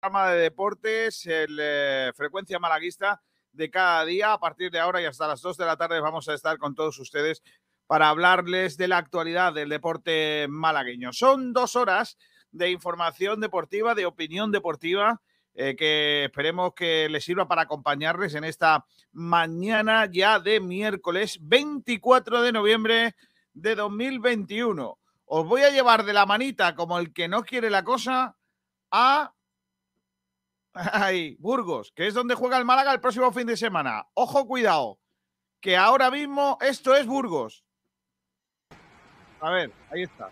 programa de deportes, el eh, Frecuencia Malaguista de cada día. A partir de ahora y hasta las 2 de la tarde vamos a estar con todos ustedes para hablarles de la actualidad del deporte malagueño. Son dos horas de información deportiva, de opinión deportiva, eh, que esperemos que les sirva para acompañarles en esta mañana ya de miércoles 24 de noviembre de 2021. Os voy a llevar de la manita como el que no quiere la cosa a Ay, Burgos, que es donde juega el Málaga el próximo fin de semana. Ojo, cuidado, que ahora mismo esto es Burgos. A ver, ahí está.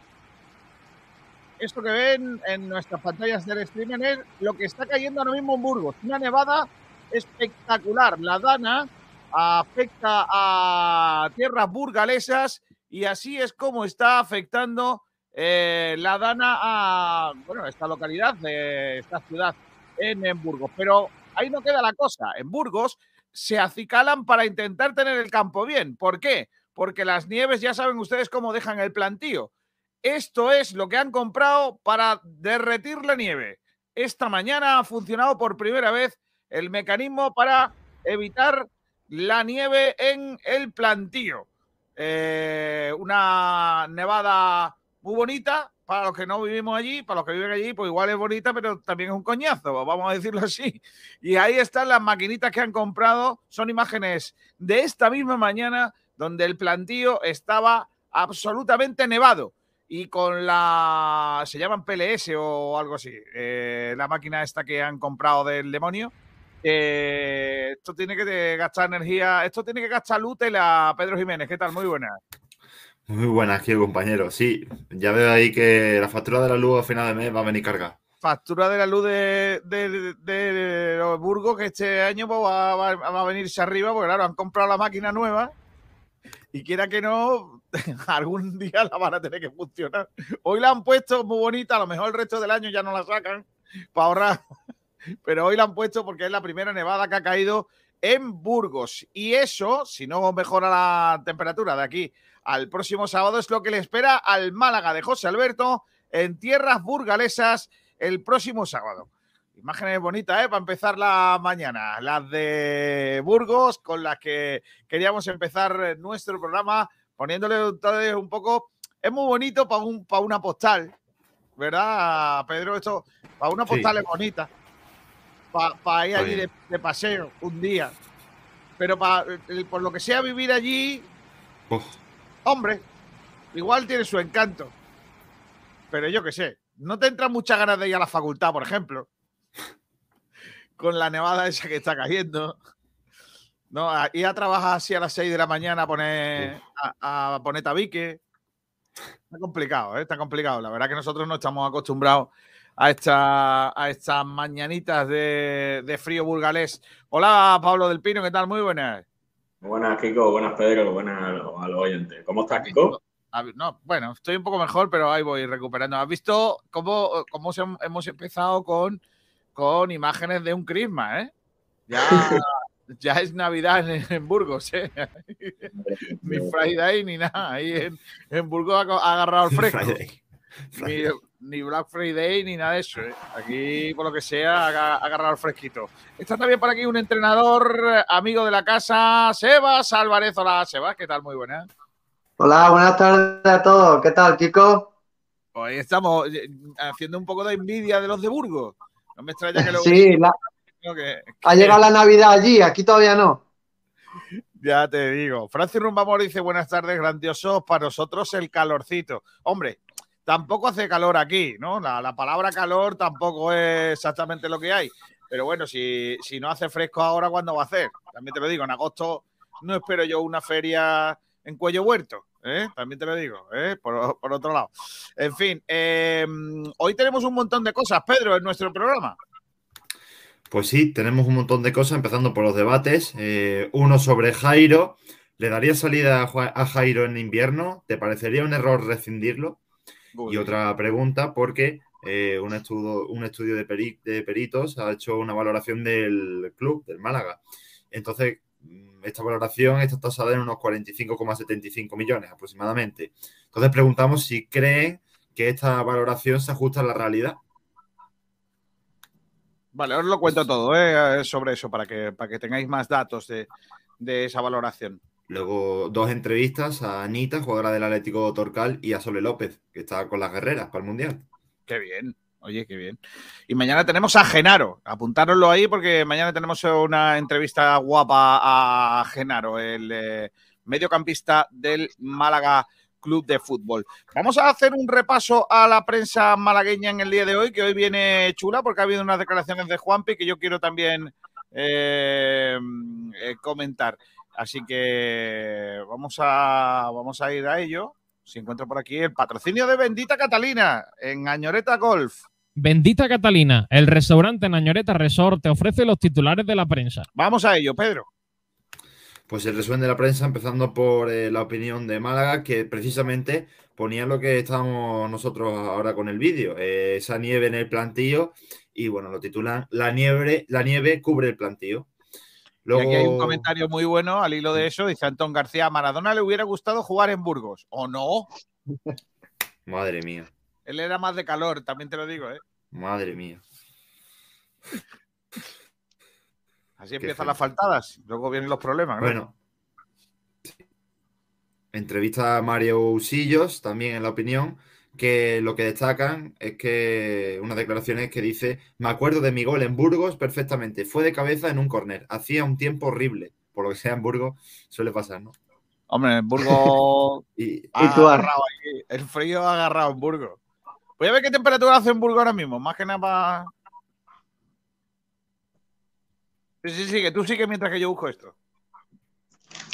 Esto que ven en nuestras pantallas del streaming es lo que está cayendo ahora mismo en Burgos. Una nevada espectacular. La Dana afecta a tierras burgalesas y así es como está afectando eh, la Dana a esta localidad, de esta ciudad en, Burgos. Pero ahí no queda la cosa. En Burgos se acicalan para intentar tener el campo bien. ¿Por qué? Porque las nieves ya saben ustedes cómo dejan el plantío. Esto es lo que han comprado para derretir la nieve. Esta mañana ha funcionado por primera vez el mecanismo para evitar la nieve en el plantío. Eh, una nevada muy bonita, para los que no vivimos allí, para los que viven allí, pues igual es bonita, pero también es un coñazo, vamos a decirlo así. Y ahí están las maquinitas que han comprado, son imágenes de esta misma mañana, donde el plantío estaba absolutamente nevado. Y con la. se llaman PLS o algo así, eh, la máquina esta que han comprado del demonio. esto tiene que gastar energía, esto tiene que gastar luz a Pedro Jiménez. ¿Qué tal? Muy buenas. Muy buenas, aquí compañero. Sí, ya veo ahí que la factura de la luz a final de mes va a venir carga. Factura de la luz de, los Burgos que este año pues, va, a venirse arriba, porque claro, han comprado la máquina nueva y quiera que no, algún día la van a tener que funcionar. Hoy la han puesto muy bonita, a lo mejor el resto del año ya no la sacan para ahorrar, pero hoy la han puesto porque es la primera nevada que ha caído en Burgos. Y eso, si no mejora la temperatura de aquí al próximo sábado, es lo que le espera al Málaga de José Alberto en tierras burgalesas el próximo sábado. Imágenes bonitas, ¿eh? Para empezar la mañana. Las de Burgos, con las que queríamos empezar nuestro programa, poniéndole un poco. Es muy bonito para un, para una postal, ¿verdad, Pedro? Esto, para una postal es bonita. Para ir allí de, paseo un día. Pero para, por lo que sea vivir allí, Hombre, igual tiene su encanto. Pero yo qué sé, no te entran muchas ganas de ir a la facultad, por ejemplo. Con la nevada esa que está cayendo. No, ir a trabajar así a las 6 de la mañana a poner, a, poner tabique. Está complicado, ¿eh? está complicado. La verdad que nosotros no estamos acostumbrados a, esta, a estas mañanitas de, de frío burgalés. Hola, Pablo del Pino, ¿qué tal? Muy buenas. Buenas, Kiko. Buenas, Pedro. Buenas a los, oyentes. ¿Cómo estás, Kiko? No, bueno, estoy un poco mejor, pero ahí voy recuperando. ¿Has visto cómo, cómo hemos empezado con, con imágenes de un crisma, eh? Ya, ya es Navidad en, Burgos, ¿eh? ni Friday ni nada. Ahí en, Burgos ha, agarrado el fresco ni Black Friday ni nada de eso. ¿eh? Aquí, por lo que sea, ha agarrado el fresquito. Está también por aquí un entrenador amigo de la casa, Sebas Álvarez. Hola, Sebas, ¿qué tal? Muy buenas. Hola, buenas tardes a todos. ¿Qué tal, chicos? Hoy estamos eh, haciendo un poco de envidia de los de Burgos. No me extraña que lo. Sí, ha llegado la Navidad allí, aquí todavía no. Ya te digo. Francis Rumbamor dice: Buenas tardes, grandiosos. Para nosotros el calorcito. Hombre, tampoco hace calor aquí, ¿no? La, palabra calor tampoco es exactamente lo que hay. Pero bueno, si, no hace fresco ahora, ¿cuándo va a hacer? También te lo digo, en agosto no espero yo una feria en Cuello Huerto. ¿eh? También te lo digo, ¿eh? por, otro lado. En fin, em, hoy tenemos un montón de cosas, Pedro, en nuestro programa. Pues sí, tenemos un montón de cosas, empezando por los debates. Eh, uno sobre Jairo. ¿Le daría salida a Jairo en invierno? ¿Te parecería un error rescindirlo? Y otra pregunta, porque eh, un, estudio, un estudio de, peritos ha hecho una valoración del club, del Málaga. Entonces, mm, esta valoración está tasada en unos 45,75 millones aproximadamente. Entonces, preguntamos si creen que esta valoración se ajusta a la realidad. Vale, os lo cuento todo ¿eh? sobre eso para que, para que tengáis más datos de, esa valoración. Luego dos entrevistas a Anita, jugadora del Atlético Torcal, y a Sole López, que está con las guerreras para el Mundial. Qué bien. Oye, qué bien. Y mañana tenemos a Genaro. Apuntároslo ahí porque mañana tenemos una entrevista guapa a Genaro, el eh, mediocampista del Málaga Club de Fútbol. Vamos a hacer un repaso a la prensa malagueña en el día de hoy, que hoy viene chula porque ha habido unas declaraciones de Juanpi que yo quiero también eh, eh, comentar. Así que vamos a, vamos a ir a ello. Si encuentro por aquí el patrocinio de Bendita Catalina en Añoreta Golf. Bendita Catalina, el restaurante Nañoreta Resort te ofrece los titulares de la prensa. Vamos a ello, Pedro. Pues el resumen de la prensa, empezando por eh, la opinión de Málaga, que precisamente ponía lo que estábamos nosotros ahora con el vídeo, eh, esa nieve en el plantillo, y bueno, lo titulan La nieve, la nieve cubre el plantillo. Luego... Y aquí hay un comentario muy bueno al hilo de eso, dice Antón García, a Maradona le hubiera gustado jugar en Burgos, ¿o no? Madre mía. Él era más de calor, también te lo digo, ¿eh? Madre mía. Así empiezan las faltadas, luego vienen los problemas. Bueno. Entrevista a Mario Usillos, también en la opinión, que lo que destacan es que unas declaraciones que dice, me acuerdo de mi gol en Burgos perfectamente, fue de cabeza en un córner, hacía un tiempo horrible, por lo que sea en Burgos suele pasar, ¿no? Hombre, en Burgos y, tú agarrado el frío ha agarrado en Burgos. Voy a ver qué temperatura hace en Burgos ahora mismo. Más que nada para. Sí, sí, sí, que tú sigue mientras que yo busco esto.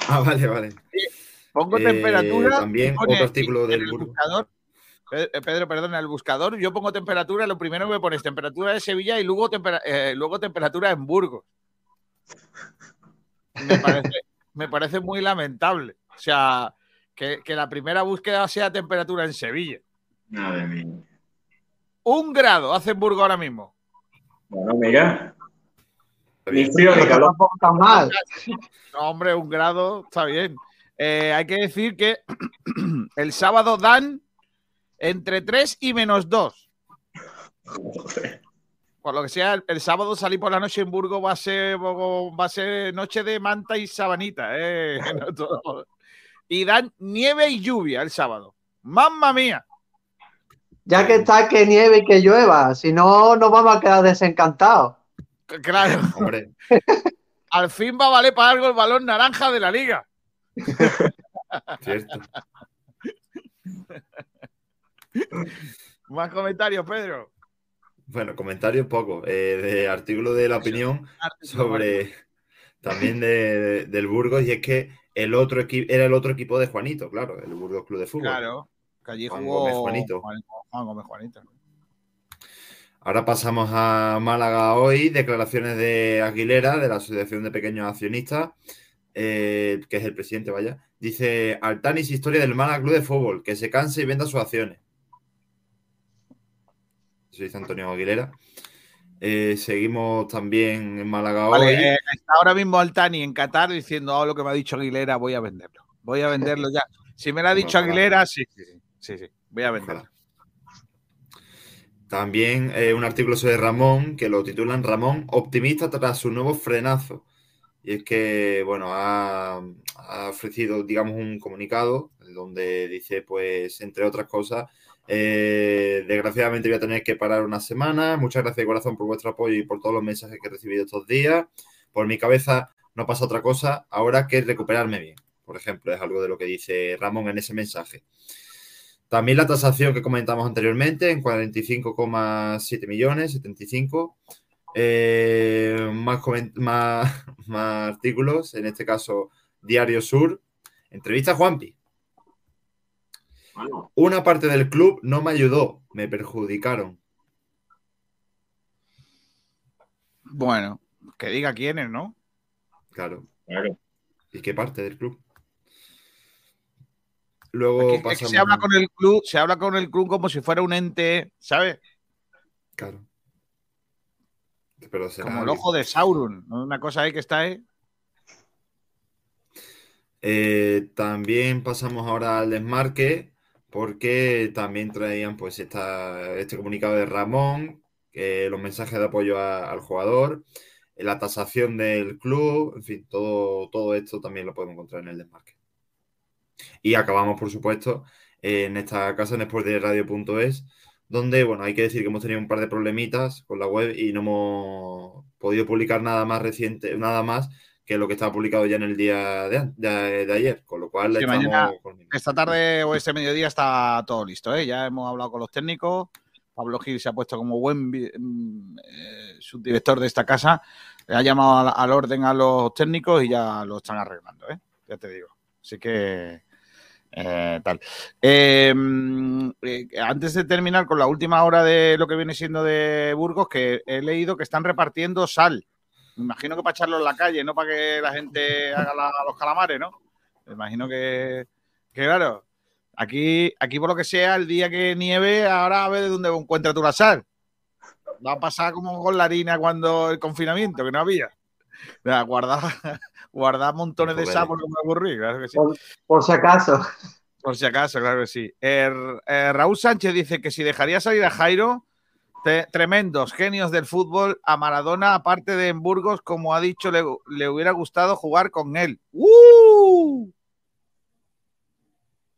Ah, vale, vale. pongo eh, temperatura. También otro artículo del buscador. Eh, Pedro, perdón, en el buscador yo pongo temperatura, lo primero que me pones temperatura de Sevilla y luego, eh, luego temperatura en Burgos. Me parece, me parece muy lamentable. O sea, que, que la primera búsqueda sea temperatura en Sevilla. Madre mía. Un grado hace en Burgos ahora mismo. Bueno, mira. Ni frío ni calor. mal. No, hombre, un grado está bien. Eh, hay que decir que el sábado dan entre 3 y menos 2. Por lo que sea, el, sábado salir por la noche en Burgos va a ser, va a ser noche de manta y sabanita. Eh, y dan nieve y lluvia el sábado. ¡Mamma mía! Ya que está que nieve y que llueva, si no, nos vamos a quedar desencantados. Claro. Hombre. Al fin va a valer para algo el balón naranja de la liga. Cierto. Más comentarios, Pedro. Bueno, comentarios poco. Eh, de artículo de la opinión sobre también del Burgos, y es que el otro equipo era el otro equipo de Juanito, claro, el Burgos Club de Fútbol. Claro. Que Juanito. Ahora pasamos a Málaga hoy. Declaraciones de Aguilera, de la Asociación de Pequeños Accionistas, eh, que es el presidente, vaya. Dice: Altanis, historia del Málaga Club de Fútbol, que se canse y venda sus acciones. Dice Antonio Aguilera. Eh, seguimos también en Málaga hoy. Eh, está ahora mismo Altani en Qatar diciendo: oh, lo que me ha dicho Aguilera, voy a venderlo. Voy a venderlo ya. Si me lo ha dicho Aguilera, sí, sí, sí. Sí, voy a verla. También eh, un artículo sobre Ramón, que lo titulan Ramón optimista tras su nuevo frenazo. Y es que, bueno, ha, ofrecido, digamos, un comunicado donde dice, pues, entre otras cosas, eh, desgraciadamente voy a tener que parar una semana. Muchas gracias de corazón por vuestro apoyo y por todos los mensajes que he recibido estos días. Por mi cabeza no pasa otra cosa ahora que recuperarme bien. Por ejemplo, es algo de lo que dice Ramón en ese mensaje. También la tasación que comentamos anteriormente en 45,7 millones, 75. Eh, más, más, más, artículos, en este caso Diario Sur. Entrevista a Juanpi. Una parte del club no me ayudó, me perjudicaron. Bueno, que diga quiénes, ¿no? Claro. claro. ¿Y qué parte del club? Luego se habla con el club, se habla con el club como si fuera un ente, ¿sabes? Claro. como el ojo de Sauron, una cosa ahí que está ahí. Eh, también pasamos ahora al desmarque, porque también traían pues esta, este comunicado de Ramón, que los mensajes de apoyo a- al jugador, la tasación del club, en fin, todo, todo esto también lo podemos encontrar en el desmarque. Y acabamos, por supuesto, en esta casa en radio.es, donde, bueno, hay que decir que hemos tenido un par de problemitas con la web y no hemos podido publicar nada más reciente, nada más que lo que estaba publicado ya en el día de, de- de ayer, con lo cual Sí, estamos mañana- con- Esta tarde o este mediodía está todo listo, ¿eh? Ya hemos hablado con los técnicos. Pablo Gil se ha puesto como buen mm, eh, subdirector de esta casa. Ha llamado al, al orden a los técnicos y ya lo están arreglando, ¿eh? Ya te digo. Así que. eh, tal. Eh, eh, antes de terminar con la última hora de lo que viene siendo de Burgos, que he leído que están repartiendo sal. Me imagino que para echarlo en la calle, no para que la gente haga la- los calamares, ¿no? Me imagino que, que, claro, aquí, aquí por lo que sea, el día que nieve, ahora a ver de dónde encuentras tú la sal. Va a pasar como con la harina cuando el confinamiento, que no había. Sea, Guardar, guardar montones de sal porque me ocurrí, claro que sí. Por, por si acaso. Por si acaso, claro que sí. Er- eh, Raúl Sánchez dice que si dejaría salir a Jairo, te- tremendos genios del fútbol, a Maradona, aparte de en Burgos, como ha dicho, le, le hubiera gustado jugar con él. ¡Uh!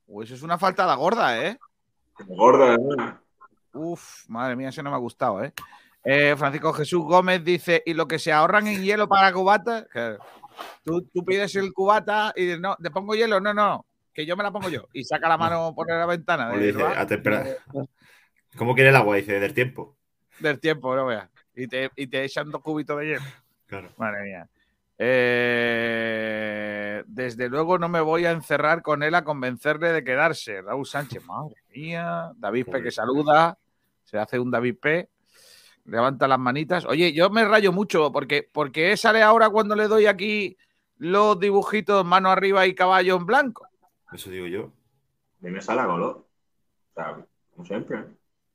Uh, eso es una faltada gorda, ¿eh? Gordo, además. Uf, madre mía, eso no me ha gustado, ¿eh? Eh, Francisco Jesús Gómez dice, ¿y lo que se ahorran en hielo para cubata? Tú, tú pides el cubata y dices, no, ¿te pongo hielo? No, no, que yo me la pongo yo. Y saca la mano por la ventana dice, bar, a tempera- ¿Cómo quiere el agua? Dice, del tiempo. del tiempo, no veas. Y te, y te echan dos cubitos de hielo. Claro. Madre mía. Eh, desde luego no me voy a encerrar con él a convencerle de quedarse. Raúl Sánchez, madre mía. David P que saluda. Se hace un David P. Levanta las manitas. Oye, yo me rayo mucho porque, porque sale ahora cuando le doy aquí los dibujitos mano arriba y caballo en blanco. Eso digo yo. Mí me sale a color. O sea, como siempre.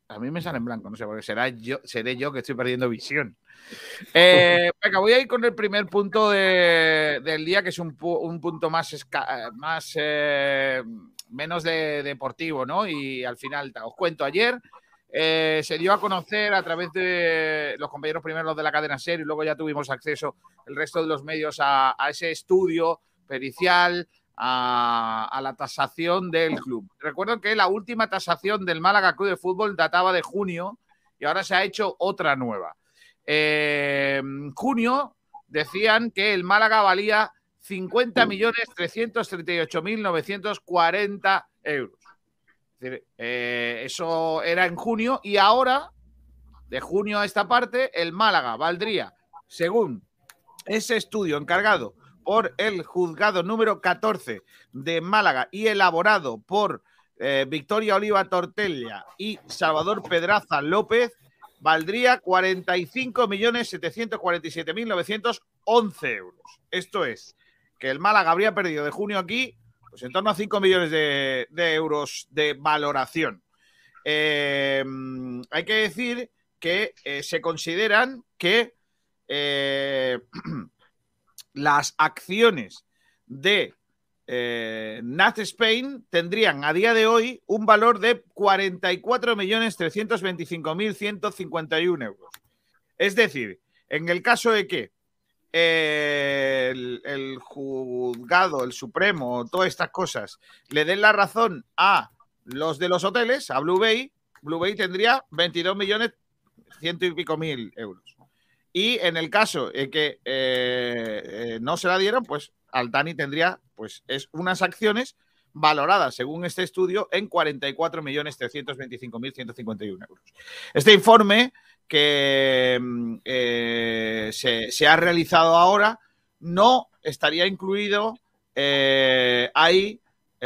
A mí me sale en blanco, no sé, porque será yo, seré yo que estoy perdiendo visión. Eh, venga, voy a ir con el primer punto de- del día, que es un, un punto más, esca- más eh, menos de, deportivo, ¿no? Y al final, os cuento, ayer eh, se dio a conocer a través de los compañeros primeros de la cadena SER y luego ya tuvimos acceso el resto de los medios a, a ese estudio pericial, a, a la tasación del club. Recuerdo que la última tasación del Málaga Club de Fútbol databa de junio y ahora se ha hecho otra nueva. Eh, junio decían que el Málaga valía 50.338.940 euros. Es decir, eh, eso era en junio y ahora, de junio a esta parte, el Málaga valdría, según ese estudio encargado por el juzgado número 14 de Málaga y elaborado por eh, Victoria Oliva Tortella y Salvador Pedraza López, valdría 45.747.911 euros. Esto es, que el Málaga habría perdido de junio aquí pues en torno a 5 millones de, euros de valoración. Eh, hay que decir que eh, se consideran que eh, las acciones de eh, Spain tendrían a día de hoy un valor de 44.325.151 euros. Es decir, en el caso de que eh, el, el juzgado, el Supremo, todas estas cosas le den la razón a los de los hoteles, a Blue Bay, Blue Bay tendría 22 millones ciento y pico mil euros. Y en el caso en que eh, eh, no se la dieron, pues Altani tendría pues es unas acciones valoradas, según este estudio, en 44.325.151 euros. Este informe que mm, eh, se, se, ha realizado ahora no estaría incluido ahí,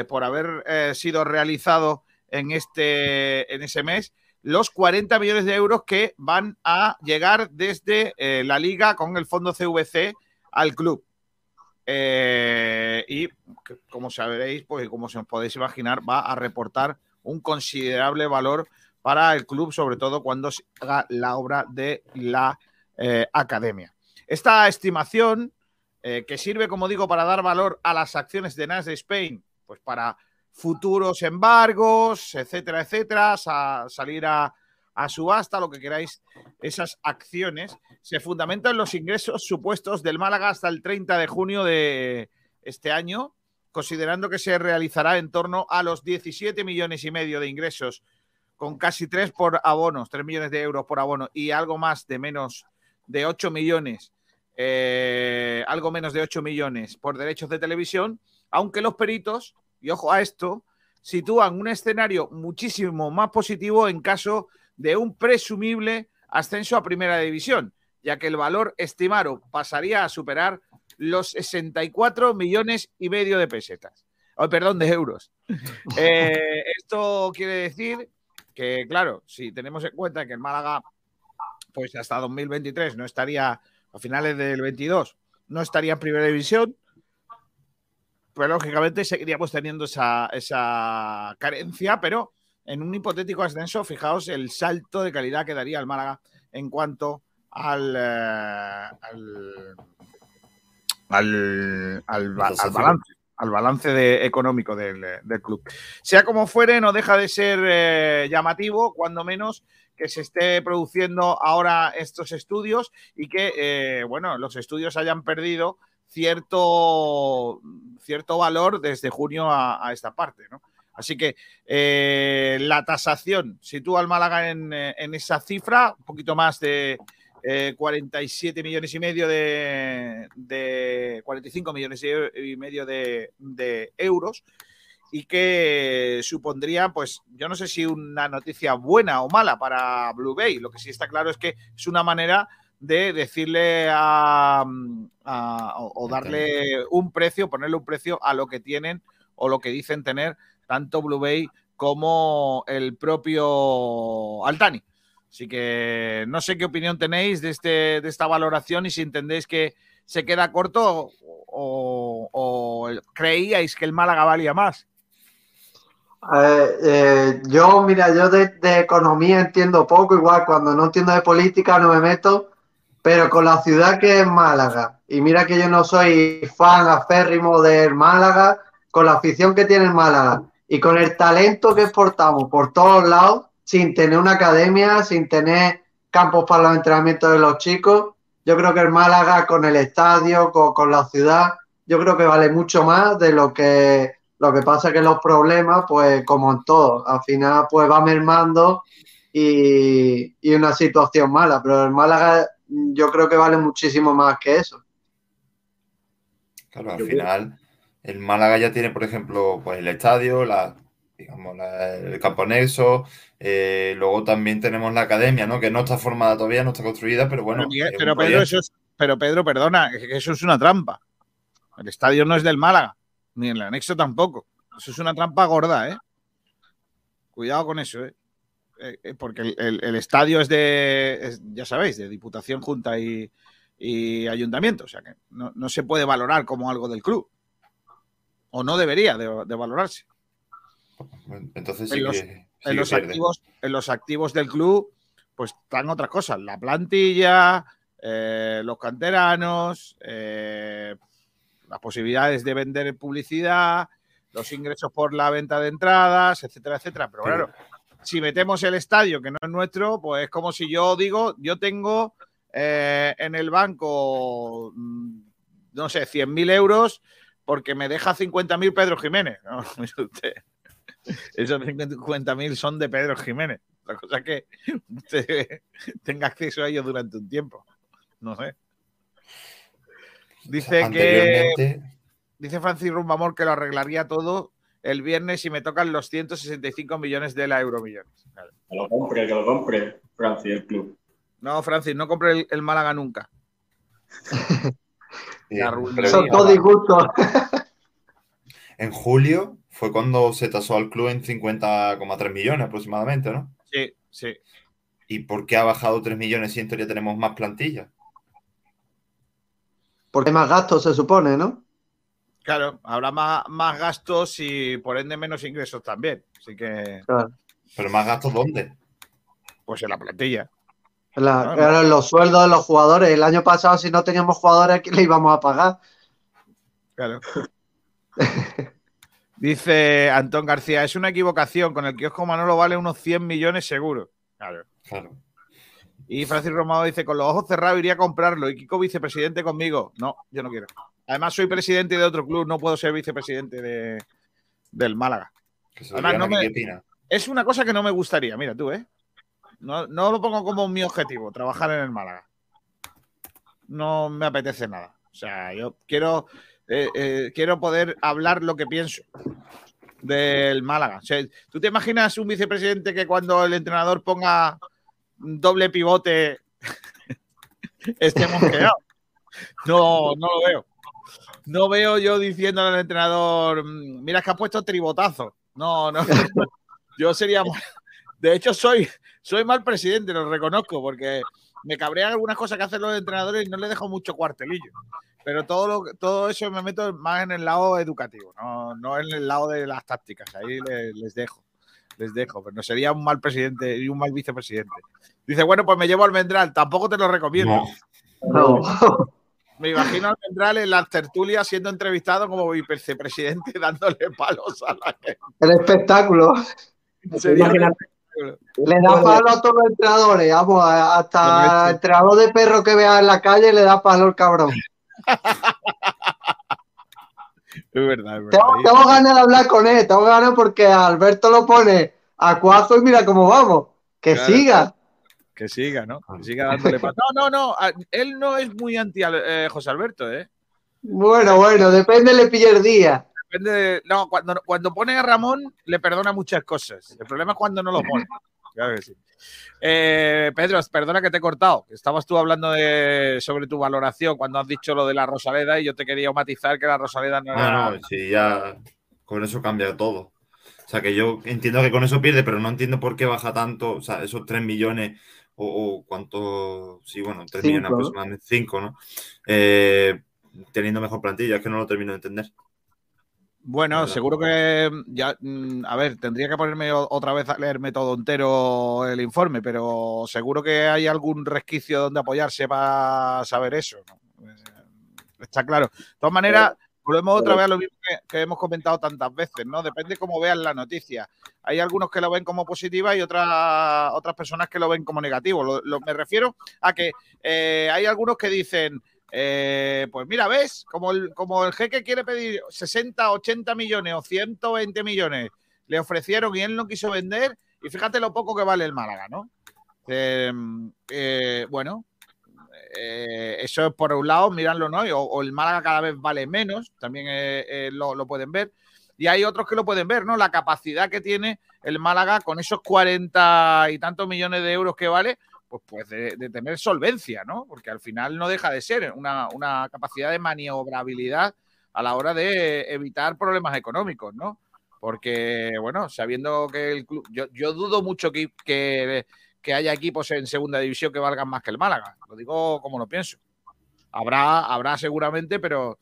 por haber sido realizado en, este, en ese mes, los 40 millones de euros que van a llegar desde eh, la liga con el fondo CVC al club. Eh, y como sabréis, pues como os podéis imaginar, va a reportar un considerable valor para el club, sobre todo cuando se haga la obra de la eh, academia. Esta estimación, que sirve, como digo, para dar valor a las acciones de Nas de Spain, pues para futuros embargos, etcétera, etcétera, a salir a, a subasta, lo que queráis, esas acciones, se fundamentan los ingresos supuestos del Málaga hasta el 30 de junio de este año, considerando que se realizará en torno a los 17 millones y medio de ingresos, con casi 3 por abonos, 3 millones de euros por abono y algo más de menos de 8 millones, eh, algo menos de 8 millones por derechos de televisión, aunque los peritos, y ojo a esto, sitúan un escenario muchísimo más positivo en caso de un presumible ascenso a primera división, ya que el valor estimado pasaría a superar los 64 millones y medio de pesetas. Oh, perdón, de euros. Eh, esto quiere decir que, claro, si tenemos en cuenta que el Málaga, pues hasta 2023 no estaría, a finales del 22, no estaría en primera división, pues lógicamente seguiríamos teniendo esa, esa carencia, pero en un hipotético ascenso, fijaos el salto de calidad que daría el Málaga en cuanto al, eh, al, al, balance. Al balance de, económico del, club. Sea como fuere, no deja de ser eh, llamativo, cuando menos, que se esté produciendo ahora estos estudios y que, eh, bueno, los estudios hayan perdido cierto, cierto valor desde junio a, esta parte, ¿no? Así que eh, la tasación sitúa al Málaga en, eh, esa cifra, un poquito más de 47 eh, millones y medio de, 45 millones y medio de, euros y que supondría, pues yo no sé si una noticia buena o mala para Blue Bay. Lo que sí está claro es que es una manera de decirle a, o darle un precio, ponerle un precio a lo que tienen o lo que dicen tener tanto Blue Bay como el propio Altani. Así que no sé qué opinión tenéis de, este, de esta valoración y si entendéis que se queda corto o, creíais que el Málaga valía más. Eh, yo, mira, yo de, de, economía entiendo poco, igual cuando no entiendo de política no me meto, pero con la ciudad que es Málaga, y mira que yo no soy fan aférrimo del Málaga, con la afición que tiene el Málaga y con el talento que exportamos por todos lados, sin tener una academia, sin tener campos para los entrenamientos de los chicos, yo creo que el Málaga con el estadio, con, la ciudad, yo creo que vale mucho más de lo que lo que pasa que los problemas, pues como en todo, al final pues va mermando y, y una situación mala, pero el Málaga yo creo que vale muchísimo más que eso. Claro, al final el Málaga ya tiene, por ejemplo, pues el estadio, la, digamos, el campo nexo. Eh, luego también tenemos la academia, ¿no? Que no está formada todavía, no está construida, pero bueno. Pero, Pedro, eso pero Pedro, perdona, eso es una trampa. El estadio no es del Málaga, ni el anexo tampoco. Eso es una trampa gorda, ¿eh? Cuidado con eso, ¿eh? Eh, eh porque el, estadio es de, ya sabéis, de Diputación, Junta y, Ayuntamiento. O sea que no se puede valorar como algo del club o no debería de, valorarse. Entonces en, los, en, los activos, en los activos del club, pues están otras cosas, la plantilla, eh, los canteranos, eh, las posibilidades de vender publicidad, los ingresos por la venta de entradas, etcétera, etcétera. Pero claro, si metemos el estadio que no es nuestro, pues es como si yo digo, yo tengo eh, en el banco, mm, no sé, 100.000 euros porque me deja 50.000 Pedro Jiménez. No, usted. Esos 50.000 son de Pedro Jiménez. La cosa es que usted tenga acceso a ellos durante un tiempo. No sé. Dice que. Dice Francis Rumbamor que lo arreglaría todo el viernes y me tocan los 165 millones de la Euromillones. Que lo compre, que lo compre, Francis, el club. No, Francis, no compre el Málaga nunca. Son todos disgustos. En julio fue cuando se tasó al club en 50,3 millones aproximadamente, ¿no? Sí, sí. ¿Y por qué ha bajado 3 millones si en teoría tenemos más plantilla? Porque hay más gastos, se supone, ¿no? Claro, habrá más, más gastos y por ende menos ingresos también. Así que. ¿Pero más gastos dónde? Pues en la plantilla. Claro, los sueldos de los jugadores. El año pasado, si no teníamos jugadores, ¿qué le íbamos a pagar? Claro. Dice Antón García, es una equivocación. Con el kiosco Manolo vale unos 100 millones seguro. Claro. Claro. Y Francis Romado dice, con los ojos cerrados iría a comprarlo. Y Kiko vicepresidente conmigo. No, yo no quiero. Además, soy presidente de otro club, no puedo ser vicepresidente de, del Málaga. Que se Además, no me-. Es una cosa que no me gustaría, mira tú, ¿eh? No, no lo pongo como mi objetivo, trabajar en el Málaga. No me apetece nada. O sea, yo quiero, eh, eh, quiero poder hablar lo que pienso del Málaga. O sea, ¿tú te imaginas un vicepresidente que cuando el entrenador ponga doble pivote esté mosqueado? No, no lo veo. No veo yo diciéndole al entrenador, "Mm, mira que ha puesto tribotazo. No, no. Yo sería. De hecho, soy, soy mal presidente, lo reconozco, porque me cabrean algunas cosas que hacen los entrenadores y no les dejo mucho cuartelillo. Pero todo, lo, todo eso me meto más en el lado educativo, no, no en el lado de las tácticas. Ahí le- les, dejo. Les dejo, pero no sería un mal presidente y un mal vicepresidente. Dice, bueno, pues me llevo al Mendral, tampoco te lo recomiendo. No. No. Me imagino al Mendral en las tertulias siendo entrevistado como vicepresidente dándole palos a la gente. El espectáculo. Sería. Le da palo a todos los entrenadores. Vamos, hasta el entrenador de perro que vea en la calle le da palo el cabrón. Es verdad, es verdad. Tengo, tengo ganas de hablar con él. Tengo ganas porque Alberto lo pone a cuazo y mira cómo vamos. Que Claro, siga. Que siga, ¿no? Que siga dándole palos. No, no, no. Él no es muy anti eh, José Alberto, ¿eh? Bueno, bueno, depende le pille el día. Depende de- No, cuando, cuando pone a Ramón, le perdona muchas cosas. El problema es cuando no lo pone. Claro que sí. Eh, Pedro, perdona que te he cortado. Estabas tú hablando de, sobre tu valoración cuando has dicho lo de la Rosaleda y yo te quería matizar que la Rosaleda no era. No, no, sí, ya con eso cambia todo. O sea, que yo entiendo que con eso pierde, pero no entiendo por qué baja tanto, o sea, esos 3 millones o, o cuánto, sí, bueno, 3 Cinco, aproximadamente, 5, ¿no? Eh, teniendo mejor plantilla, es que no lo termino de entender. Bueno, seguro que ya, mm, a ver, tendría que ponerme otra vez a leerme todo entero el informe, pero seguro que hay algún resquicio donde apoyarse para saber eso. ¿no? Eh, Está claro. De todas maneras, volvemos otra vez a lo mismo que, que hemos comentado tantas veces, ¿no? Depende cómo vean la noticia. Hay algunos que lo ven como positiva y otras otras personas que lo ven como negativo. Lo- lo- me refiero a que eh, hay algunos que dicen, eh, pues mira, ¿ves? Como el, como el jeque quiere pedir 60, 80 millones o 120 millones, le ofrecieron y él no quiso vender, y fíjate lo poco que vale el Málaga, ¿no? Eh, eh, bueno, eh, eso es por un lado, miradlo, ¿no? O, o el Málaga cada vez vale menos, también eh, eh, lo, lo pueden ver. Y hay otros que lo pueden ver, ¿no? La capacidad que tiene el Málaga con esos 40 y tantos millones de euros que vale, pues, pues de, de tener solvencia, ¿no? Porque al final no deja de ser una, una capacidad de maniobrabilidad a la hora de evitar problemas económicos, ¿no? Porque, bueno, sabiendo que el club. Yo, yo dudo mucho que, que, que haya equipos en segunda división que valgan más que el Málaga. Lo digo como lo pienso. Habrá, habrá seguramente, pero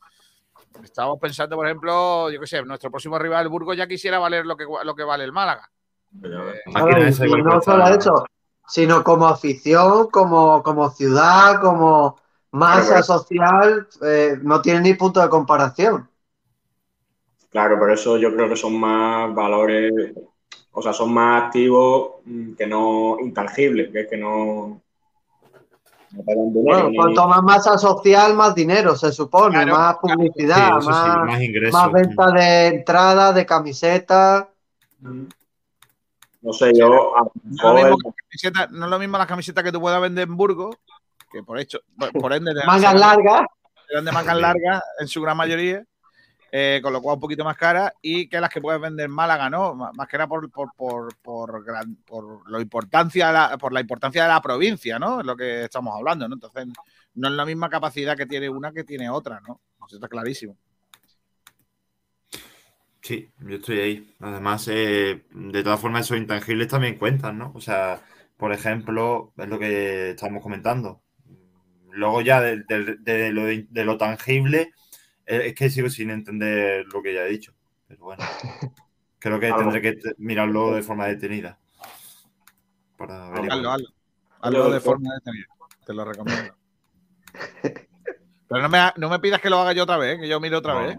estamos pensando, por ejemplo, yo qué sé, nuestro próximo rival, el Burgos, ya quisiera valer lo que, lo que vale el Málaga. Claro, y igual no solo eso, sino como afición, como, como ciudad, como masa social, eh, no tiene ni punto de comparación. Claro, por eso yo creo que son más valores, o sea, son más activos mm, que no intangibles, que es que no, no. Bueno, ni- cuanto más masa social, más dinero, se supone, Claro, más claro. Sí, publicidad, sí, más, más ingresos. más venta de entradas, de camisetas. No sé, yo No es, lo mismo que la camiseta- no es lo mismo las camisetas que tú puedas vender en Burgos, que por hecho, por- por ende, Mangas largas. serán de mangas largas en su gran mayoría, eh, con lo cual un poquito más caras, y que las que puedes vender en Málaga, ¿no? Má- Más que nada por, por, por, por, gran- por lo importancia la, por la importancia de la provincia, ¿no? Es lo que estamos hablando, ¿no? Entonces, no es la misma capacidad que tiene una que tiene otra, ¿no? Eso está clarísimo. Sí, yo estoy ahí. Además, eh, de todas formas, esos intangibles también cuentan, ¿no? O sea, por ejemplo, es lo que estamos comentando. Luego ya de, de- lo, de lo tangible, es que sigo sin entender lo que ya he dicho. Pero bueno, creo que tendré que mirarlo de forma detenida. Para. Hazlo, hazlo. Hazlo de forma detenida. Te lo recomiendo. Pero no me, no me pidas que lo haga yo otra vez, que yo mire otra No. vez.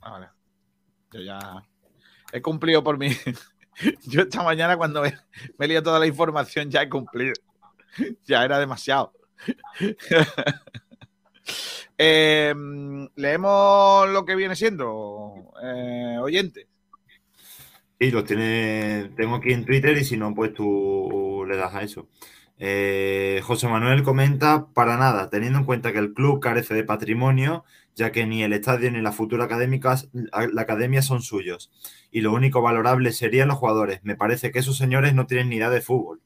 Ah, vale. Yo ya he cumplido por mi, Yo esta mañana cuando me, me he toda la información ya he cumplido. Ya era demasiado. Em, Leemos lo que viene siendo, eh, oyente. Y los tiene, tengo aquí en Twitter y si no, pues tú le das a eso. Eh, José Manuel comenta, para nada, teniendo en cuenta que el club carece de patrimonio, ya que ni el estadio ni la futura académica, la academia son suyos. Y lo único valorable serían los jugadores. Me parece que esos señores no tienen ni idea de fútbol.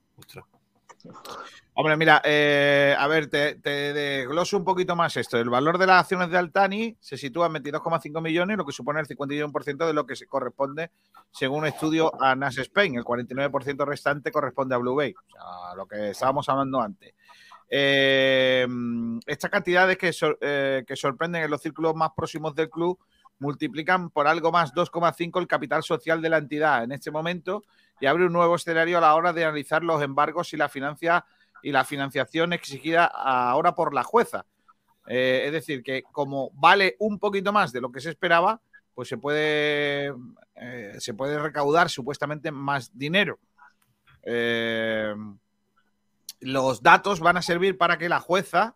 Hombre, mira, eh, a ver, te, desgloso un poquito más esto. El valor de las acciones de Altani se sitúa en 22,5 millones, lo que supone el 51% de lo que se corresponde, según un estudio, a Nas Spain. El 49% restante corresponde a Blue Bay, o sea, lo que estábamos hablando antes. Eh, estas cantidades que, eh, que sorprenden en los círculos más próximos del club multiplican por algo más 2,5 el capital social de la entidad en este momento y abre un nuevo escenario a la hora de analizar los embargos y la financia y la financiación exigida ahora por la jueza. Eh, es decir, que como vale un poquito más de lo que se esperaba, pues se puede, eh, se puede recaudar supuestamente más dinero. Eh, los datos van a servir para que la jueza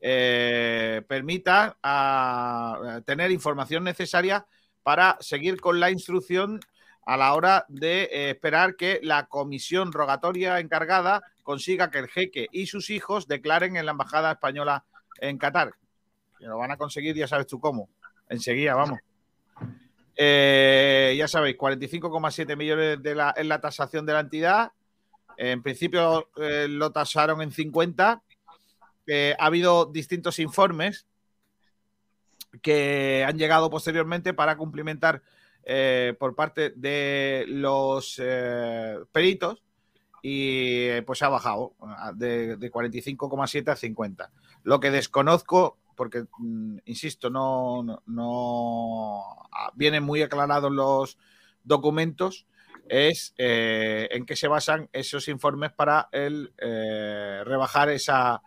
permita a, tener información necesaria para seguir con la instrucción a la hora de esperar que la comisión rogatoria encargada consiga que el jeque y sus hijos declaren en la embajada española en Qatar. Lo van a conseguir, ya sabes tú cómo. Enseguida, vamos. Eh, ya sabéis, 45,7 millones de la, en la tasación de la entidad. En principio eh, lo tasaron en 50. Eh, ha habido distintos informes que han llegado posteriormente para cumplimentar por parte de los peritos y pues ha bajado ah, de, 45,7 a 50. Lo que desconozco, porque, mm, insisto, no, no, ah, vienen muy aclarados los documentos, es eh, en qué se basan esos informes para el, eh, rebajar esa,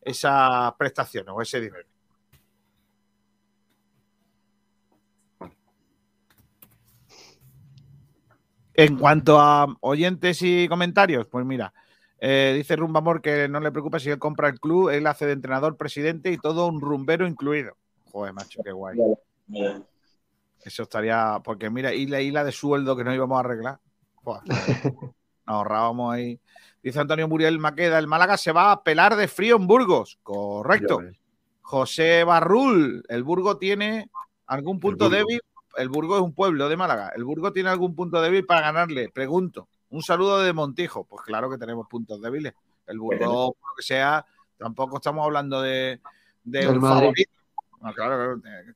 esa prestación o ese dinero. En cuanto a oyentes y comentarios, pues mira, eh, dice Rumbamor que no le preocupa si él compra el club, él hace de entrenador, presidente y todo un rumbero incluido. Joder, macho, qué guay. Eso estaría, porque mira, y la isla de sueldo que no íbamos a arreglar. nos ahorrábamos ahí. Dice Antonio Muriel Maqueda, el Málaga se va a pelar de frío en Burgos. Correcto. José Barrul, el Burgo tiene algún punto débil el Burgo es un pueblo de Málaga. ¿El Burgo tiene algún punto débil para ganarle? Pregunto. Un saludo de Montijo. Pues claro que tenemos puntos débiles. El Burgo, por lo que sea, tampoco estamos hablando de, un favorito.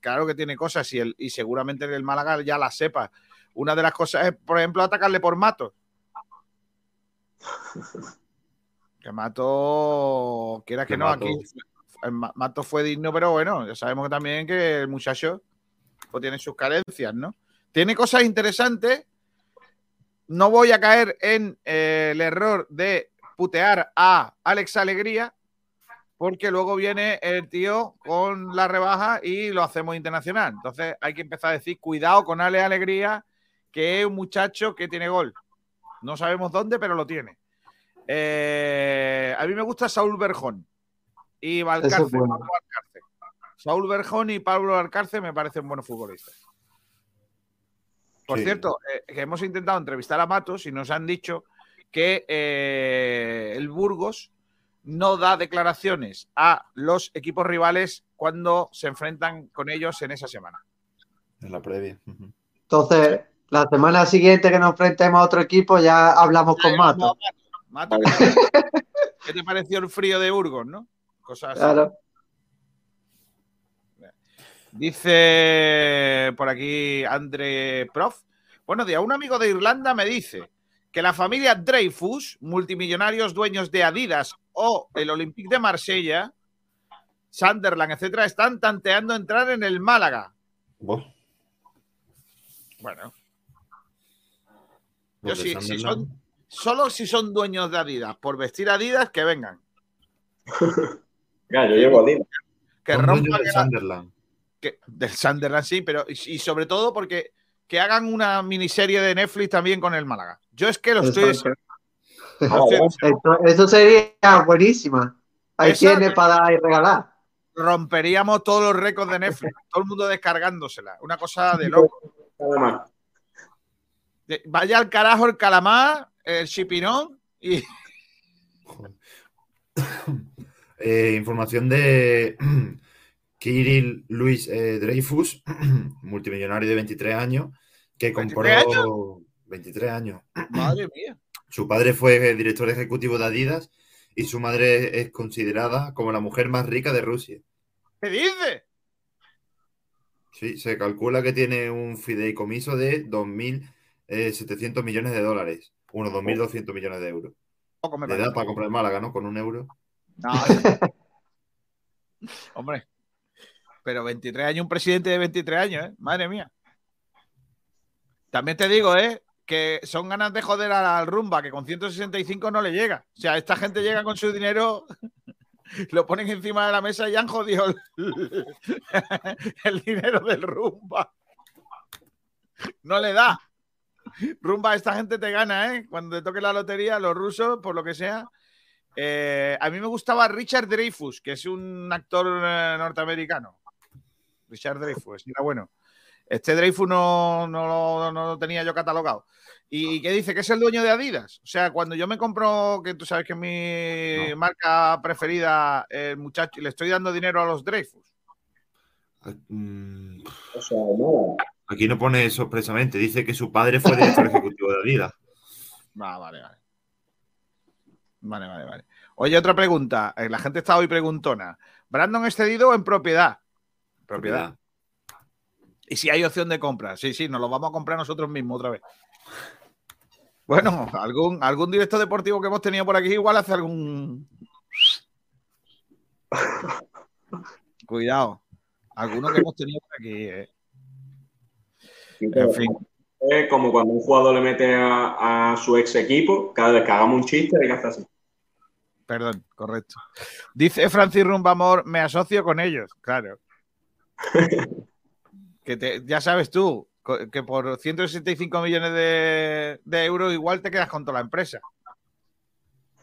claro, que tiene cosas y, el, y seguramente el Málaga ya las sepa. Una de las cosas es, por ejemplo, atacarle por Matos. Que Mato, quiera que, no, aquí Mato fue digno, pero bueno, ya sabemos también que el muchacho tiene sus carencias, ¿no? Tiene cosas interesantes. No voy a caer en eh, el error de putear a Alex Alegría, porque luego viene el tío con la rebaja y lo hacemos internacional. Entonces hay que empezar a decir, cuidado con Ale Alegría, que es un muchacho que tiene gol. No sabemos dónde, pero lo tiene. Eh, a mí me gusta Saúl Berjón y Valcárcel. Saúl Berjón y Pablo Alcárce me parecen buenos futbolistas. Por cierto, eh, hemos intentado entrevistar a Matos y nos han dicho que eh, el Burgos no da declaraciones a los equipos rivales cuando se enfrentan con ellos en esa semana. En la previa. Entonces, la semana siguiente que nos enfrentemos a otro equipo ya hablamos con Matos. Mato, ¿qué, te, pareció el frío de Burgos, no? Cosas Claro. Dice por aquí André Prof. Buenos días. Un amigo de Irlanda me dice que la familia Dreyfus, multimillonarios dueños de Adidas o el Olympique de Marsella, Sunderland, etcétera, están tanteando entrar en el Málaga. Bueno. Yo sí, si son, solo si son dueños de Adidas, por vestir Adidas, que vengan. yo llevo Adidas. Que rompan Del Sunderland sí, pero y, sobre todo porque que hagan una miniserie de Netflix también con el Málaga. Yo es que lo estoy Esto- Eso sería buenísima. Ahí tiene para dar y regalar. romperíamos todos los récords de Netflix, todo el mundo descargándosela. Una cosa de loco. Vaya al carajo el calamar, el chipinón y. Eh, información de Kirill Luis eh, Dreyfus, multimillonario de 23 años, que compró 23 23 años. madre mía. Su padre fue director ejecutivo de Adidas y su madre es considerada como la mujer más rica de Rusia. ¿Qué dices? Sí, se calcula que tiene un fideicomiso de 2.700 millones de dólares, unos 2.200 millones de euros. Poco me Le da para comprar Málaga, ¿no? Con un euro. No, Hombre, pero 23 años, un presidente de 23 años, ¿eh? Madre mía. También te digo, ¿eh? Que son ganas de joder al rumba, que con 165 no le llega. O sea, esta gente llega con su dinero, lo ponen encima de la mesa y han jodido el, el dinero del rumba. No le da. Rumba, esta gente te gana, ¿eh? Cuando te toque la lotería, los rusos, por lo que sea, eh, a mí me gustaba Richard Dreyfus, que es un actor eh, norteamericano. Richard Dreyfus, era bueno. Este Dreyfus no, no, lo- no lo tenía yo catalogado. ¿Y qué dice? Que es el dueño de Adidas. O sea, cuando yo me compro, que tú sabes que es mi No. marca preferida, el muchacho, y le estoy dando dinero a los Dreyfus. Mm, o sea, nada. Aquí no pone eso expresamente. Dice que su padre fue director ejecutivo de Adidas. Ah, vale, vale. Vale, vale, vale. Oye, otra pregunta. Eh, La gente está hoy preguntona. ¿Brandon es cedido o en propiedad? Propiedad. Y si hay opción de compra. Sí, sí, nos lo vamos a comprar nosotros mismos otra vez. Bueno, algún, algún directo deportivo que hemos tenido por aquí igual hace algún. Cuidado. Alguno que hemos tenido por aquí. eh. En fin. Es como cuando un jugador le mete a, a su ex equipo, cada vez que hagamos un chiste, hay que hacer así. Perdón, correcto. Dice Francis Rumbamor, me asocio con ellos. Claro. que te- ya sabes tú que por 165 millones de, de euros igual te quedas con toda la empresa.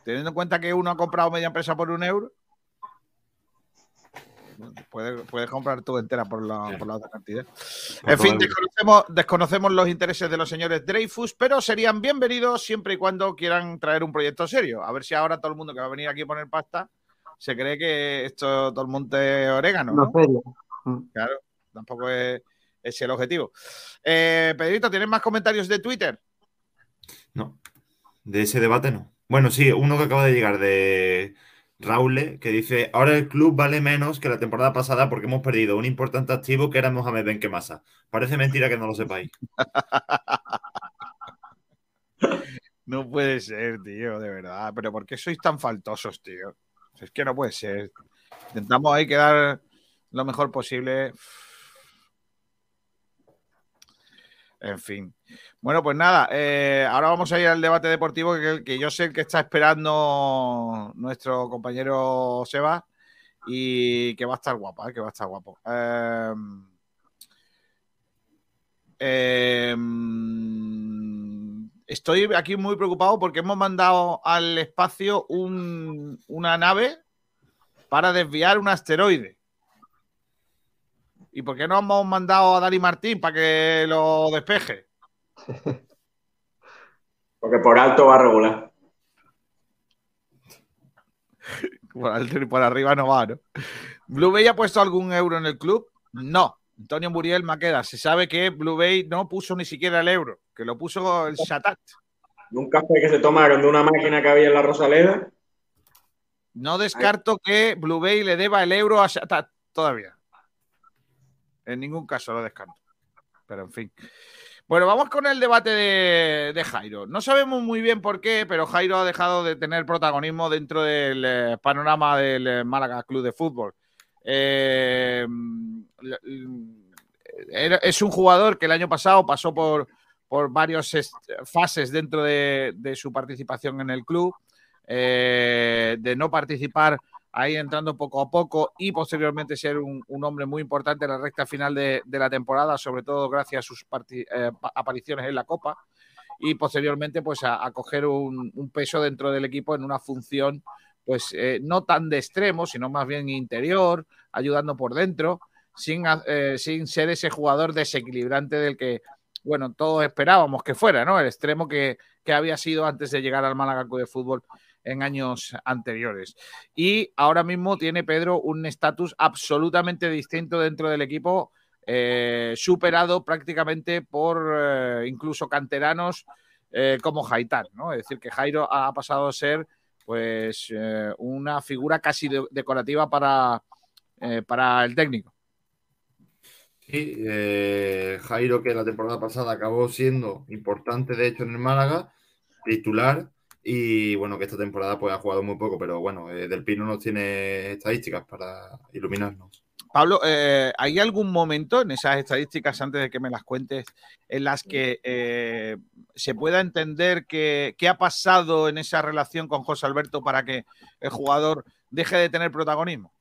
Teniendo en cuenta que uno ha comprado media empresa por un euro, puedes, puedes comprar tú entera por la, por la otra cantidad. Por En fin, desconocemos, desconocemos los intereses de los señores Dreyfus, pero serían bienvenidos siempre y cuando quieran traer un proyecto serio. A ver si ahora todo el mundo que va a venir aquí a poner pasta se cree que esto todo el monte orégano, No ¿no? Serio. Claro, tampoco es, es el objetivo. Eh, Pedrito, ¿tienes más comentarios de Twitter? No, de ese debate no. Bueno, sí, uno que acaba de llegar de Raule, que dice, ahora el club vale menos que la temporada pasada porque hemos perdido un importante activo que era Mohamed Benquemasa. Parece mentira que no lo sepáis. No puede ser, tío, de verdad. Pero ¿por qué sois tan faltosos, tío? Es que no puede ser. Intentamos ahí quedar lo mejor posible. En fin. Bueno, pues nada, eh, ahora vamos a ir al debate deportivo que, yo sé que está esperando nuestro compañero Seba y que va a estar guapa, eh, que va a estar guapo. Eh, eh, estoy aquí muy preocupado porque hemos mandado al espacio un- una nave para desviar un asteroide. ¿Y por qué no hemos mandado a Dani Martín para que lo despeje? Porque por alto va a regular. Por, alto y por arriba no va, ¿no? ¿Blue Bay ha puesto algún euro en el club? No. Antonio Muriel Maqueda. Se sabe que Blue Bay no puso ni siquiera el euro, que lo puso el Shatat. Un café que se tomaron de una máquina que había en la Rosaleda. No descarto que Blue Bay le deba el euro a Shatat todavía. En ningún caso lo descarto. Pero en fin. Bueno, vamos con el debate de, Jairo. No sabemos muy bien por qué, pero Jairo ha dejado de tener protagonismo dentro del eh, panorama del eh, Málaga Club de Fútbol. Eh, es un jugador que el año pasado pasó por, por varias fases dentro de, de su participación en el club, eh, de no participar ahí entrando poco a poco y posteriormente ser un, hombre muy importante en la recta final de, la temporada, sobre todo gracias a sus eh, pa- apariciones en la Copa. y posteriormente pues a, coger un, peso dentro del equipo en una función pues eh, no tan de extremo, sino más bien interior, ayudando por dentro, sin, eh, sin ser ese jugador desequilibrante del que, bueno, todos esperábamos que fuera, ¿no? El extremo que, que había sido antes de llegar al Málaga de Fútbol en años anteriores. Y ahora mismo tiene Pedro un estatus absolutamente distinto dentro del equipo, eh, superado prácticamente por eh, incluso canteranos eh, como Jaitán, ¿no? Es decir, que Jairo ha pasado a ser pues una figura casi decorativa para, para el técnico. Sí, Jairo que la temporada pasada acabó siendo importante de hecho en el Málaga, titular, y bueno, que esta temporada pues ha jugado muy poco, pero bueno, eh, Del Pino nos tiene estadísticas para iluminarnos. Pablo, eh, ¿hay algún momento en esas estadísticas, antes de que me las cuentes, en las que eh, se pueda entender qué ha pasado en esa relación con José Alberto para que el jugador deje de tener protagonismo?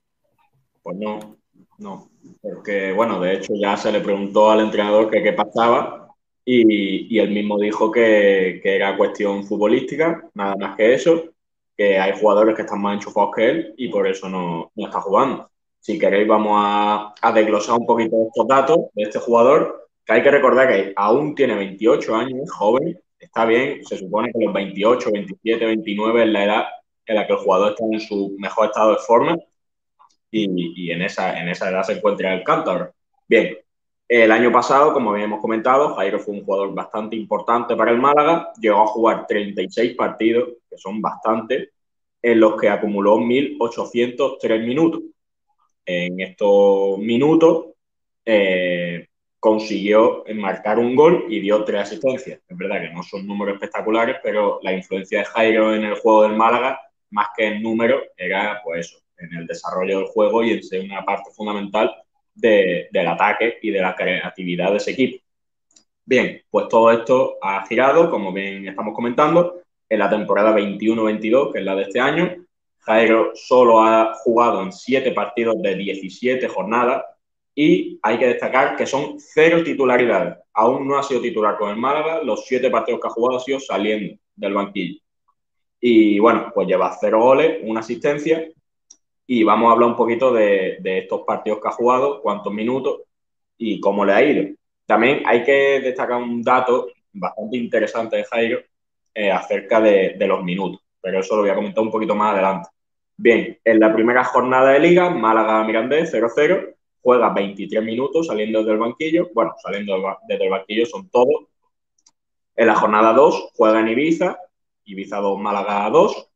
Pues no, no. Porque, bueno, de hecho ya se le preguntó al entrenador que qué pasaba y, él mismo dijo que, era cuestión futbolística, nada más que eso, que hay jugadores que están más enchufados que él y por eso no, está jugando. Si queréis vamos a, desglosar un poquito estos datos de este jugador, que hay que recordar que aún tiene 28 años, joven, está bien, se supone que los 28, 27, 29 es la edad en la que el jugador está en su mejor estado de forma y, en, esa, en esa edad se encuentra el cántabro. Bien, el año pasado, como habíamos comentado, Jairo fue un jugador bastante importante para el Málaga. Llegó a jugar 36 partidos, que son bastantes, en los que acumuló 1.803 minutos. En estos minutos eh, consiguió marcar un gol y dio tres asistencias. Es verdad que no son números espectaculares, pero la influencia de Jairo en el juego del Málaga, más que en números, era pues eso, en el desarrollo del juego y en ser una parte fundamental del ataque y de la creatividad de ese equipo. Bien, pues todo esto ha girado, como bien estamos comentando, en la temporada 21-22, que es la de este año. Jairo solo ha jugado en 7 partidos de 17 jornadas y hay que destacar que son cero titularidades. Aún no ha sido titular con el Málaga, los 7 partidos que ha jugado ha sido saliendo del banquillo. Y bueno, pues lleva cero goles, una asistencia y vamos a hablar un poquito de, estos partidos que ha jugado, cuántos minutos y cómo le ha ido. También hay que destacar un dato bastante interesante de Jairo eh, acerca de, los minutos, pero eso lo voy a comentar un poquito más adelante. Bien, en la primera jornada de liga, Málaga-Mirandés 0-0, juega 23 minutos saliendo del banquillo, bueno, saliendo desde el banquillo son todos. En la jornada 2 juega en Ibiza, Ibiza 2, Málaga 2,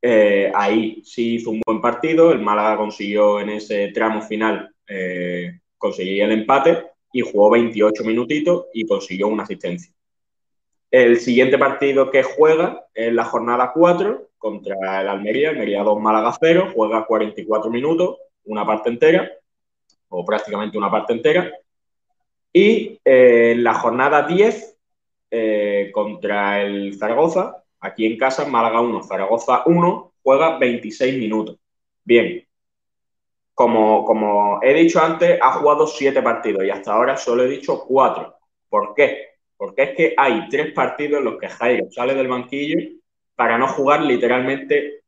eh, ahí sí hizo un buen partido, el Málaga consiguió en ese tramo final eh, conseguir el empate y jugó 28 minutitos y consiguió una asistencia. El siguiente partido que juega es la jornada 4 contra el Almería, Almería 2, Málaga 0, juega 44 minutos, una parte entera, o prácticamente una parte entera. Y eh, en la jornada 10 contra el Zaragoza, Aquí en casa, Málaga 1, Zaragoza 1, juega 26 minutos. Bien, como, como he dicho antes, ha jugado 7 partidos y hasta ahora solo he dicho 4. ¿Por qué? Porque es que hay 3 partidos en los que Jairo sale del banquillo para no jugar literalmente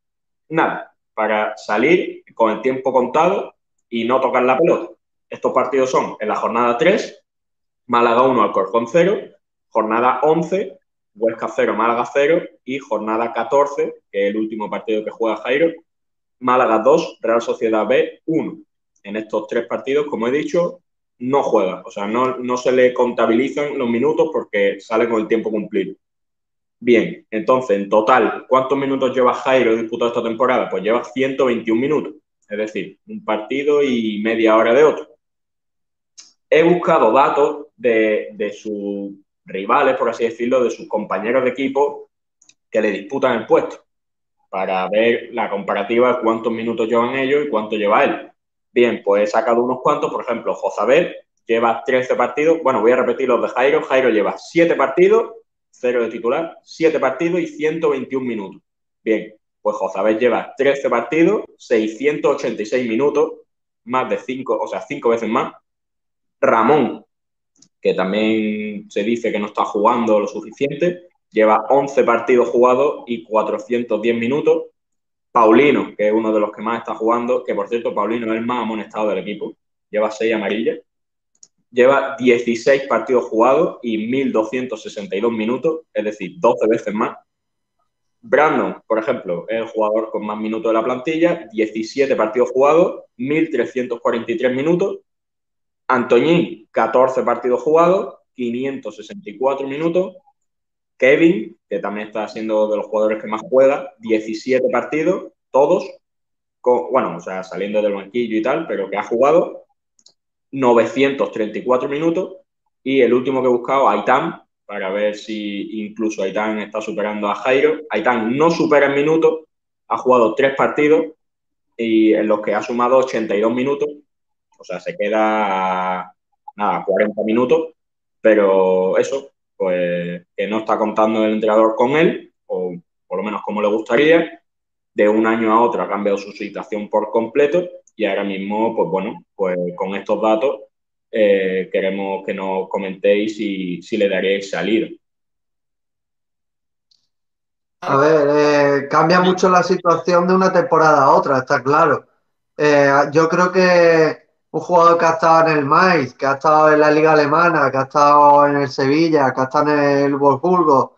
nada, para salir con el tiempo contado y no tocar la pelota. Estos partidos son en la jornada 3, Málaga 1, Alcorcón 0, jornada 11, Huesca 0, Málaga 0 y jornada 14, que es el último partido que juega Jairo, Málaga 2, Real Sociedad B 1. En estos tres partidos, como he dicho, no juega, o sea, no, no se le contabilizan los minutos porque sale con el tiempo cumplido. Bien, entonces, en total, ¿cuántos minutos lleva Jairo disputado esta temporada? Pues lleva 121 minutos, es decir, un partido y media hora de otro. He buscado datos de, de su rivales, por así decirlo, de sus compañeros de equipo que le disputan el puesto, para ver la comparativa cuántos minutos llevan ellos y cuánto lleva él. Bien, pues he sacado unos cuantos, por ejemplo, Josabel lleva 13 partidos, bueno, voy a repetir los de Jairo, Jairo lleva 7 partidos, 0 de titular, 7 partidos y 121 minutos. Bien, pues Josabel lleva 13 partidos, 686 minutos, más de 5, o sea, 5 veces más. Ramón que también se dice que no está jugando lo suficiente. Lleva 11 partidos jugados y 410 minutos. Paulino, que es uno de los que más está jugando, que por cierto, Paulino es el más amonestado del equipo, lleva 6 amarillas. Lleva 16 partidos jugados y 1.262 minutos, es decir, 12 veces más. Brandon, por ejemplo, es el jugador con más minutos de la plantilla, 17 partidos jugados, 1.343 minutos. Antoñín, 14 partidos jugados, 564 minutos. Kevin, que también está siendo de los jugadores que más juega, 17 partidos, todos, bueno, o sea, saliendo del banquillo y tal, pero que ha jugado 934 minutos. Y el último que he buscado, Aitam, para ver si incluso Aitán está superando a Jairo. Aitán no supera en minutos, ha jugado tres partidos y en los que ha sumado 82 minutos, o sea, se queda nada, 40 minutos, pero eso, pues que no está contando el entrenador con él, o por lo menos como le gustaría. De un año a otro ha cambiado su situación por completo y ahora mismo, pues bueno, pues con estos datos eh, queremos que nos comentéis si, si le daríais salida. A ver, eh, cambia mucho la situación de una temporada a otra, está claro. Eh, yo creo que un jugador que ha estado en el Mainz, que ha estado en la Liga Alemana, que ha estado en el Sevilla, que ha estado en el Wolfsburgo,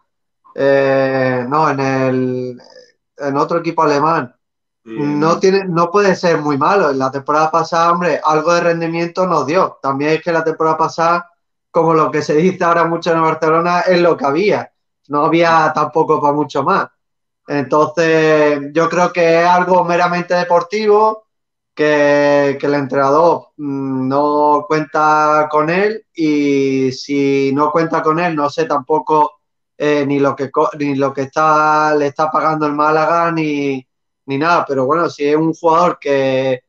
no, en el en otro equipo alemán, no, tiene, no puede ser muy malo. En la temporada pasada, hombre, algo de rendimiento nos dio. También es que la temporada pasada, como lo que se dice ahora mucho en Barcelona, es lo que había. No había tampoco para mucho más. Entonces, yo creo que es algo meramente deportivo, que, el entrenador mm, no cuenta con él y si no cuenta con él, no sé tampoco eh, ni lo que ni lo que está le está pagando el Málaga ni ni nada, pero bueno, si es un jugador que,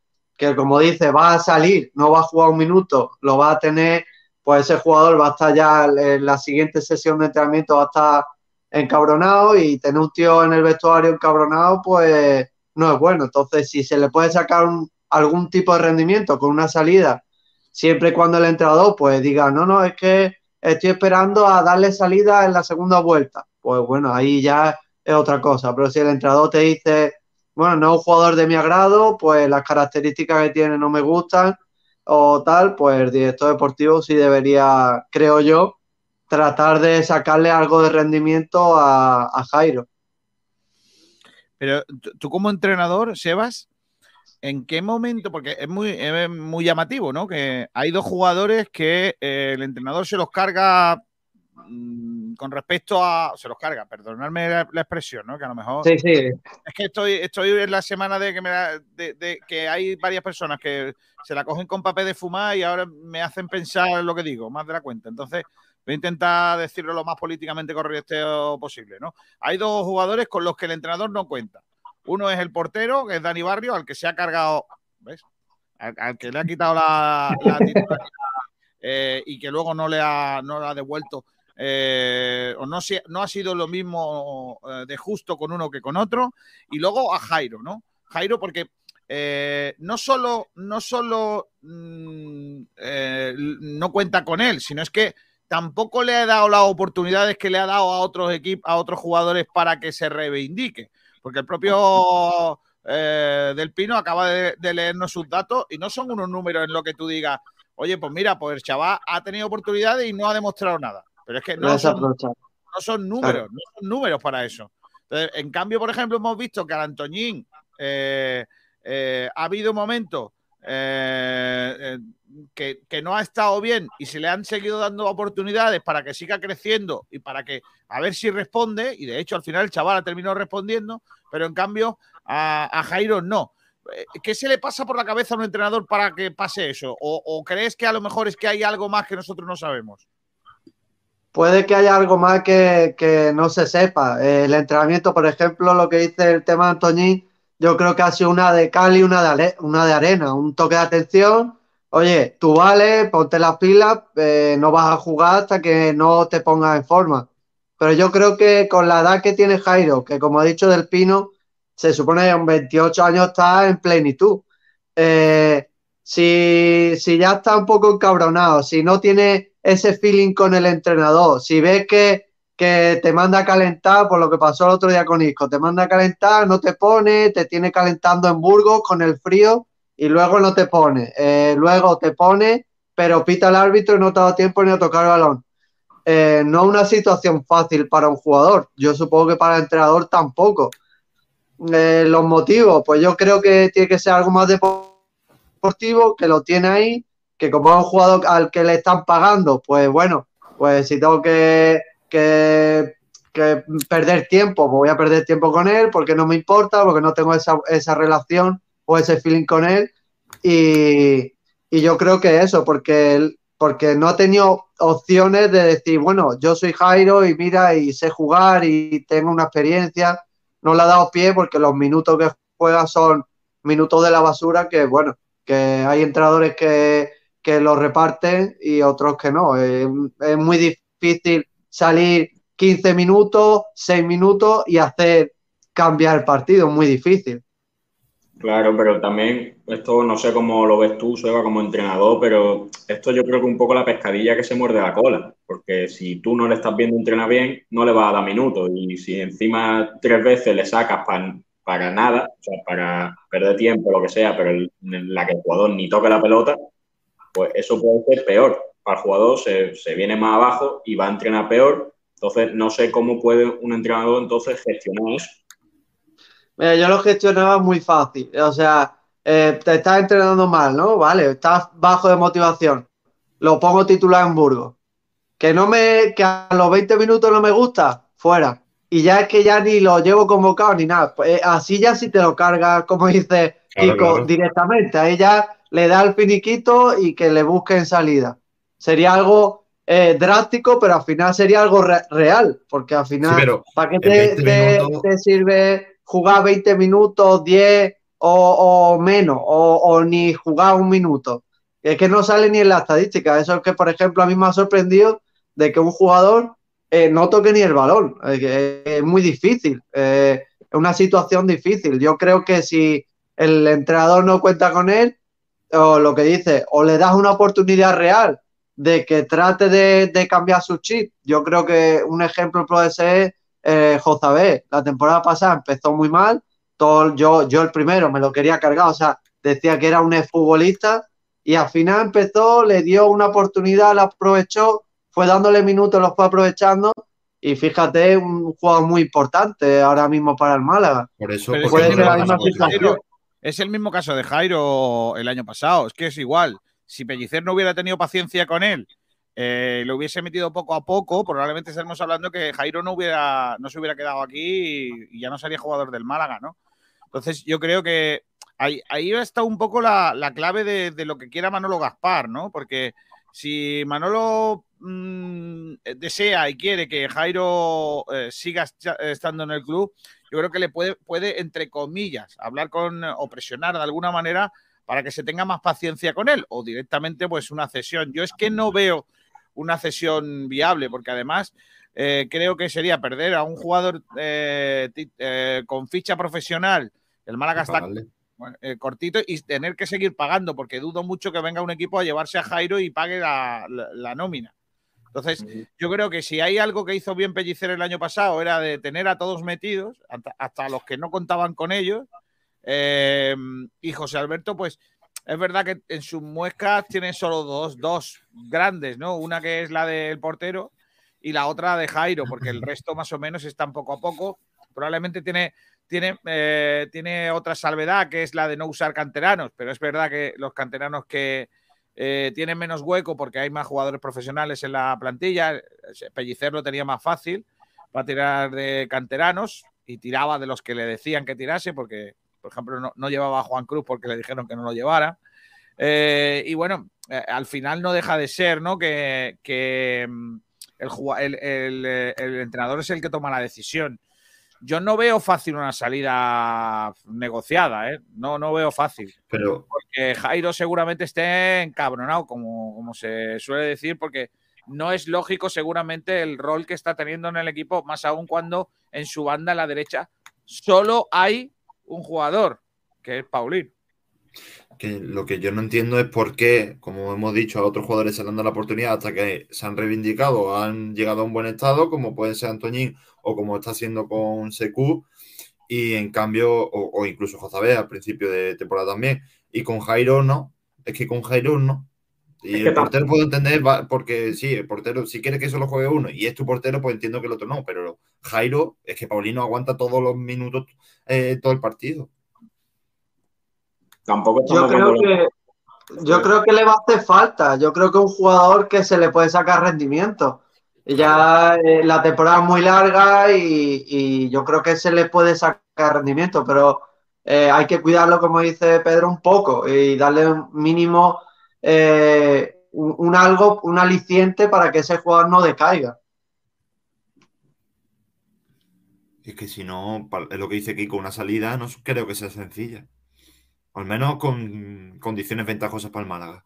como dice, va a salir, no va a jugar un minuto, lo va a tener, pues ese jugador va a estar ya en la siguiente sesión de entrenamiento, va a estar encabronado y tener un tío en el vestuario encabronado, pues no es bueno. Entonces, si se le puede sacar algún tipo de rendimiento con una salida, siempre y cuando el entrenador pues diga, no, no, es que estoy esperando a darle salida en la segunda vuelta, pues bueno, ahí ya es otra cosa. Pero si el entrenador te dice, bueno, no es un jugador de mi agrado, pues las características que tiene no me gustan o tal, pues el director deportivo sí debería, creo yo, tratar de sacarle algo de rendimiento a, Jairo. Pero tú como entrenador, Sebas, ¿en qué momento? Porque es muy, muy llamativo, ¿no? Que hay dos jugadores que eh, el entrenador se los carga Mm, con respecto a. Se los carga, perdonadme la, expresión, ¿no? Que a lo mejor. Sí, sí. Es que estoy, estoy en la semana de que, me, de, que hay varias personas que se la cogen con papel de fumar y ahora me hacen pensar lo que digo, más de la cuenta. Entonces, voy a intentar decirlo lo más políticamente correcto posible, ¿no? Hay dos jugadores con los que el entrenador no cuenta. Uno es el portero, que es Dani Barrio, al que se ha cargado. ¿Ves? Al, que le ha quitado la, titularidad eh, y que luego no le ha, no ha devuelto eh, o no, no ha sido lo mismo eh, de justo con uno que con otro. Y luego a Jairo, ¿no? Jairo, porque no solo, no, solo mm, no cuenta con él, sino es que tampoco le ha dado las oportunidades que le ha dado a otros equipos, a otros jugadores para que se reivindique. Porque el propio Del Pino acaba de, de leernos sus datos y no son unos números en lo que tú digas, oye, pues mira, pues el chaval ha tenido oportunidades y no ha demostrado nada. Pero es que no, son, números, no son números para eso. en cambio, por ejemplo, hemos visto que al Antoñín eh, eh, ha habido momentos eh, que, no ha estado bien y se le han seguido dando oportunidades para que siga creciendo y para que a ver si responde. Y de hecho, al final el chaval ha terminado respondiendo, pero en cambio a, Jairo no. ¿Qué se le pasa por la cabeza a un entrenador para que pase eso? ¿O, crees que a lo mejor es que hay algo más que nosotros no sabemos? puede que haya algo más que, no se sepa. El entrenamiento, por ejemplo, lo que dice el tema de Antoñín, yo creo que ha sido una de cal y una de, una de arena, un toque de atención. Oye, tú vale, ponte las pilas, eh, no vas a jugar hasta que no te pongas en forma. Pero yo creo que con la edad que tiene Jairo, que como ha dicho Del Pino, se supone que en 28 años está en plenitud. Eh, si, si ya está un poco encabronado, si no tiene ese feeling con el entrenador, si ves que, que te manda a calentar, por lo que pasó el otro día con Isco, te manda a calentar, no te pone, te tiene calentando en Burgos con el frío y luego no te pone, eh, luego te pone, pero pita el árbitro y no te da tiempo ni a tocar el balón. Eh, no una situación fácil para un jugador, yo supongo que para el entrenador tampoco. Eh, los motivos, pues yo creo que tiene que ser algo más deportivo, que lo tiene ahí, que como es un jugador al que le están pagando, pues bueno, pues si tengo que, que, perder tiempo, pues voy a perder tiempo con él porque no me importa, porque no tengo esa, esa relación o ese feeling con él. Y, y yo creo que eso, porque porque no ha tenido opciones de decir, bueno, yo soy Jairo y mira, y sé jugar y tengo una experiencia. No le ha dado pie porque los minutos que juega son minutos de la basura que, bueno, que hay entrenadores que, que los reparten y otros que no. Es muy difícil salir 15 minutos, 6 minutos y hacer cambiar el partido, muy difícil. Claro, pero también esto no sé cómo lo ves tú, Seba, como entrenador, pero esto yo creo que un poco la pescadilla que se muerde la cola, porque si tú no le estás viendo entrenar bien, no le vas a dar minutos y si encima tres veces le sacas para nada, o sea, para perder tiempo, lo que sea, pero en la que el jugador ni toque la pelota, pues eso puede ser peor. Para el jugador se, se viene más abajo y va a entrenar peor. Entonces, no sé cómo puede un entrenador entonces gestionar eso. Mira, yo lo gestionaba muy fácil. O sea, eh, te estás entrenando mal, ¿no? Vale, estás bajo de motivación. Lo pongo titular en Burgos. Que no me, que a los 20 minutos no me gusta, fuera. Y ya es que ya ni lo llevo convocado ni nada. Pues, eh, así ya si te lo cargas, como dice Kiko, claro, claro. directamente. A ella le da el finiquito y que le busquen salida. Sería algo eh, drástico, pero al final sería algo re real. Porque al final, sí, ¿para qué te, te, minutos... te sirve jugar 20 minutos, 10 o, o menos, o, o, ni jugar un minuto. Es que no sale ni en la estadística. Eso es que, por ejemplo, a mí me ha sorprendido de que un jugador eh, no toque ni el balón. Es, es muy difícil. Eh, es una situación difícil. Yo creo que si el entrenador no cuenta con él, o lo que dice, o le das una oportunidad real de que trate de, de cambiar su chip. Yo creo que un ejemplo puede ser eh, Jozabé, la temporada pasada empezó muy mal, todo, yo, yo el primero me lo quería cargar, o sea, decía que era un futbolista y al final empezó, le dio una oportunidad, la aprovechó, fue dándole minutos, los fue aprovechando y fíjate, un jugador muy importante ahora mismo para el Málaga. Por eso puede ser la misma Jairo, es el mismo caso de Jairo el año pasado, es que es igual. Si Pellicer no hubiera tenido paciencia con él eh, lo hubiese metido poco a poco, probablemente estaremos hablando que Jairo no, hubiera, no se hubiera quedado aquí y, ya no sería jugador del Málaga, ¿no? Entonces yo creo que ahí, ahí está un poco la, la clave de, lo que quiera Manolo Gaspar, ¿no? Porque si Manolo mmm, desea y quiere que Jairo eh, siga estando en el club, yo creo que le puede, puede, entre comillas, hablar con o presionar de alguna manera para que se tenga más paciencia con él o directamente pues una cesión. Yo es que no veo una cesión viable, porque además eh, creo que sería perder a un jugador eh, eh, con ficha profesional. El Málaga está vale. cortito y tener que seguir pagando, porque dudo mucho que venga un equipo a llevarse a Jairo y pague la, la, la nómina. Entonces, yo creo que si hay algo que hizo bien Pellicer el año pasado era de tener a todos metidos, hasta, hasta los que no contaban con ellos. Eh, y José Alberto, pues es verdad que en sus muescas tiene solo dos, dos grandes, ¿no? Una que es la del portero y la otra de Jairo, porque el resto más o menos están poco a poco. Probablemente tiene, tiene, eh, tiene otra salvedad, que es la de no usar canteranos, pero es verdad que los canteranos que eh, tienen menos hueco porque hay más jugadores profesionales en la plantilla, Pellicer lo tenía más fácil para tirar de canteranos y tiraba de los que le decían que tirase, porque por ejemplo, no, no, llevaba a Juan Cruz porque le dijeron que no lo llevara. Eh, y bueno, eh, al final no deja de ser, ¿no? Que, que mm, el, el, el, el, entrenador es el que toma la decisión. Yo no veo fácil una salida negociada, ¿eh? No, no veo fácil. Pero... Porque Jairo seguramente esté encabronado, como, como se suele decir, porque no es lógico seguramente el rol que está teniendo en el equipo, más aún cuando en su banda a la derecha solo hay un jugador, que es Paulín. Que lo que yo no entiendo es por qué, como hemos dicho, a otros jugadores se le han dado la oportunidad hasta que se han reivindicado, han llegado a un buen estado, como puede ser Antoñín o como está haciendo con Secu, y en cambio, o, incluso Josabé al principio de temporada también, y con Jairo no, es que con Jairo no. Y el portero puedo entender, porque sí, el portero, si quiere que solo juegue uno y es tu portero, pues entiendo que el otro no, pero Jairo, es que Paulino aguanta todos los minutos, eh, todo el partido. Tampoco yo creo que yo creo que le va a hacer falta. Yo creo que un jugador que se le puede sacar rendimiento. Ya eh, la temporada es muy larga y, yo creo que se le puede sacar rendimiento, pero eh, hay que cuidarlo, como dice Pedro, un poco y darle un mínimo eh, un, algo, un aliciente para que ese jugador no decaiga. Es que si no, es lo que dice Kiko, una salida no creo que sea sencilla. Al menos con condiciones ventajosas para el Málaga.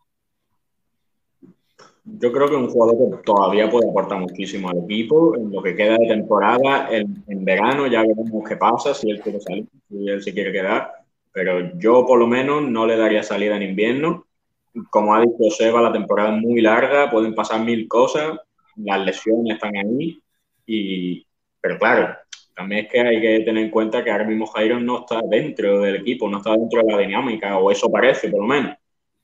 Yo creo que un jugador que todavía puede aportar muchísimo al equipo en lo que queda de temporada. En, en verano ya veremos qué pasa, si él quiere salir, si él se quiere quedar. Pero yo por lo menos no le daría salida en invierno como ha dicho Seba, la temporada es muy larga, pueden pasar mil cosas, las lesiones están ahí, y, pero claro, también es que hay que tener en cuenta que ahora mismo Jairo no está dentro del equipo, no está dentro de la dinámica, o eso parece por lo menos.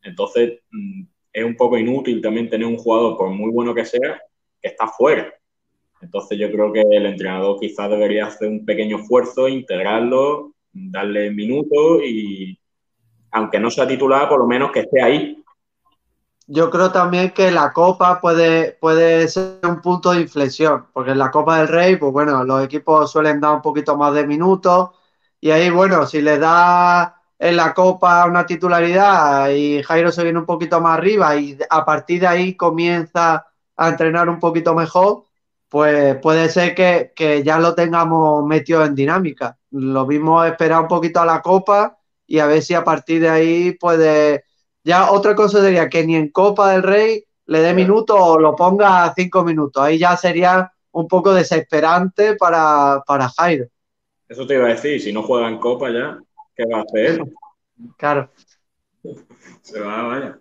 Entonces, mm, es un poco inútil también tener un jugador, por muy bueno que sea, que está fuera. Entonces, yo creo que el entrenador quizás debería hacer un pequeño esfuerzo, integrarlo, darle minutos y, aunque no sea titular, por lo menos que esté ahí. Yo creo también que la Copa puede, puede ser un punto de inflexión, porque en la Copa del Rey, pues bueno, los equipos suelen dar un poquito más de minutos y ahí, bueno, si le da en la Copa una titularidad y Jairo se viene un poquito más arriba y a partir de ahí comienza a entrenar un poquito mejor, pues puede ser que, que ya lo tengamos metido en dinámica. Lo mismo esperar un poquito a la Copa y a ver si a partir de ahí puede. Ya otra cosa sería que ni en Copa del Rey le dé minutos o lo ponga a cinco minutos. Ahí ya sería un poco desesperante para, para Jairo. Eso te iba a decir, si no juega en Copa ya, ¿qué va a hacer? Claro. Se va, vaya.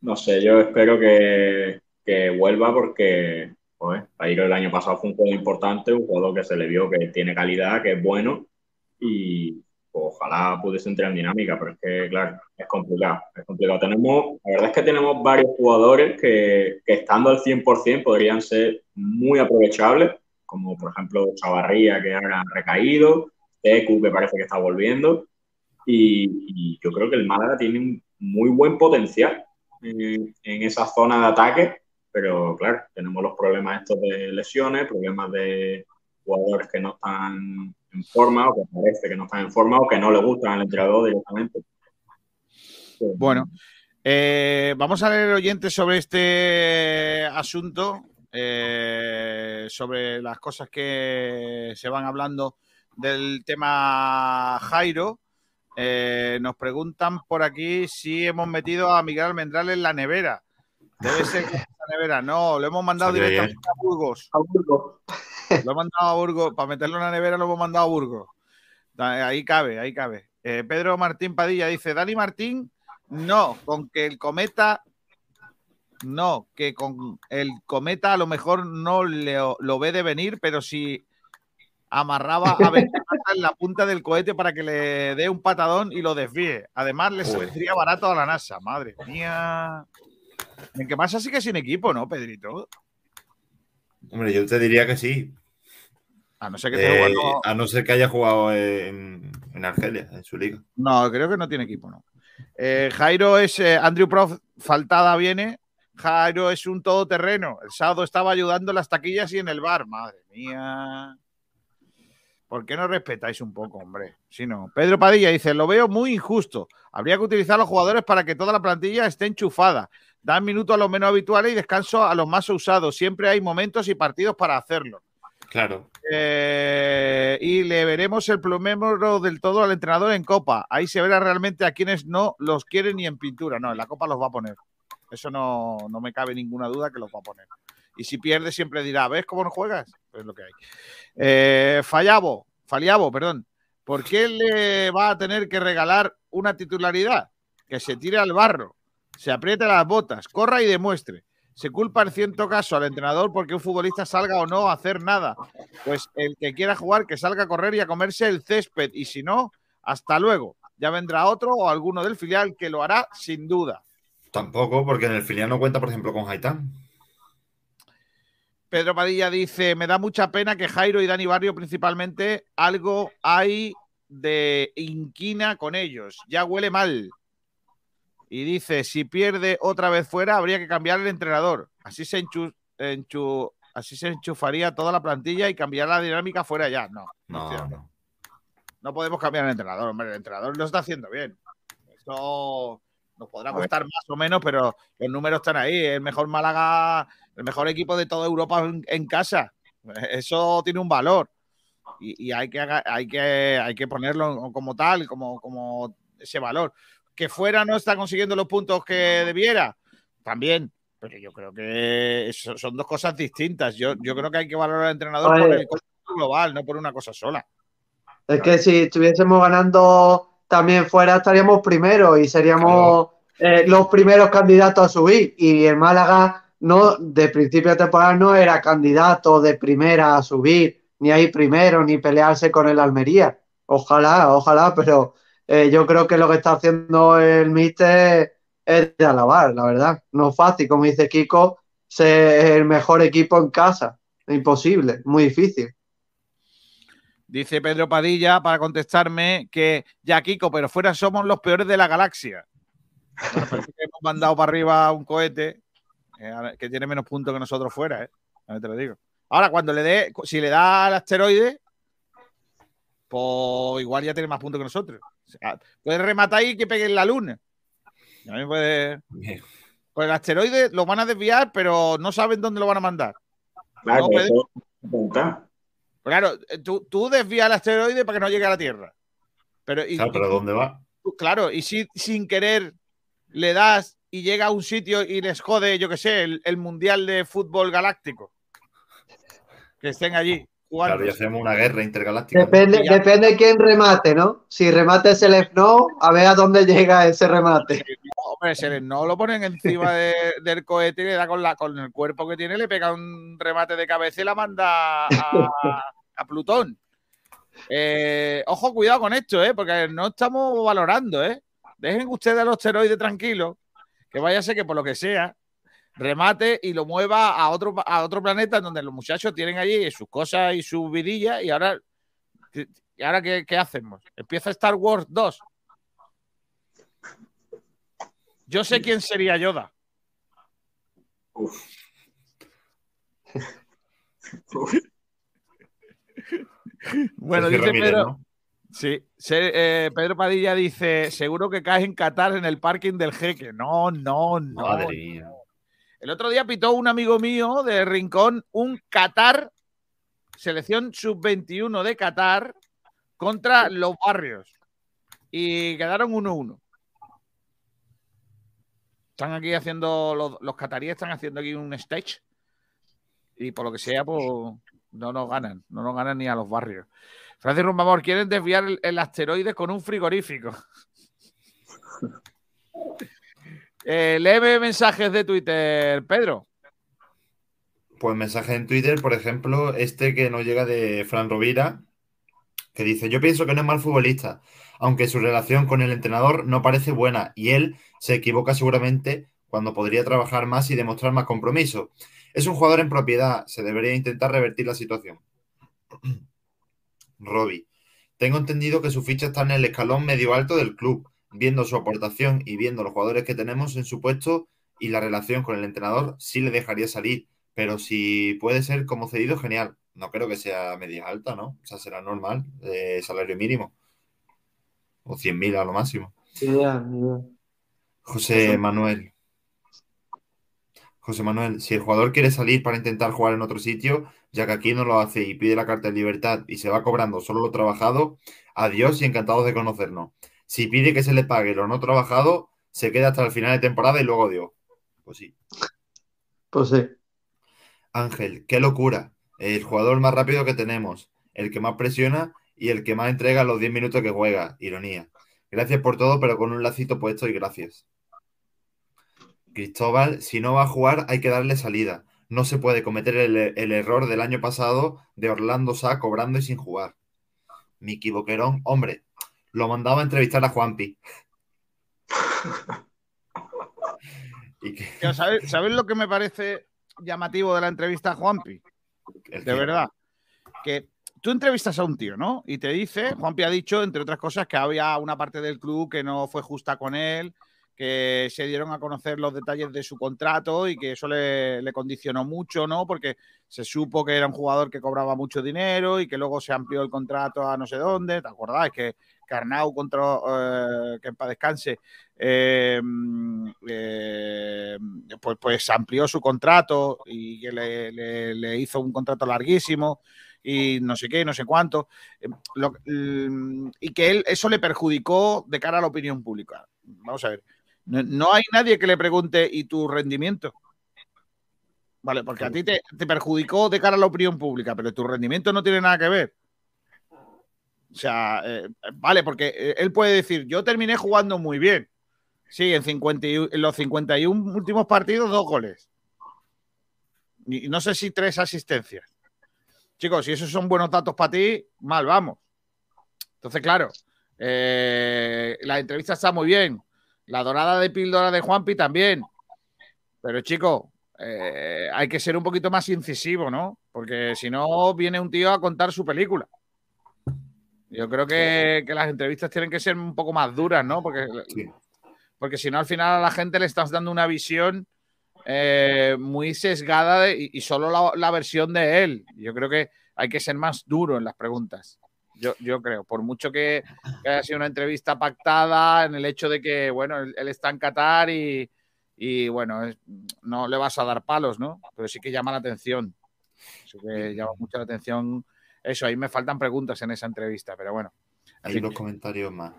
No sé, yo espero que, que vuelva porque pues, Jairo el año pasado fue un juego importante, un jugador que se le vio que tiene calidad, que es bueno y, ojalá pudiese entrar en dinámica, pero es que, claro, es complicado. Es complicado. Tenemos, la verdad es que tenemos varios jugadores que, que estando al 100% podrían ser muy aprovechables, como por ejemplo Chavarría, que ahora ha recaído, Tecu, que parece que está volviendo, y, yo creo que el Málaga tiene un muy buen potencial en, en esa zona de ataque, pero claro, tenemos los problemas estos de lesiones, problemas de jugadores que no están en forma o que parece que no están en forma o que no le gustan al entrenador directamente. Bueno, eh, vamos a leer oyentes sobre este asunto, eh, sobre las cosas que se van hablando del tema Jairo. Eh, nos preguntan por aquí si hemos metido a Miguel Almendral en la nevera. Debe ser en la nevera. No, lo hemos mandado directamente a Burgos. A Burgos. Lo he mandado a Burgos, para meterlo en la nevera lo hemos mandado a Burgos. Ahí cabe, ahí cabe. Eh, Pedro Martín Padilla dice, Dani Martín, no, con que el cometa, no, que con el cometa a lo mejor no lo ve de venir, pero si amarraba a en la punta del cohete para que le dé un patadón y lo desvíe. Además, le saldría barato a la NASA. Madre mía. En qué pasa sí que sin equipo, ¿no, Pedrito? Hombre, yo te diría que sí. A no ser que, eh, a no ser que haya jugado en, Argelia, en su liga. No, creo que no tiene equipo, no. Eh, Jairo es eh, Andrew Prof, faltada viene. Jairo es un todoterreno. El sábado estaba ayudando en las taquillas y en el bar. Madre mía. ¿Por qué no respetáis un poco, hombre? Si no. Pedro Padilla dice: Lo veo muy injusto. Habría que utilizar a los jugadores para que toda la plantilla esté enchufada. Dan minutos a los menos habituales y descanso a los más usados. Siempre hay momentos y partidos para hacerlo. Claro. Eh, y le veremos el plumero del todo al entrenador en Copa. Ahí se verá realmente a quienes no los quieren ni en pintura. No, en la Copa los va a poner. Eso no, me cabe ninguna duda que los va a poner. Y si pierde, siempre dirá, ¿ves cómo no juegas? Pues es lo que hay. Eh, Fallabo, perdón. ¿Por qué le va a tener que regalar una titularidad? que se tire al barro, se apriete las botas, corra y demuestre. Se culpa en cierto caso al entrenador porque un futbolista salga o no a hacer nada. Pues el que quiera jugar, que salga a correr y a comerse el césped. Y si no, hasta luego. Ya vendrá otro o alguno del filial que lo hará sin duda. Tampoco, porque en el filial no cuenta, por ejemplo, con Haitán. Pedro Padilla dice: Me da mucha pena que Jairo y Dani Barrio, principalmente, algo hay de inquina con ellos. Ya huele mal. Y dice: Si pierde otra vez fuera, habría que cambiar el entrenador. Así se, enchu- enchu- así se enchufaría toda la plantilla y cambiar la dinámica fuera ya. No, no, No, cierto. no. No podemos cambiar el entrenador, hombre. El entrenador lo está haciendo bien. Eso nos podrá costar más o menos, pero los números están ahí. El mejor Málaga, el mejor equipo de toda Europa en, en casa. Eso tiene un valor. Y, y hay, que, hay, que, hay que ponerlo como tal, como, como ese valor. Que fuera no está consiguiendo los puntos que debiera, también. Pero yo creo que eso son dos cosas distintas. Yo, yo creo que hay que valorar al entrenador por el global, no por una cosa sola. Es que si estuviésemos ganando también fuera, estaríamos primeros y seríamos eh, los primeros candidatos a subir. Y el Málaga, no, de principio de temporada, no era candidato de primera a subir, ni ahí primero, ni pelearse con el Almería. Ojalá, ojalá, pero eh, yo creo que lo que está haciendo el Míster es de alabar, la verdad. No es fácil, como dice Kiko, ser el mejor equipo en casa. Imposible, muy difícil. Dice Pedro Padilla para contestarme que ya Kiko, pero fuera somos los peores de la galaxia. Bueno, parece que hemos mandado para arriba un cohete eh, que tiene menos puntos que nosotros fuera, ¿eh? A ver, te lo digo. Ahora, cuando le dé, si le da al asteroide, pues igual ya tiene más puntos que nosotros. O sea, puede rematar y que pegue en la luna. También puede. Pues el asteroide lo van a desviar, pero no saben dónde lo van a mandar. Claro, No, Claro, eh, tú, tú desvías el asteroide para que no llegue a la Tierra. Pero, y- Claro, pero ¿dónde va? tú- claro, y si sin querer le das y llega a un sitio y les jode, yo qué sé, el, el Mundial de Fútbol Galáctico. Que estén allí jugando. Claro, y hacemos una guerra intergaláctica. Depende, ya- depende de quién remate, ¿no? Si remate es el no, a ver a dónde llega ese remate. No lo ponen encima de- del cohete y le da con, la, con el cuerpo que tiene, le pega un remate de cabeza y la manda a, a Plutón. Eh, ojo, cuidado con esto, ¿eh? porque no estamos valorando. ¿eh? Dejen ustedes al asteroide tranquilo, que vaya a que por lo que sea, remate y lo mueva a otro, a otro planeta donde los muchachos tienen allí sus cosas y sus vidillas y ahora, ¿y ahora qué, qué hacemos? Empieza Star Wars 2. Yo sé quién sería Yoda. Uf. Bueno, dice Ramírez, Pedro, ¿no? sí, se- eh, Pedro Padilla dice, seguro que caes en Qatar en el parking del jeque. No, no, no. Madre mía. El otro día pitó un amigo mío de Rincón un Qatar, selección sub-21 de Qatar contra los barrios. Y quedaron 1-1. Están aquí haciendo, los, los cataríes están haciendo aquí un stage. Y por lo que sea, pues no nos ganan. No nos ganan ni a los barrios. Francis Rumbamor, quieren desviar el, el asteroide con un frigorífico. Eh, léeme mensajes de Twitter, Pedro. Pues mensaje en Twitter, por ejemplo, este que nos llega de Fran Rovira, que dice, yo pienso que no es mal futbolista, aunque su relación con el entrenador no parece buena y él se equivoca seguramente cuando podría trabajar más y demostrar más compromiso. Es un jugador en propiedad, se debería intentar revertir la situación. Robbie, tengo entendido que su ficha está en el escalón medio alto del club, viendo su aportación y viendo los jugadores que tenemos en su puesto y la relación con el entrenador, sí le dejaría salir pero si puede ser como cedido, genial. No creo que sea media alta, ¿no? O sea, será normal, eh, salario mínimo. O 100.000 a lo máximo. José Manuel. José Manuel, si el jugador quiere salir para intentar jugar en otro sitio, ya que aquí no lo hace y pide la carta de libertad y se va cobrando solo lo trabajado, adiós y encantados de conocernos. Si pide que se le pague lo no trabajado, se queda hasta el final de temporada y luego adiós. Pues sí. Pues sí. Ángel, qué locura. El jugador más rápido que tenemos, el que más presiona y el que más entrega los 10 minutos que juega. Ironía. Gracias por todo, pero con un lacito puesto y gracias. Cristóbal, si no va a jugar, hay que darle salida. No se puede cometer el, el error del año pasado de Orlando Sá cobrando y sin jugar. Miki Boquerón, hombre, lo mandaba a entrevistar a Juanpi. ¿Y que... ¿Sabes, ¿Sabes lo que me parece llamativo de la entrevista a Juanpi? De verdad. Que tú entrevistas a un tío, ¿no? Y te dice, Juanpi ha dicho, entre otras cosas, que había una parte del club que no fue justa con él, que se dieron a conocer los detalles de su contrato y que eso le, le, condicionó mucho, ¿no? Porque se supo que era un jugador que cobraba mucho dinero y que luego se amplió el contrato a no sé dónde, ¿te acordáis? Que Carnau contra eh, que en paz descanse, eh, eh, pues, pues amplió su contrato y que le, le, le, hizo un contrato larguísimo y no sé qué, no sé cuánto, lo, y que él, eso le perjudicó de cara a la opinión pública. Vamos a ver, no, no hay nadie que le pregunte ¿y tu rendimiento? Vale, porque a ti te, te, perjudicó de cara a la opinión pública, pero tu rendimiento no tiene nada que ver. O sea, eh, vale, porque él puede decir, yo terminé jugando muy bien. Sí, en, 50 y, en los 51 últimos partidos, dos goles. Y no sé si tres asistencias. Chicos, si esos son buenos datos para ti, mal vamos. Entonces, claro, eh, la entrevista está muy bien. La dorada de píldora de Juanpi también. Pero, chicos, eh, hay que ser un poquito más incisivo, ¿no? Porque si no, viene un tío a contar su película. Yo creo que, que, las entrevistas tienen que ser un poco más duras, ¿no? Porque, sí. porque si no, al final a la gente le estás dando una visión eh, muy sesgada de, y, solo la, la, versión de él. Yo creo que hay que ser más duro en las preguntas. Yo, yo creo, por mucho que, que, haya sido una entrevista pactada en el hecho de que, bueno, él, él está en Qatar y, y bueno, no le vas a dar palos, ¿no? Pero sí que llama la atención. Sí que llama mucho la atención eso, ahí me faltan preguntas en esa entrevista, pero bueno. Hay fin. dos comentarios más.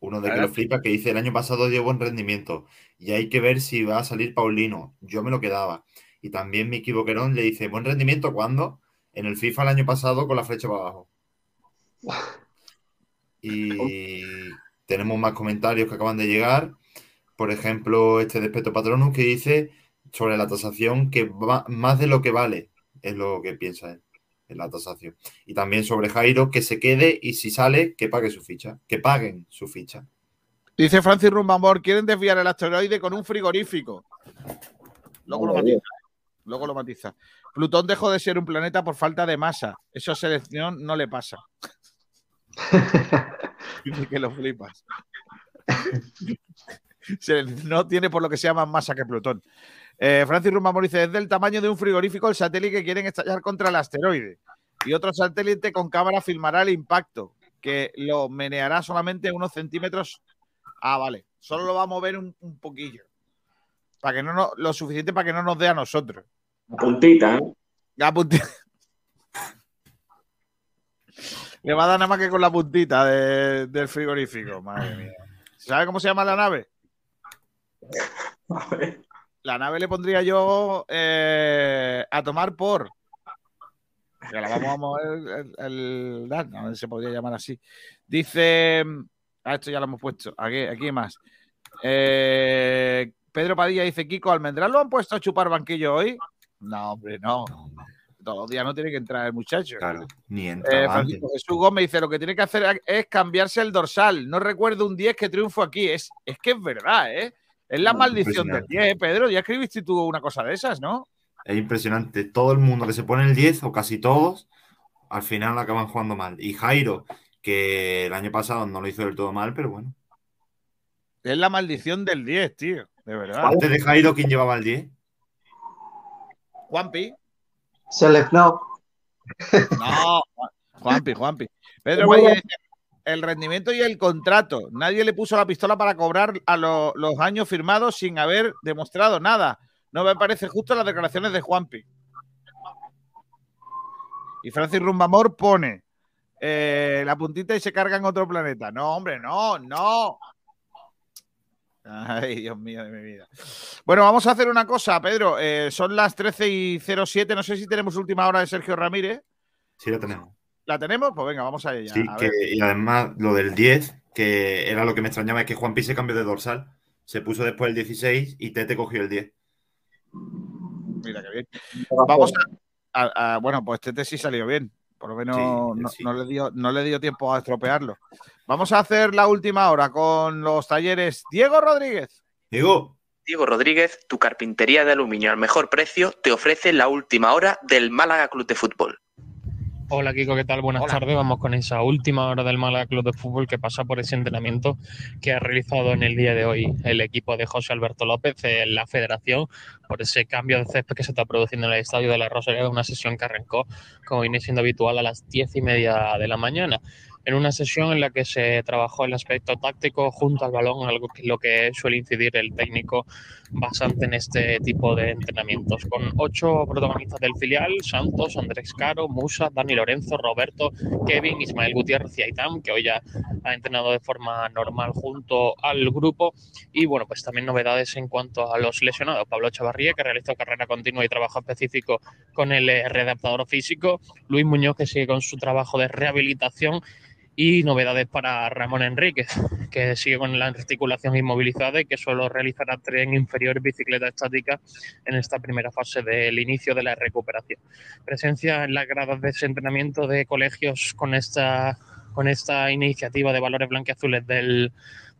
Uno de que lo flipa que dice el año pasado dio buen rendimiento y hay que ver si va a salir Paulino. Yo me lo quedaba. Y también Miki Boquerón le dice, buen rendimiento cuando en el FIFA el año pasado con la flecha para abajo. Y tenemos más comentarios que acaban de llegar. Por ejemplo, este de Peto Patronus que dice sobre la tasación que va más de lo que vale, es lo que piensa él en la tasación. Y también sobre Jairo, que se quede y si sale, que pague su ficha, que paguen su ficha. Dice Francis Rumbambor, quieren desviar el asteroide con un frigorífico. Luego lo matiza. Luego lo matiza. Plutón dejó de ser un planeta por falta de masa. Eso a selección no le pasa. Dice que lo flipas. no tiene por lo que sea más masa que Plutón. Eh, Francis Rumamor dice, es del tamaño de un frigorífico el satélite que quieren estallar contra el asteroide. Y otro satélite con cámara filmará el impacto, que lo meneará solamente unos centímetros. Ah, vale. Solo lo va a mover un, un poquillo. Para que no, lo suficiente para que no nos dé a nosotros. La puntita, ¿eh? La puntita. Le va a dar nada más que con la puntita de, del frigorífico. Madre mía. ¿Sabe cómo se llama la nave? A ver la nave le pondría yo eh, a tomar por. Que la vamos a mover el, el, el, no se podría llamar así. Dice. Ah, esto ya lo hemos puesto. Aquí, aquí más. Eh, Pedro Padilla dice: Kiko, ¿Almendral lo han puesto a chupar banquillo hoy? No, hombre, no. Todos los días no tiene que entrar el muchacho. Claro, ni entra. Eh, Francisco Jesús Gómez dice: Lo que tiene que hacer es cambiarse el dorsal. No recuerdo un 10 que triunfo aquí. Es, es que es verdad, ¿eh? Es la maldición del 10, Pedro. Ya escribiste tú una cosa de esas, ¿no? Es impresionante. Todo el mundo que se pone el 10, o casi todos, al final acaban jugando mal. Y Jairo, que el año pasado no lo hizo del todo mal, pero bueno. Es la maldición del 10, tío. De verdad. Antes de Jairo, ¿quién llevaba el 10? Juanpi. Se les no. No, Juanpi, Juanpi. Pedro Valle dice, el rendimiento y el contrato. Nadie le puso la pistola para cobrar a lo, los años firmados sin haber demostrado nada. No me parece justo las declaraciones de Juanpi. Y Francis Rumbamor pone eh, la puntita y se carga en otro planeta. No, hombre, no, no. Ay, Dios mío de mi vida. Bueno, vamos a hacer una cosa, Pedro. Eh, son las 13 y 07. No sé si tenemos última hora de Sergio Ramírez. Sí, la tenemos. ¿La tenemos? Pues venga, vamos a ella. Sí, a que, y además lo del 10, que era lo que me extrañaba, es que Juan Pi se cambió de dorsal. Se puso después el 16 y Tete cogió el 10. Mira qué bien. Vamos a, bueno, pues Tete sí salió bien. Por lo menos no, le dio, no le dio tiempo a estropearlo. Vamos a hacer la última hora con los talleres. Diego Rodríguez. Diego. Diego Rodríguez, tu carpintería de aluminio al mejor precio, te ofrece la última hora del Málaga Club de Fútbol. Hola Kiko, ¿qué tal? Buenas tardes. Vamos con esa última hora del Málaga Club de Fútbol que pasa por ese entrenamiento que ha realizado en el día de hoy el equipo de José Alberto López en la federación por ese cambio de césped que se está produciendo en el estadio de la Rosalía, una sesión que arrancó, como viene siendo habitual, a las diez y media de la mañana en una sesión en la que se trabajó el aspecto táctico junto al balón, algo que lo que suele incidir el técnico bastante en este tipo de entrenamientos, con ocho protagonistas del filial, Santos, Andrés Caro, Musa, Dani Lorenzo, Roberto, Kevin, Ismael Gutiérrez y Aitam, que hoy ya ha entrenado de forma normal junto al grupo, y bueno, pues también novedades en cuanto a los lesionados, Pablo Chavarría, que realizó carrera continua y trabajo específico con el readaptador físico, Luis Muñoz, que sigue con su trabajo de rehabilitación, y novedades para Ramón Enríquez, que sigue con la articulación inmovilizada y que solo realizará tren inferior bicicleta estática en esta primera fase del inicio de la recuperación. Presencia en las gradas de entrenamiento de colegios con esta, con esta iniciativa de valores blanqueazules del,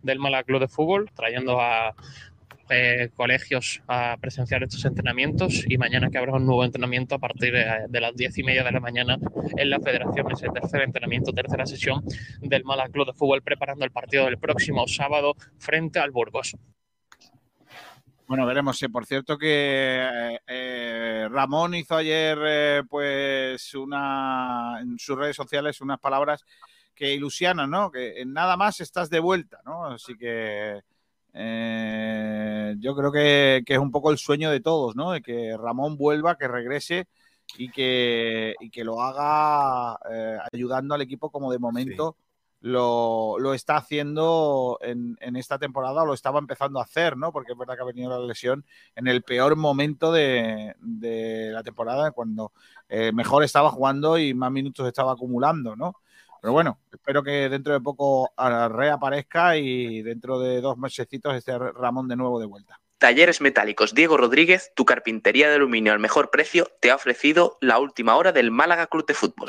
del Málaga Club de Fútbol, trayendo a eh, colegios a presenciar estos entrenamientos y mañana que habrá un nuevo entrenamiento a partir de, las diez y media de la mañana en la federación, ese tercer entrenamiento, tercera sesión del Málaga Club de Fútbol preparando el partido del próximo sábado frente al Burgos. Bueno, veremos. Sí, por cierto que eh, eh, Ramón hizo ayer, pues, una en sus redes sociales unas palabras que ilusionan, ¿no? Que nada más estás de vuelta, ¿no? Así que eh, yo creo que, es un poco el sueño de todos, ¿no? De que Ramón vuelva, que regrese y que, que lo haga eh, ayudando al equipo como de momento lo, está haciendo en, esta temporada, o lo estaba empezando a hacer, ¿no? Porque es verdad que ha venido la lesión en el peor momento de, la temporada, cuando eh, mejor estaba jugando y más minutos estaba acumulando, ¿no? Pero bueno, espero que dentro de poco reaparezca y dentro de dos mesecitos esté Ramón de nuevo de vuelta. Talleres Metálicos Diego Rodríguez, tu carpintería de aluminio al mejor precio, te ha ofrecido la última hora del Málaga Club de Fútbol.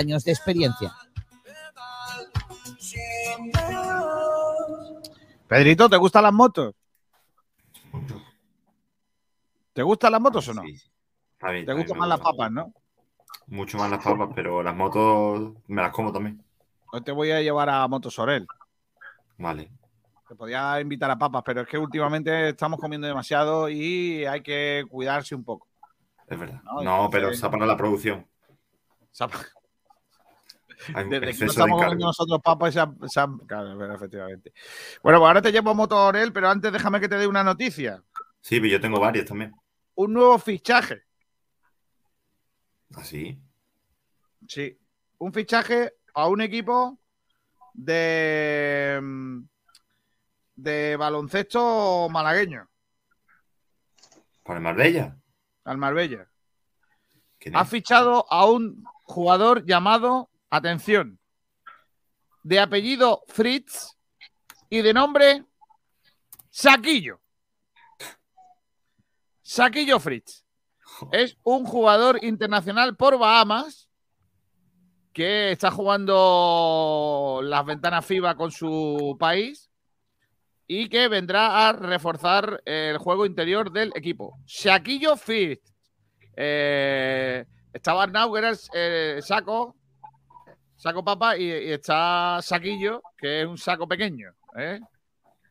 años de experiencia. Pedrito, ¿te gustan las motos? ¿Te gustan las motos o no? ¿Te gustan más las papas, no? Mucho más las papas, pero las motos me las como también. Hoy te voy a llevar a Motosorel. Vale. Te podía invitar a papas, pero es que últimamente estamos comiendo demasiado y hay que cuidarse un poco. Es verdad. No, pero esa para la producción. Desde que no estamos comiendo nosotros papas, se Claro, efectivamente. Bueno, pues ahora te llevo a Motorel, pero antes déjame que te dé una noticia. Sí, pero yo tengo varias también. Un nuevo fichaje. ¿Ah, sí? Sí. Un fichaje a un equipo de, de baloncesto malagueño. ¿Para el Marbella? Al Marbella. Ha fichado a un jugador llamado atención, de apellido Fritz y de nombre Saquillo. Saquillo Fritz. Es un jugador internacional por Bahamas que está jugando las ventanas FIBA con su país y que vendrá a reforzar el juego interior del equipo. Saquillo Fritz. Eh, estaba Arnau, que era el saco, saco papa y, está saquillo, que es un saco pequeño. ¿eh?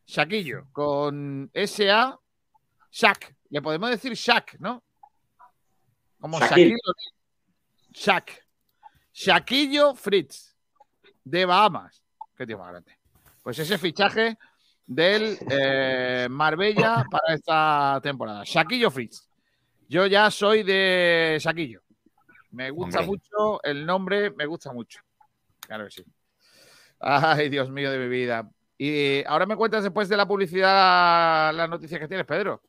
Saquillo, con S-A, Shaq. Le podemos decir Shaq, ¿no? Como Shaquillo. Shaq. Shaquillo Fritz, de Bahamas. Qué tío más grande. Pues ese fichaje del eh, Marbella para esta temporada. Shaquillo Fritz. Yo ya soy de Shaquillo. Me gusta Hombre. mucho el nombre, me gusta mucho. Claro que sí. Ay, Dios mío de mi vida. Y ahora me cuentas después de la publicidad las noticias que tienes, Pedro.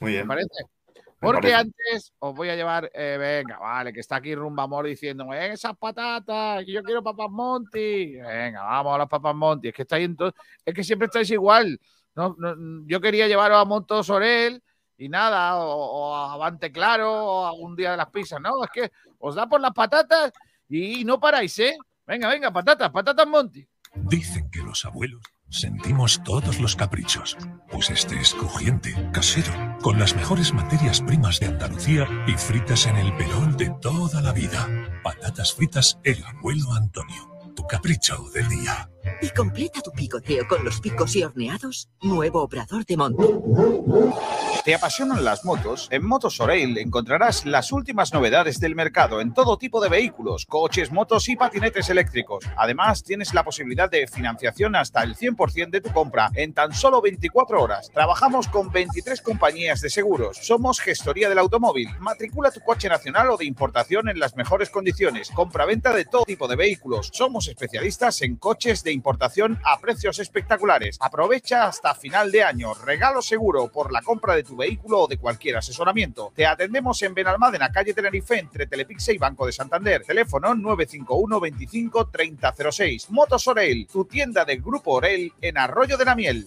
Muy ¿Me bien. parece? Me Porque parece. antes os voy a llevar, eh, venga, vale, que está aquí Rumba Amor diciéndome, esas patatas, que yo quiero papas Monty. Venga, vamos a las papas Monty. Es que estáis en to- es que siempre estáis igual. No, no, yo quería llevaros a Monto Sorel y nada, o, o a Avante Claro, o a un día de las pizzas. No, es que os da por las patatas y no paráis, ¿eh? Venga, venga, patatas, patatas Monty. Dicen que los abuelos sentimos todos los caprichos, pues este es crujiente, casero, con las mejores materias primas de Andalucía y fritas en el pelón de toda la vida. Patatas fritas El Abuelo Antonio, tu capricho del día. Y completa tu picoteo con los picos y horneados, nuevo obrador de monte. ¿Te apasionan las motos? En Motos Oreil encontrarás las últimas novedades del mercado en todo tipo de vehículos, coches, motos y patinetes eléctricos. Además, tienes la posibilidad de financiación hasta el 100% de tu compra en tan solo 24 horas. Trabajamos con 23 compañías de seguros. Somos gestoría del automóvil. Matricula tu coche nacional o de importación en las mejores condiciones. Compra-venta de todo tipo de vehículos. Somos especialistas en coches de importación a precios espectaculares. Aprovecha hasta final de año. Regalo seguro por la compra de tu vehículo o de cualquier asesoramiento. Te atendemos en Benalmádena, calle Tenerife, entre Telepixe y Banco de Santander. Teléfono 951 25 3006. Motos Orel, tu tienda del Grupo Orel en Arroyo de la Miel.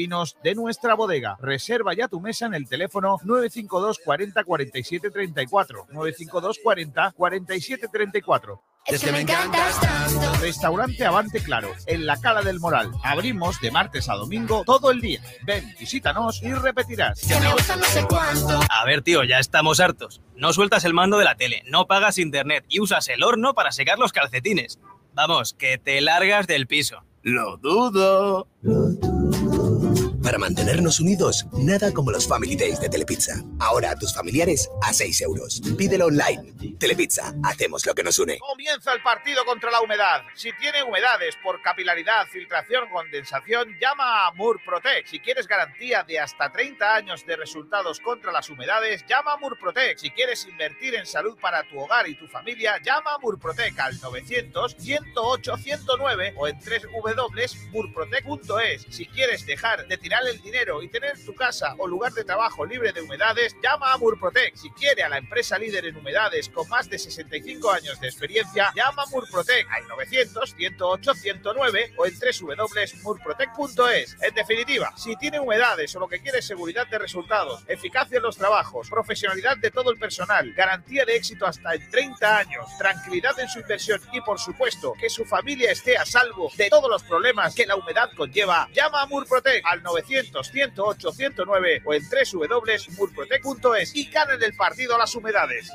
vinos de nuestra bodega. Reserva ya tu mesa en el teléfono 952 40 47 34. 952 40 47 34. Es que me encantas tanto. Restaurante Avante Claro, en la Cala del Moral. Abrimos de martes a domingo todo el día. Ven, visítanos y repetirás. Que me gusta no sé cuánto. A ver, tío, ya estamos hartos. No sueltas el mando de la tele, no pagas internet y usas el horno para secar los calcetines. Vamos, que te largas del piso. Lo dudo. Para mantenernos unidos, nada como los Family Days de Telepizza. Ahora a tus familiares a 6 euros. Pídelo online. Telepizza, hacemos lo que nos une. Comienza el partido contra la humedad. Si tiene humedades por capilaridad, filtración, condensación, llama a Murprotec. Si quieres garantía de hasta 30 años de resultados contra las humedades, llama a Murprotec. Si quieres invertir en salud para tu hogar y tu familia, llama a Murprotec al 900 108 109 o en www.murprotec.es. Si quieres dejar de tirar el dinero y tener tu casa o lugar de trabajo libre de humedades, llama a Murprotec. Si quiere a la empresa líder en humedades con más de 65 años de experiencia, llama a Murprotec al 900 108 109 o en www.murprotec.es. En definitiva, si tiene humedades o lo que quiere es seguridad de resultados, eficacia en los trabajos, profesionalidad de todo el personal, garantía de éxito hasta en 30 años, tranquilidad en su inversión y por supuesto que su familia esté a salvo de todos los problemas que la humedad conlleva, llama a Murprotec al 900 108 109 o en www.murprotec.es y ganen el partido a las humedades.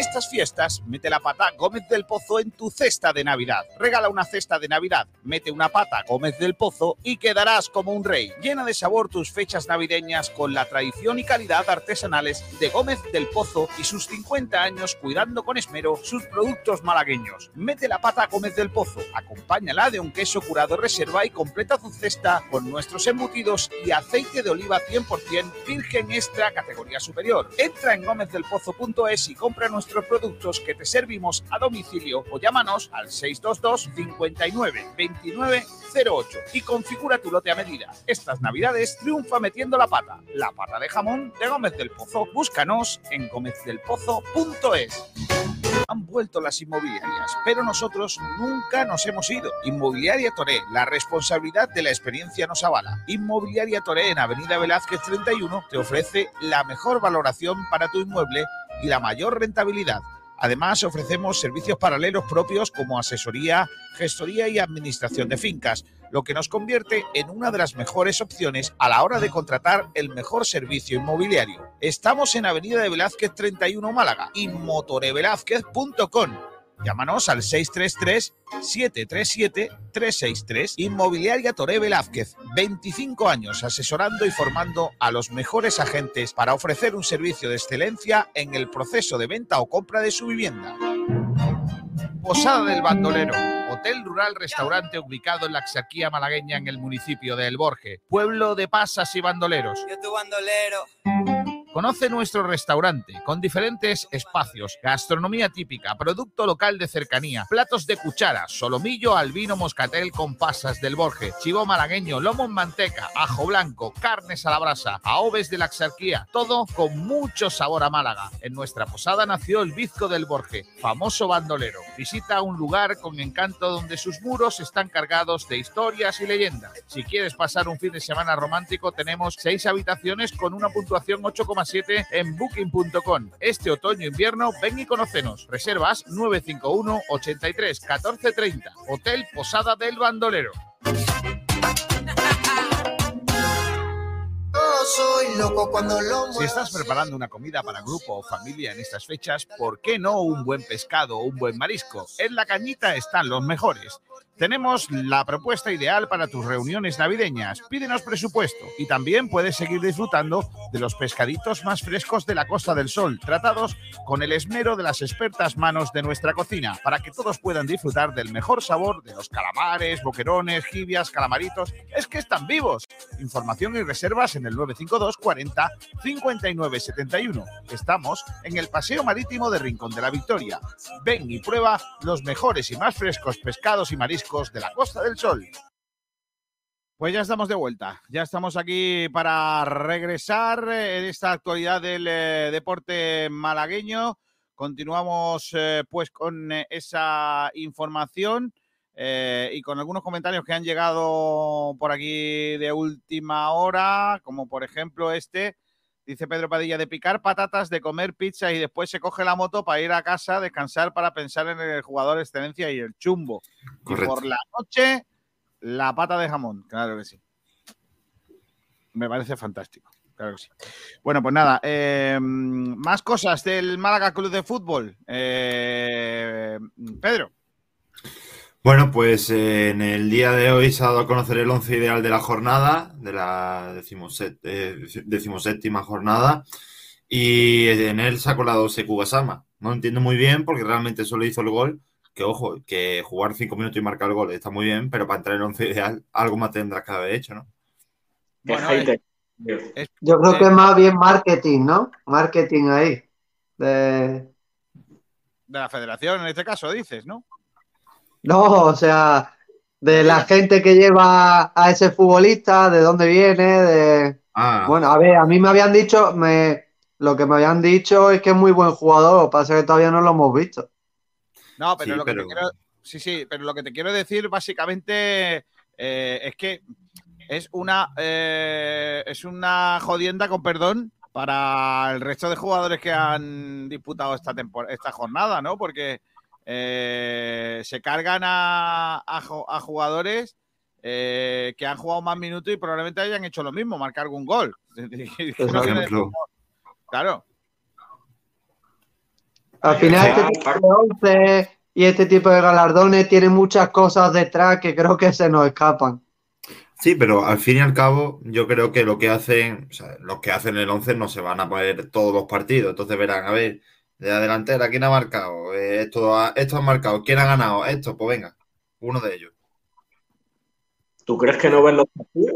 Estas fiestas, mete la pata Gómez del Pozo en tu cesta de Navidad. Regala una cesta de Navidad, mete una pata Gómez del Pozo y quedarás como un rey. Llena de sabor tus fechas navideñas con la tradición y calidad artesanales de Gómez del Pozo y sus 50 años cuidando con esmero sus productos malagueños. Mete la pata Gómez del Pozo, acompáñala de un queso curado reserva y completa tu cesta con nuestros embutidos y aceite de oliva 100% virgen extra categoría superior. Entra en gómezdelpozo.es y compra nuestros productos que te servimos a domicilio o llámanos al 622 59 29 08 y configura tu lote a medida. Estas navidades triunfa metiendo la pata. La pata de jamón de Gómez del Pozo. Búscanos en gómezdelpozo.es. Han vuelto las inmobiliarias, pero nosotros nunca nos hemos ido. Inmobiliaria Toré, la responsabilidad de la experiencia nos avala. Inmobiliaria Toré en Avenida Velázquez 31 te ofrece la mejor valoración para tu inmueble y la mayor rentabilidad. Además, ofrecemos servicios paralelos propios como asesoría, gestoría y administración de fincas, lo que nos convierte en una de las mejores opciones a la hora de contratar el mejor servicio inmobiliario. Estamos en Avenida de Velázquez 31 Málaga y motorevelázquez.com. Llámanos al 633-737-363. Inmobiliaria Toré Velázquez. 25 años asesorando y formando a los mejores agentes para ofrecer un servicio de excelencia en el proceso de venta o compra de su vivienda. Posada del Bandolero. Hotel rural restaurante ubicado en la Axarquía malagueña en el municipio de El Borje. Pueblo de pasas y bandoleros. Yo tu bandolero. Conoce nuestro restaurante con diferentes espacios, gastronomía típica, producto local de cercanía, platos de cuchara, solomillo, albino, moscatel con pasas del Borje, chivo malagueño, lomo en manteca, ajo blanco, carnes a la brasa, aoves de la Axarquía, todo con mucho sabor a Málaga. En nuestra posada nació el Bizco del Borje, famoso bandolero. Visita un lugar con encanto donde sus muros están cargados de historias y leyendas. Si quieres pasar un fin de semana romántico, tenemos seis habitaciones con una puntuación 8,7 en booking.com. Este otoño-invierno, ven y conocenos. Reservas 951 83 14 30. Hotel Posada del Bandolero. Si estás preparando una comida para grupo o familia en estas fechas, ¿por qué no un buen pescado o un buen marisco? En la cañita están los mejores. Tenemos la propuesta ideal para tus reuniones navideñas. Pídenos presupuesto y también puedes seguir disfrutando de los pescaditos más frescos de la Costa del Sol, tratados con el esmero de las expertas manos de nuestra cocina, para que todos puedan disfrutar del mejor sabor de los calamares, boquerones, jibias, calamaritos. Es que están vivos. Información y reservas en el 952 40 59 71. Estamos en el Paseo Marítimo de Rincón de la Victoria. Ven y prueba los mejores y más frescos pescados y mariscos de la Costa del Sol. Pues ya estamos de vuelta, ya estamos aquí para regresar en esta actualidad del eh, deporte malagueño. Continuamos eh, pues con eh, esa información eh, y con algunos comentarios que han llegado por aquí de última hora, como por ejemplo este. Dice Pedro Padilla, de picar patatas, de comer pizza y después se coge la moto para ir a casa, descansar para pensar en el jugador excelencia y el chumbo. Y Correcto. por la noche, la pata de jamón. Claro que sí. Me parece fantástico. Claro que sí. Bueno, pues nada, eh, más cosas del Málaga Club de Fútbol. Eh, Pedro. Bueno, pues eh, en el día de hoy se ha dado a conocer el once ideal de la jornada, de la eh, decimoséptima jornada, y en él se ha colado Seku Gasama. No entiendo muy bien porque realmente solo hizo el gol, que ojo, que jugar cinco minutos y marcar el gol está muy bien, pero para entrar en el once ideal algo más tendrás que haber hecho, ¿no? Hater. Yo creo Eh, que es más bien marketing, ¿no? Marketing ahí. De... De la federación, en este caso, dices, ¿no? No, o sea, de la gente que lleva a ese futbolista, de dónde viene, de... Ah, Bueno, a ver, a mí me habían dicho, me... lo que me habían dicho es que es muy buen jugador, lo que pasa es que todavía no lo hemos visto. No, pero Sí, lo que pero- te quiero. Sí, sí, pero lo que te quiero decir básicamente eh, es que es una eh, es una jodienda con perdón para el resto de jugadores que han disputado esta tempor- esta jornada, ¿no? Porque eh, se cargan a, a jo- a jugadores eh, que han jugado más minutos y probablemente hayan hecho lo mismo, marcar algún gol. por ejemplo. Claro. Al final, este tipo de once y este tipo de galardones tienen muchas cosas detrás que creo que se nos escapan. Sí, pero al fin y al cabo, yo creo que lo que hacen, o sea, los que hacen el 11 no se van a poner todos los partidos. Entonces verán, a ver, de la delantera, ¿quién ha marcado? Eh, esto, ha, esto ha marcado, ¿quién ha ganado? Esto, pues venga, uno de ellos. ¿Tú crees que no ven los partidos?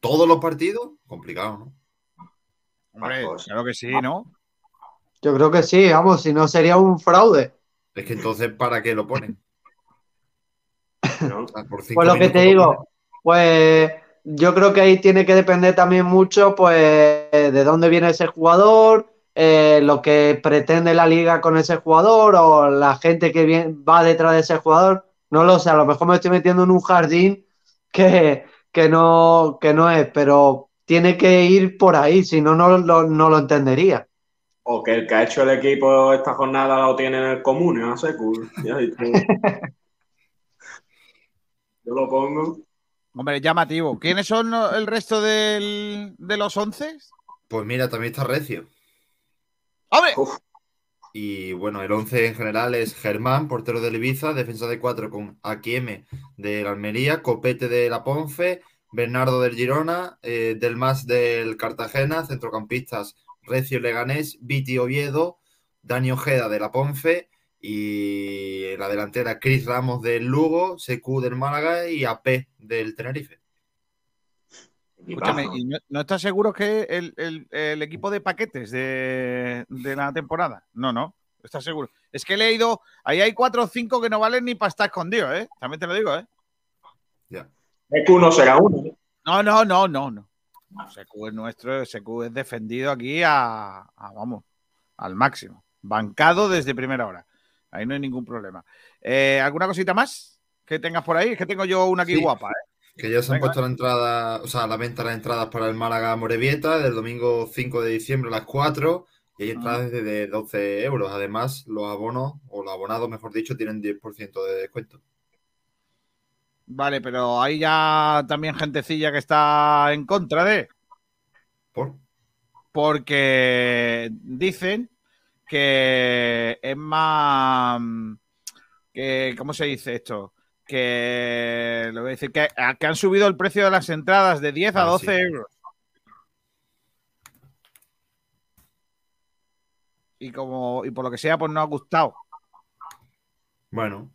¿Todos los partidos? Complicado, ¿no? Hombre, claro que sí, ¿no? Yo creo que sí, vamos, si no sería un fraude. Es que entonces, ¿para qué lo ponen? Por Pues lo que te lo digo, ponen. pues yo creo que ahí tiene que depender también mucho, pues, de dónde viene ese jugador, eh, lo que pretende la liga con ese jugador o la gente que viene- va detrás de ese jugador. No lo sé, a lo mejor me estoy metiendo en un jardín que, que no, que no es, pero tiene que ir por ahí, si no, no lo, no lo entendería. O que el que ha hecho el equipo esta jornada lo tiene en el común, no sé, cool. Yo lo pongo. Hombre, llamativo. ¿Quiénes son el resto del- de los once? Pues mira, también está Recio. ¡Hombre! Y bueno, el 11 en general es Germán, portero del Ibiza, defensa de 4 con Akieme del Almería, Copete de la Ponfe, Bernardo del Girona, eh, Del Mas del Cartagena, centrocampistas Recio Leganés, Viti Oviedo, Dani Ojeda de la Ponfe y en la delantera Cris Ramos del Lugo, Secu del Málaga y AP del Tenerife. Escúchame, ¿y no, no estás seguro que el, el- el equipo de paquetes de, de la temporada? No, no. ¿Estás seguro? Es que he leído, ahí hay cuatro o cinco que no valen ni para estar escondidos, ¿eh? También te lo digo, ¿eh? Ya. Es que uno será uno. ¿eh? No, no, no, no, no. SQ es nuestro, SQ es defendido aquí a, a, vamos, al máximo. Bancado desde primera hora. Ahí no hay ningún problema. Eh, ¿Alguna cosita más que tengas por ahí? Es que tengo yo una aquí Sí. guapa, ¿eh? Que ya se han puesto la entrada, o sea, a la venta las entradas para el Málaga Morevieta del domingo 5 de diciembre a las 4 y hay entradas de, de 12 euros. Además, los abonos, o los abonados, mejor dicho, tienen 10% de descuento. Vale, pero hay ya también gentecilla que está en contra de. ¿Por? Porque dicen que es más. Que, ¿Cómo se dice esto? Que. Lo voy a decir, que, que han subido el precio de las entradas de 10 a Ah, 12 sí. euros. Y como, y por lo que sea, pues no ha gustado. Bueno.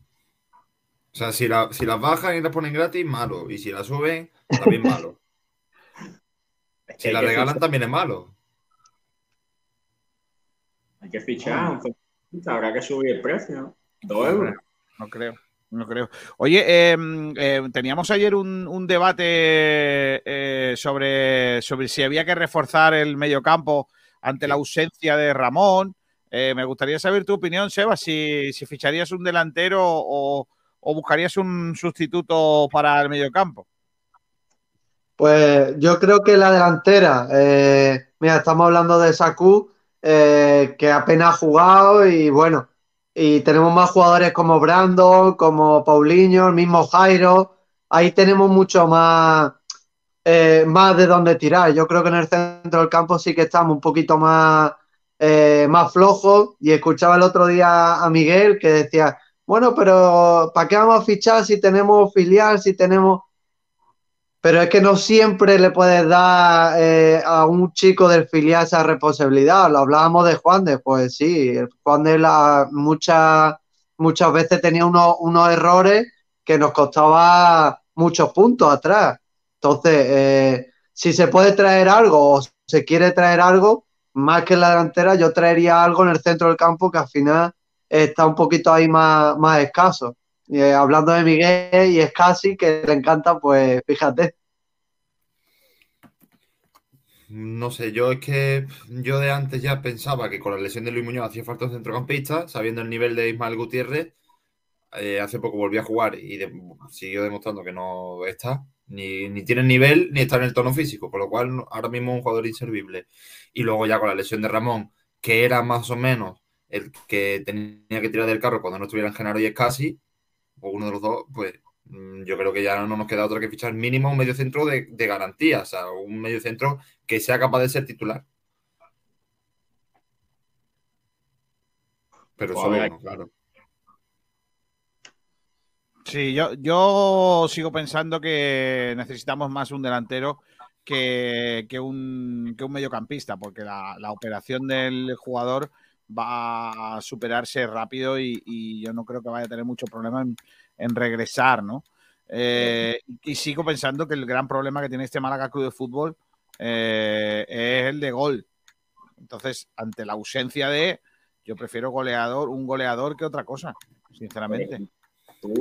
O sea, si, la- si las bajan y las ponen gratis, malo. Y si las suben, también malo. Si las regalan, fichar. también es malo. Hay que fichar. Habrá que subir el precio. Dos euros. No creo, no creo. Oye, eh, eh, teníamos ayer un, un debate eh, sobre, sobre si había que reforzar el mediocampo ante la ausencia de Ramón. Eh, me gustaría saber tu opinión, Seba, si, si ficharías un delantero o, o buscarías un sustituto para el mediocampo. Pues yo creo que la delantera, eh, mira, estamos hablando de Saku, eh, que apenas ha jugado y bueno, y tenemos más jugadores como Brandon, como Paulinho, el mismo Jairo, ahí tenemos mucho más, eh, más de dónde tirar. Yo creo que en el centro del campo sí que estamos un poquito más, eh, más flojos y escuchaba el otro día a Miguel que decía, bueno, pero ¿para qué vamos a fichar si tenemos filial, si tenemos... Pero es que no siempre le puedes dar eh, a un chico del filial esa responsabilidad. Lo hablábamos de Juan de, pues sí, Juan de la, muchas, muchas veces tenía unos, unos errores que nos costaba muchos puntos atrás. Entonces, eh, si se puede traer algo o se quiere traer algo, más que en la delantera, yo traería algo en el centro del campo que al final está un poquito ahí más, más escaso. Eh, hablando de Miguel y es casi que le encanta, pues fíjate. No sé, yo es que yo de antes ya pensaba que con la lesión de Luis Muñoz hacía falta un centrocampista, sabiendo el nivel de Ismael Gutiérrez. Eh, hace poco volvió a jugar y siguió demostrando que no está, ni, ni tiene el nivel ni está en el tono físico, por lo cual ahora mismo es un jugador inservible. Y luego ya con la lesión de Ramón, que era más o menos el que tenía que tirar del carro cuando no estuvieran Genaro y Escasi, o uno de los dos, pues mm, yo creo que ya no nos queda otra que fichar mínimo un medio centro de, de garantía, o sea, un medio centro que sea capaz de ser titular. Pero Pues solo uno, claro. Sí, yo, yo sigo pensando que necesitamos más un delantero que, que un, que un mediocampista, porque la, la operación del jugador va a superarse rápido y, y yo no creo que vaya a tener mucho problema en, en regresar, ¿no? Eh, y sigo pensando que el gran problema que tiene este Málaga Club de Fútbol eh, es el de gol. Entonces, ante la ausencia de, yo prefiero goleador, un goleador que otra cosa, sinceramente.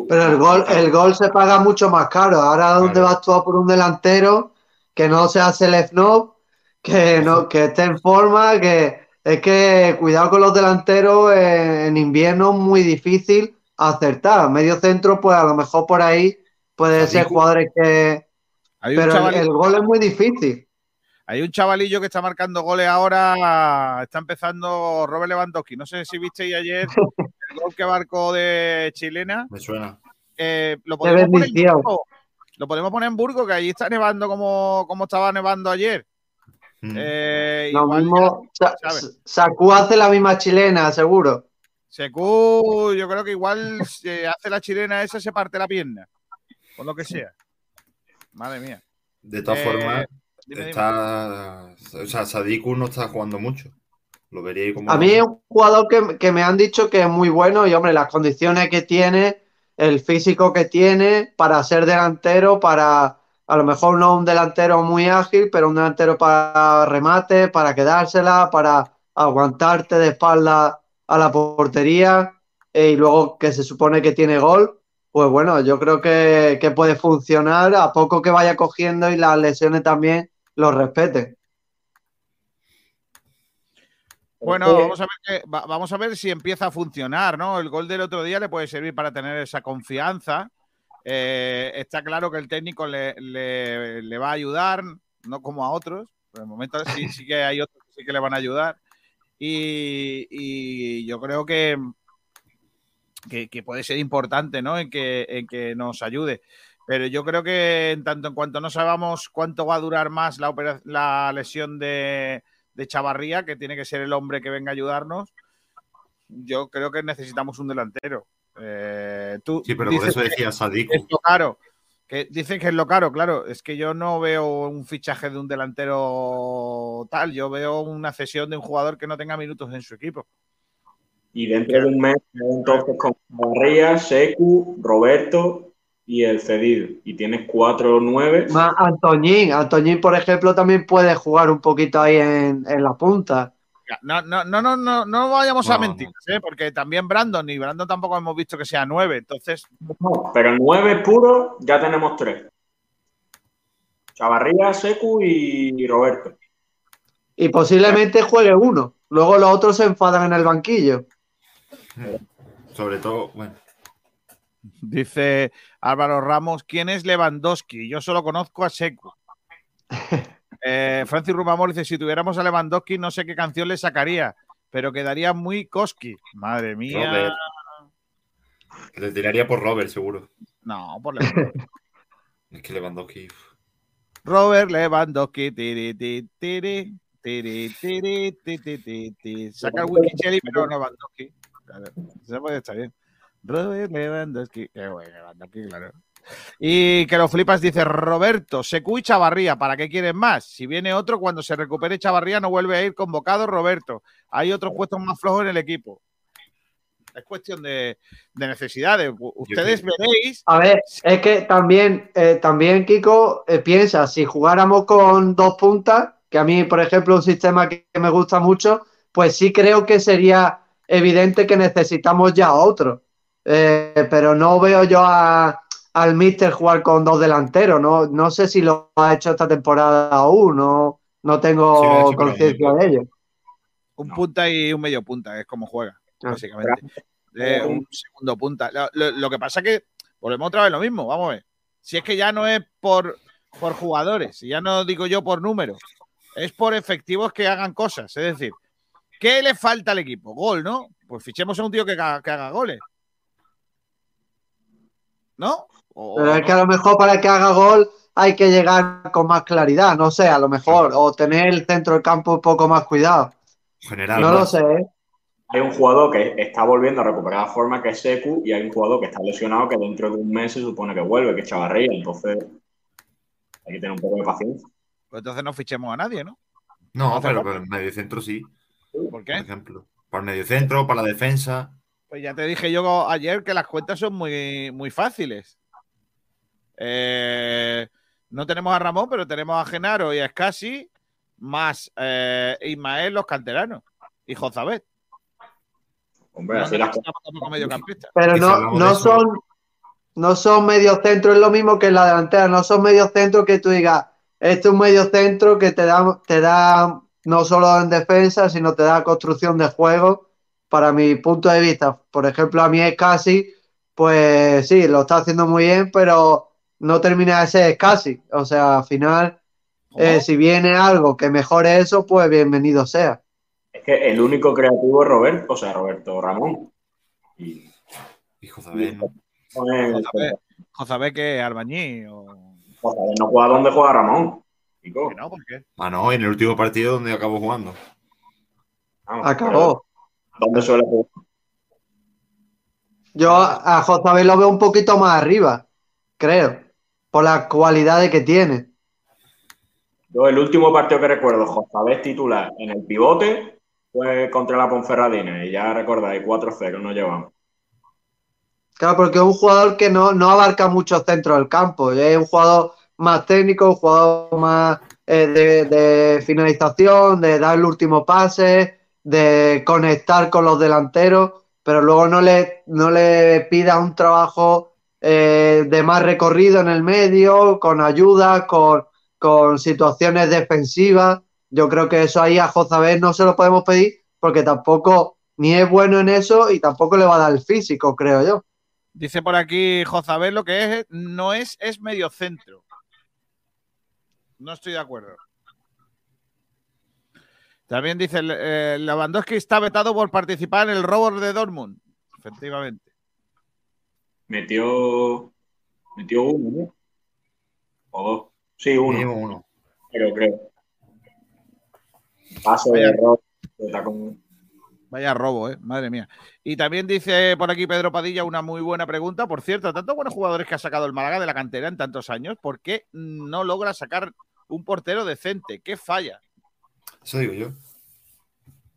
Pero el gol, el gol se paga mucho más caro. Ahora, ¿dónde vas tú a por un delantero que no sea Selefnov, que, no, que esté en forma? Que es que cuidado con los delanteros eh, en invierno, muy difícil acertar. Medio centro, pues a lo mejor por ahí puede ser jugadores que. Pero el gol es muy difícil. Hay un chavalillo que está marcando goles ahora, está empezando Robert Lewandowski. No sé si visteis ayer el gol que marcó de chilena. Me suena. Eh, lo, podemos poner en Burgo, lo podemos poner en Burgo, que allí está nevando como, como estaba nevando ayer. Mm. Eh, Lo igual mismo, hace la misma chilena, seguro. Secu, yo creo que igual se hace la chilena esa, se parte la pierna. Por lo que sea. Madre mía. De todas Eh, formas, dime, dime. está. O sea, Sadiku no está jugando mucho. Lo vería como. A mí es un jugador que, que me han dicho que es muy bueno y, hombre, las condiciones que tiene, el físico que tiene para ser delantero, para a lo mejor no un delantero muy ágil, pero un delantero para remate, para quedársela, para aguantarte de espalda a la portería eh, y luego que se supone que tiene gol. Pues bueno, yo creo que, que puede funcionar a poco que vaya cogiendo y las lesiones también lo respeten. Bueno, vamos a, ver que- va- vamos a ver si empieza a funcionar, ¿no? El gol del otro día le puede servir para tener esa confianza. Eh, está claro que el técnico le, le- le va a ayudar, no como a otros. Por el momento sí, sí que hay otros que sí que le van a ayudar. Y, y yo creo que, que, que puede ser importante, ¿no? En que, en que nos ayude. Pero yo creo que en tanto en cuanto no sabamos cuánto va a durar más la, la lesión de, de Chavarría, que tiene que ser el hombre que venga a ayudarnos, yo creo que necesitamos un delantero. Eh, tú Sí, pero por eso decía Sadiku. es lo caro. Que dicen que es lo caro, claro. Es que yo no veo un fichaje de un delantero tal. Yo veo una cesión de un jugador que no tenga minutos en su equipo. Y dentro de un mes, entonces con Barría, Secu, Roberto y el cedido. Y tienes cuatro nueve. Más Antoñín, Antoñín, por ejemplo, también puede jugar un poquito ahí en, en la punta. No, no, no, no, no, no vayamos a mentir, ¿eh? porque también Brandon y Brandon tampoco hemos visto que sea nueve. Entonces, No, pero nueve puros ya tenemos tres. Chavarría, Secu y Roberto. Y posiblemente juegue uno. Luego los otros se enfadan en el banquillo. Sobre todo, bueno. Dice Álvaro Ramos, ¿quién es Lewandowski? Yo solo conozco a Secu. Eh, Francis Rumamor dice, si tuviéramos a Lewandowski no sé qué canción le sacaría, pero quedaría muy Koski. Madre mía. Robert. Le tiraría por Robert, seguro. No, por Lewandowski. Es que Lewandowski. Robert Lewandowski. Tiri, tiri, tiri, tiri, tiri, tiri. Saca el Wikicheli, pero Lewandowski. Claro, eso puede estar bien. Robert Lewandowski. Qué bueno, Lewandowski, claro. Y que lo flipas, dice Roberto, Secu y Chavarría, ¿para qué quieren más? Si viene otro, cuando se recupere Chavarría no vuelve a ir convocado Roberto. Hay otros puestos más flojos en el equipo. Es cuestión de, de necesidades. Ustedes veréis. A ver, es que también, eh, también Kiko, eh, piensa, si jugáramos con dos puntas, que a mí, por ejemplo, un sistema que que me gusta mucho, pues sí creo que sería evidente que necesitamos ya otro. Eh, pero no veo yo a- al Mister jugar con dos delanteros. No, no sé si lo ha hecho esta temporada aún, no, no tengo conciencia de ello. Un punta y un medio punta, es como juega, Ah, básicamente. Eh, un segundo punta. Lo, lo- lo que pasa que volvemos otra vez lo mismo, vamos a ver. Si es que ya no es por, por jugadores, si ya no digo yo por números, es por efectivos que hagan cosas. Es decir, ¿qué le falta al equipo? Gol, ¿no? Pues fichemos a un tío que, haga- que haga goles. ¿No? O- Pero es que a lo mejor para que haga gol hay que llegar con más claridad, no sé, a lo mejor, o tener el centro del campo un poco más cuidado. General. No lo sé, ¿eh? Hay un jugador que está volviendo a recuperar la forma, que es Secu, y hay un jugador que está lesionado, que dentro de un mes se supone que vuelve, que es Chavarría. Entonces, hay que tener un poco de paciencia. Pues entonces no fichemos a nadie, ¿no? No, pero para el mediocentro sí. ¿Por Por qué? ejemplo. Para el mediocentro, para la defensa. Pues ya te dije yo ayer que las cuentas son muy, muy fáciles. Eh, no tenemos a Ramón, pero tenemos a Genaro y a Escasi, más eh, Ismael, los canteranos, y Jozabet. Hombre, No así las. Pero no, no son, no son medio centro, es lo mismo que en la delantera, no son medio centro que tú digas, este es un medio centro que te da, te da no solo en defensa, sino te da construcción de juego. Para mi punto de vista, por ejemplo, a mí es casi, pues sí, lo está haciendo muy bien, pero no termina de ser casi. O sea, al final eh, si viene algo que mejore eso, pues bienvenido sea. Es que el único creativo es Roberto, o sea, Roberto Ramón. Y, y Josabé, ¿no? Josabé, Josabé que Arbañí o... Josabé no juega donde juega Ramón. Chico. ¿Que no? ¿Por qué? Ah, no, en el último partido donde acabó jugando. Vamos, Acabó. ¿Dónde suele jugar? Yo a a Josabé lo veo un poquito más arriba, creo, por las cualidades que tiene. Yo el último partido que recuerdo, Josabé titular en el pivote, fue contra la Ponferradina. Y ya recordáis, 4-0 nos llevamos. Claro, porque es un jugador que no, no abarca mucho centro del campo. Es un jugador más técnico, un jugador más eh, de, de finalización, de dar el último pase, de conectar con los delanteros, pero luego no le, no le pida un trabajo eh, de más recorrido en el medio, con ayuda, con, con situaciones defensivas. Yo creo que eso ahí a Jozabel no se lo podemos pedir porque tampoco ni es bueno en eso y tampoco le va a dar el físico, creo yo. Dice por aquí Jozabel lo que es, no es, es medio centro. No estoy de acuerdo. También dice eh, Lewandowski está vetado por participar en el robo de Dortmund. Efectivamente. Metió. Metió uno, ¿no? O dos. Sí, uno. Mínimo uno. Pero creo. Paso de error. de tacón. Vaya robo, ¿eh? Madre mía. Y también dice por aquí Pedro Padilla una muy buena pregunta. Por cierto, tantos buenos jugadores que ha sacado el Málaga de la cantera en tantos años, ¿por qué no logra sacar un portero decente? ¿Qué falla? Eso digo yo.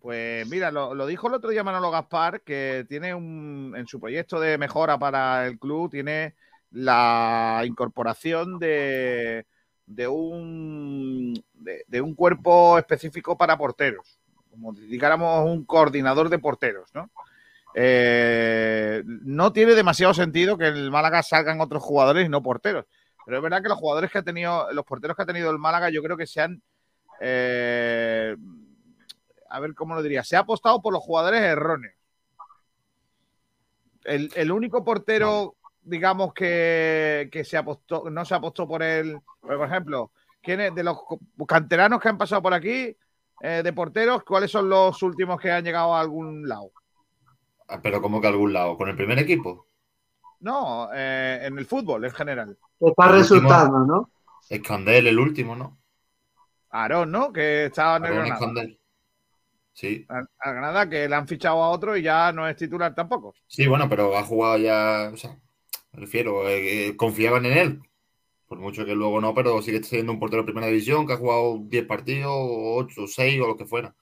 Pues mira, lo, dijo el otro día Manolo Gaspar, que tiene un, en su proyecto de mejora para el club, tiene la incorporación de, de un, de, un cuerpo específico para porteros, como si dijéramos un coordinador de porteros, ¿no? Eh, no tiene demasiado sentido que en el Málaga salgan otros jugadores y no porteros. Pero es verdad que los jugadores que ha tenido, los porteros que ha tenido el Málaga, yo creo que se han eh, a ver cómo lo diría, se ha apostado por los jugadores erróneos. El, el único portero, digamos, que, que, se apostó, no se apostó por él, por ejemplo, ¿quién es, de los canteranos que han pasado por aquí, eh, de porteros, ¿cuáles son los últimos que han llegado a algún lado? Ah, Pero como que a algún lado, con el primer equipo. No, eh, en el fútbol en general. Está El último- resultando, ¿no? Escandel, el último, ¿no? Aarón, ¿no? Que estaba en el. Sí. A, a Granada, que le han fichado a otro y ya no es titular tampoco. Sí, bueno, pero ha jugado ya, o sea, me refiero, eh, eh, confiaban en él. Por mucho que luego no, pero sigue siendo un portero de primera división que ha jugado 10 partidos, 8, 6 o lo que fuera.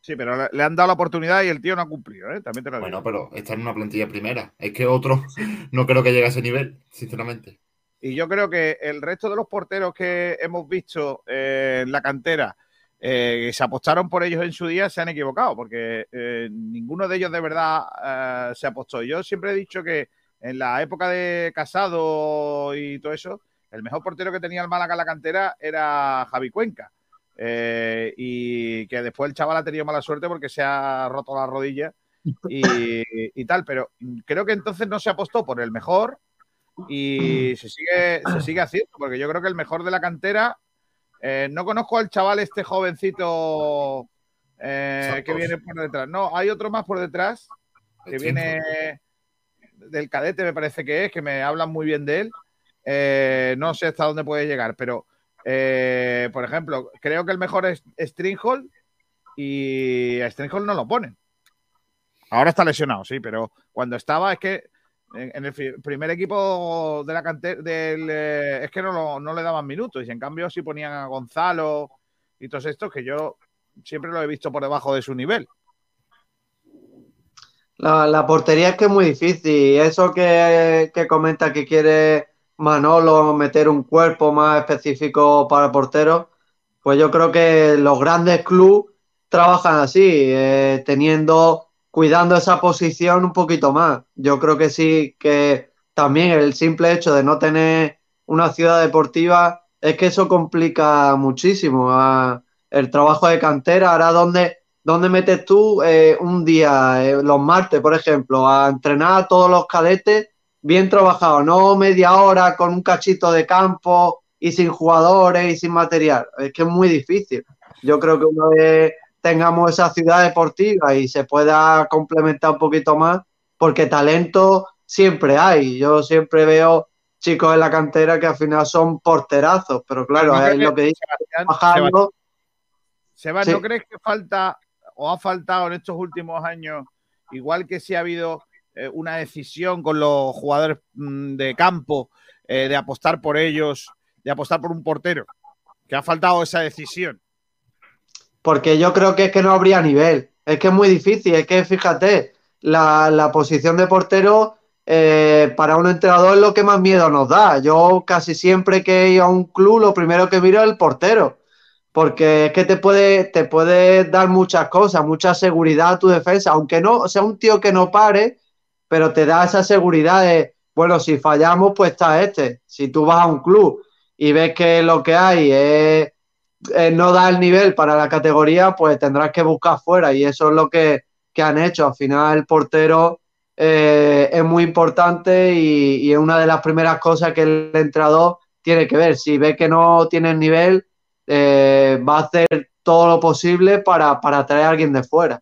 Sí, pero le, le han dado la oportunidad y el tío no ha cumplido, ¿eh? También te lo digo. Bueno, pero está en una plantilla primera. Es que otro no creo que llegue a ese nivel, sinceramente. Y yo creo que el resto de los porteros que hemos visto eh, en la cantera, eh, se apostaron por ellos en su día, se han equivocado, porque eh, ninguno de ellos de verdad eh, se apostó. Yo siempre he dicho que en la época de Casado y todo eso, el mejor portero que tenía el Málaga en la cantera era Javi Cuenca. Y que después el chaval ha tenido mala suerte porque se ha roto la rodilla y, y tal, pero creo que entonces no se apostó por el mejor y se sigue, se sigue haciendo, porque yo creo que el mejor de la cantera, eh, no conozco al chaval este jovencito eh, que viene por detrás, no, hay otro más por detrás que viene del cadete, me parece que es, que me hablan muy bien de él, Eh, no sé hasta dónde puede llegar, pero por ejemplo, creo que el mejor es Stringhall y a Stringhall no lo ponen. Ahora está lesionado, sí, pero cuando estaba es que en, el primer equipo de la cantera del, eh, es que no, lo- no le daban minutos y en cambio si ponían a Gonzalo y todos estos que yo siempre lo he visto por debajo de su nivel. La, la portería es que es muy difícil. Eso que, que comenta que quiere Manolo meter un cuerpo más específico para porteros, pues yo creo que los grandes clubes trabajan así, eh, teniendo, cuidando esa posición un poquito más. Yo creo que sí, que también el simple hecho de no tener una ciudad deportiva es que eso complica muchísimo el trabajo de cantera. Ahora, ¿dónde, dónde metes tú eh, un día, eh, los martes, por ejemplo, a entrenar a todos los cadetes bien trabajado, no media hora con un cachito de campo y sin jugadores y sin material. Es que es muy difícil. Yo creo que una vez tengamos esa ciudad deportiva y se pueda complementar un poquito más, porque talento siempre hay. Yo siempre veo chicos en la cantera que al final son porterazos, pero claro, no es lo que dice Sebastián, Sí. ¿no crees que falta o ha faltado en estos últimos años, igual que si ha habido eh, una decisión con los jugadores mm, de campo eh, de apostar por ellos, de apostar por un portero? Que ha faltado esa decisión. Porque yo creo que es que no habría nivel. Es que es muy difícil. Es que fíjate, la, la posición de portero eh, para un entrenador es lo que más miedo nos da. Yo casi siempre que he ido a un club, lo primero que miro es el portero. Porque es que te puede, te puede dar muchas cosas, mucha seguridad a tu defensa. Aunque no sea un tío que no pare, pero te da esa seguridad de, bueno, si fallamos, pues está este. Si tú vas a un club y ves que lo que hay es eh, no da el nivel para la categoría, pues tendrás que buscar fuera y eso es lo que, que han hecho. Al final el portero eh, es muy importante y, es una de las primeras cosas que el entrenador tiene que ver. Si ve que no tiene nivel, eh, va a hacer todo lo posible para, para traer a alguien de fuera.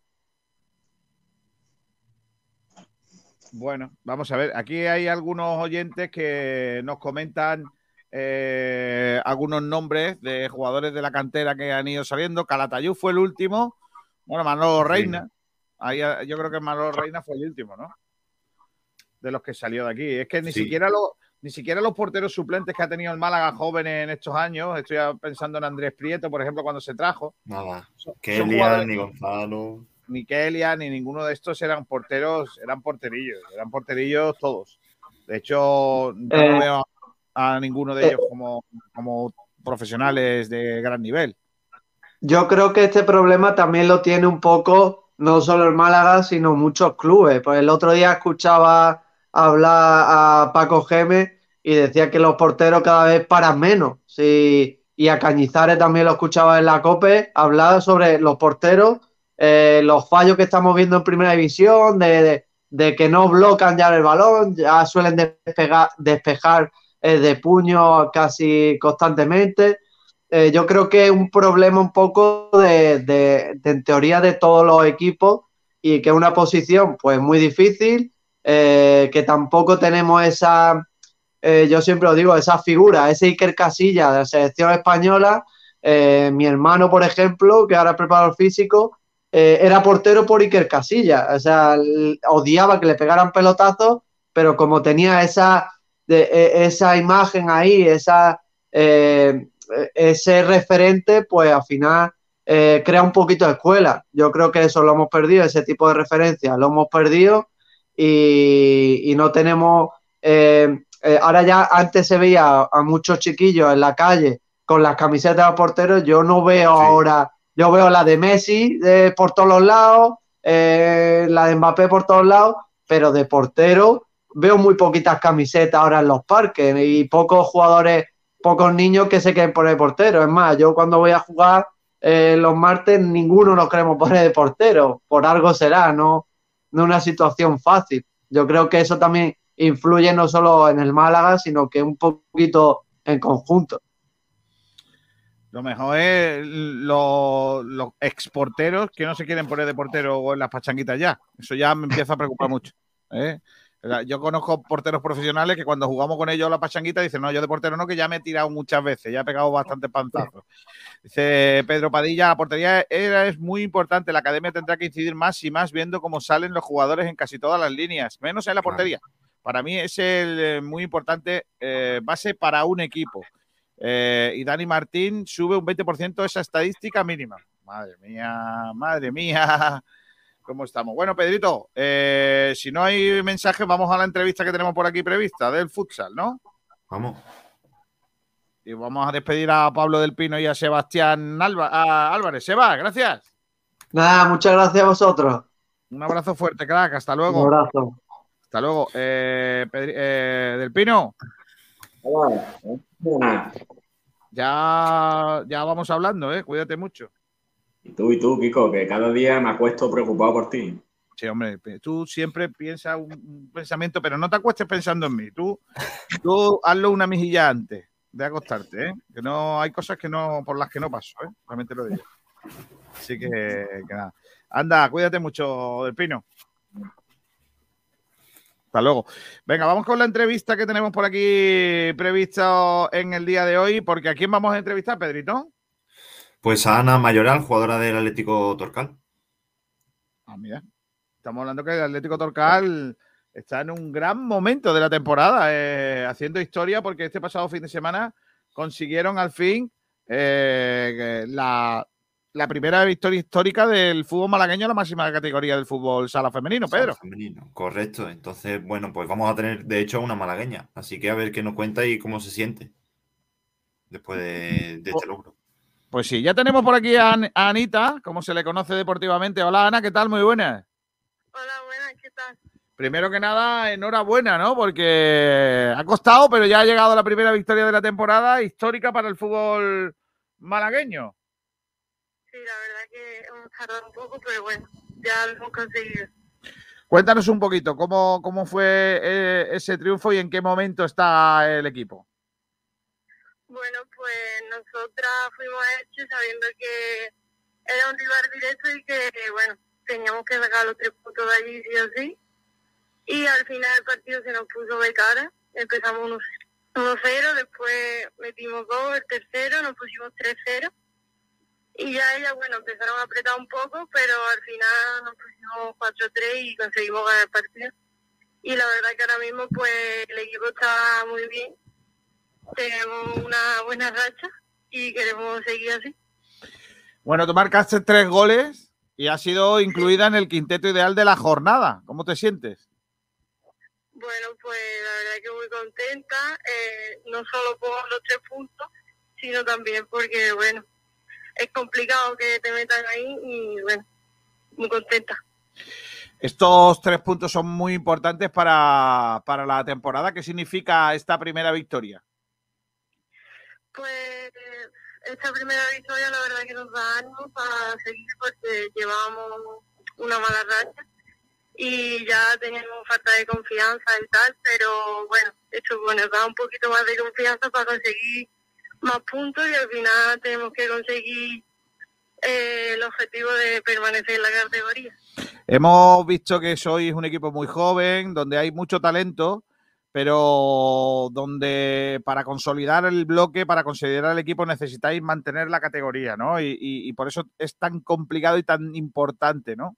Bueno, vamos a ver. Aquí hay algunos oyentes que nos comentan eh, algunos nombres de jugadores de la cantera que han ido saliendo. Calatayud fue el último. Bueno, Manolo Reina. Ahí, eh, yo creo que Manolo Reina fue el último, ¿no? De los que salió de aquí. Es que ni Sí. siquiera los ni siquiera los porteros suplentes que ha tenido el Málaga jóvenes en estos años, estoy pensando en Andrés Prieto, por ejemplo, cuando se trajo, Nada. son Kelia, ni Gonzalo. ni Kelia, ni ninguno de estos eran porteros, eran porterillos, eran porterillos todos. De hecho, yo Eh, no veo a, ninguno de eh, ellos como, como profesionales de gran nivel. Yo creo que este problema también lo tiene un poco no solo el Málaga, sino muchos clubes. Pues el otro día escuchaba hablar a Paco Gémez y decía que los porteros cada vez paran menos. Sí, y a Cañizares también lo escuchaba en la COPE hablar sobre los porteros, eh, los fallos que estamos viendo en primera división, de, de- de que no blocan ya el balón, ya suelen despegar, despejar eh, de puño casi constantemente. Eh, yo creo que es un problema un poco de, de- en teoría de todos los equipos y que es una posición pues muy difícil, eh, que tampoco tenemos esa, yo siempre lo digo, esa figura, ese Iker Casilla de la selección española. Mi hermano, por ejemplo, que ahora es preparador físico, era portero por Iker Casilla. O sea, odiaba que le pegaran pelotazos, pero como tenía esa, de- e- esa imagen ahí, esa, eh, ese referente, pues al final eh, crea un poquito de escuela. Yo creo que eso lo hemos perdido, ese tipo de referencia lo hemos perdido y, y no tenemos. eh, ahora ya antes se veía a muchos chiquillos en la calle con las camisetas de los porteros. Yo no veo ahora, yo veo la de Messi por todos los lados, la de Mbappé por todos lados, pero de portero veo muy poquitas camisetas ahora en los parques y pocos jugadores, pocos niños que se quieren poner de portero. Es más, yo cuando voy a jugar eh, los martes, ninguno nos queremos poner de portero. Por algo será, no, no una situación fácil. Yo creo que eso también influye no solo en el Málaga, sino que un poquito en conjunto. Lo mejor es los, los exporteros que no se quieren poner de portero en las pachanguitas ya. Eso ya me empieza a preocupar mucho. ¿eh? Yo conozco porteros profesionales que cuando jugamos con ellos la pachanguita dicen, no, yo de portero no, que ya me he tirado muchas veces, ya he pegado bastante panzazos. Dice Pedro Padilla, la portería era, es muy importante, la academia tendrá que incidir más y más viendo cómo salen los jugadores en casi todas las líneas, menos en la portería. Para mí es el eh, muy importante eh, base para un equipo. Eh, y Dani Martín sube un 20% esa estadística mínima. Madre mía, madre mía. ¿Cómo estamos? Bueno, Pedrito, eh, si no hay mensajes, vamos a la entrevista que tenemos por aquí prevista del futsal, ¿no? Vamos. Y vamos a despedir a Pablo del Pino y a Sebastián Alba- a Álvarez. Seba, gracias. Nada, muchas gracias a vosotros. Un abrazo fuerte, crack. Hasta luego. Un abrazo. Hasta luego. Eh, Pedri- eh, del Pino. Ya, ya vamos hablando, ¿eh? Cuídate mucho. Y tú, y tú, Kiko, que cada día me acuesto preocupado por ti. Sí, hombre, tú siempre piensas un, pensamiento, pero no te acuestes pensando en mí. Tú, tú hazlo una mejilla antes. de acostarte, ¿eh? Que no hay cosas que no por las que no paso, ¿eh? Realmente lo digo. Así que, que nada. Anda, cuídate mucho del pino. Hasta luego. Venga, vamos con la entrevista que tenemos por aquí prevista en el día de hoy, porque ¿a quién vamos a entrevistar, Pedrito? Pues a Ana Mayoral, jugadora del Atlético Torcal. Ah, mira. Estamos hablando que el Atlético Torcal está en un gran momento de la temporada, eh, haciendo historia, porque este pasado fin de semana consiguieron al fin eh, la, la primera victoria histórica del fútbol malagueño, la máxima categoría del fútbol sala femenino, Pedro. Sala femenino, correcto. Entonces, bueno, pues vamos a tener, de hecho, una malagueña. Así que a ver qué nos cuenta y cómo se siente después de, de este logro. Pues sí, ya tenemos por aquí a, An- a Anita, como se le conoce deportivamente. Hola, Ana, ¿qué tal? Muy buenas. Hola, buenas, ¿qué tal? Primero que nada, enhorabuena, ¿no? Porque ha costado, pero ya ha llegado la primera victoria de la temporada histórica para el fútbol malagueño. Sí, la verdad que hemos tardado un poco, pero bueno, ya lo hemos conseguido. Cuéntanos un poquito cómo, cómo fue eh, ese triunfo y en qué momento está el equipo. Bueno, pues nosotras fuimos a Elche sabiendo que era un rival directo y que, bueno, teníamos que sacar los tres puntos de allí sí o. Y al final el partido se nos puso de cara. Empezamos 1 1-0, después metimos dos, el tercero, nos pusimos 3-0. Y ya ellas, bueno, empezaron a apretar un poco, pero al final nos pusimos 4-3 y conseguimos ganar el partido. Y la verdad que ahora mismo, pues, el equipo está muy bien. Tenemos una buena racha y queremos seguir así. Bueno, tú marcaste tres goles y has sido incluida en el quinteto ideal de la jornada. ¿Cómo te sientes? Bueno, pues la verdad que muy contenta, eh, no solo por los tres puntos, sino también porque, bueno, es complicado que te metan ahí y, bueno, muy contenta. Estos tres puntos son muy importantes para, para la temporada. ¿Qué significa esta primera victoria? Pues esta primera victoria la verdad que nos da ánimo para seguir porque llevábamos una mala racha y ya teníamos falta de confianza y tal, pero bueno, esto bueno, da un poquito más de confianza para conseguir más puntos y al final tenemos que conseguir eh, el objetivo de permanecer en la categoría. Hemos visto que sois un equipo muy joven, donde hay mucho talento, pero donde para consolidar el bloque, para considerar el equipo, necesitáis mantener la categoría, ¿no? Y, y- y por eso es tan complicado y tan importante, ¿no?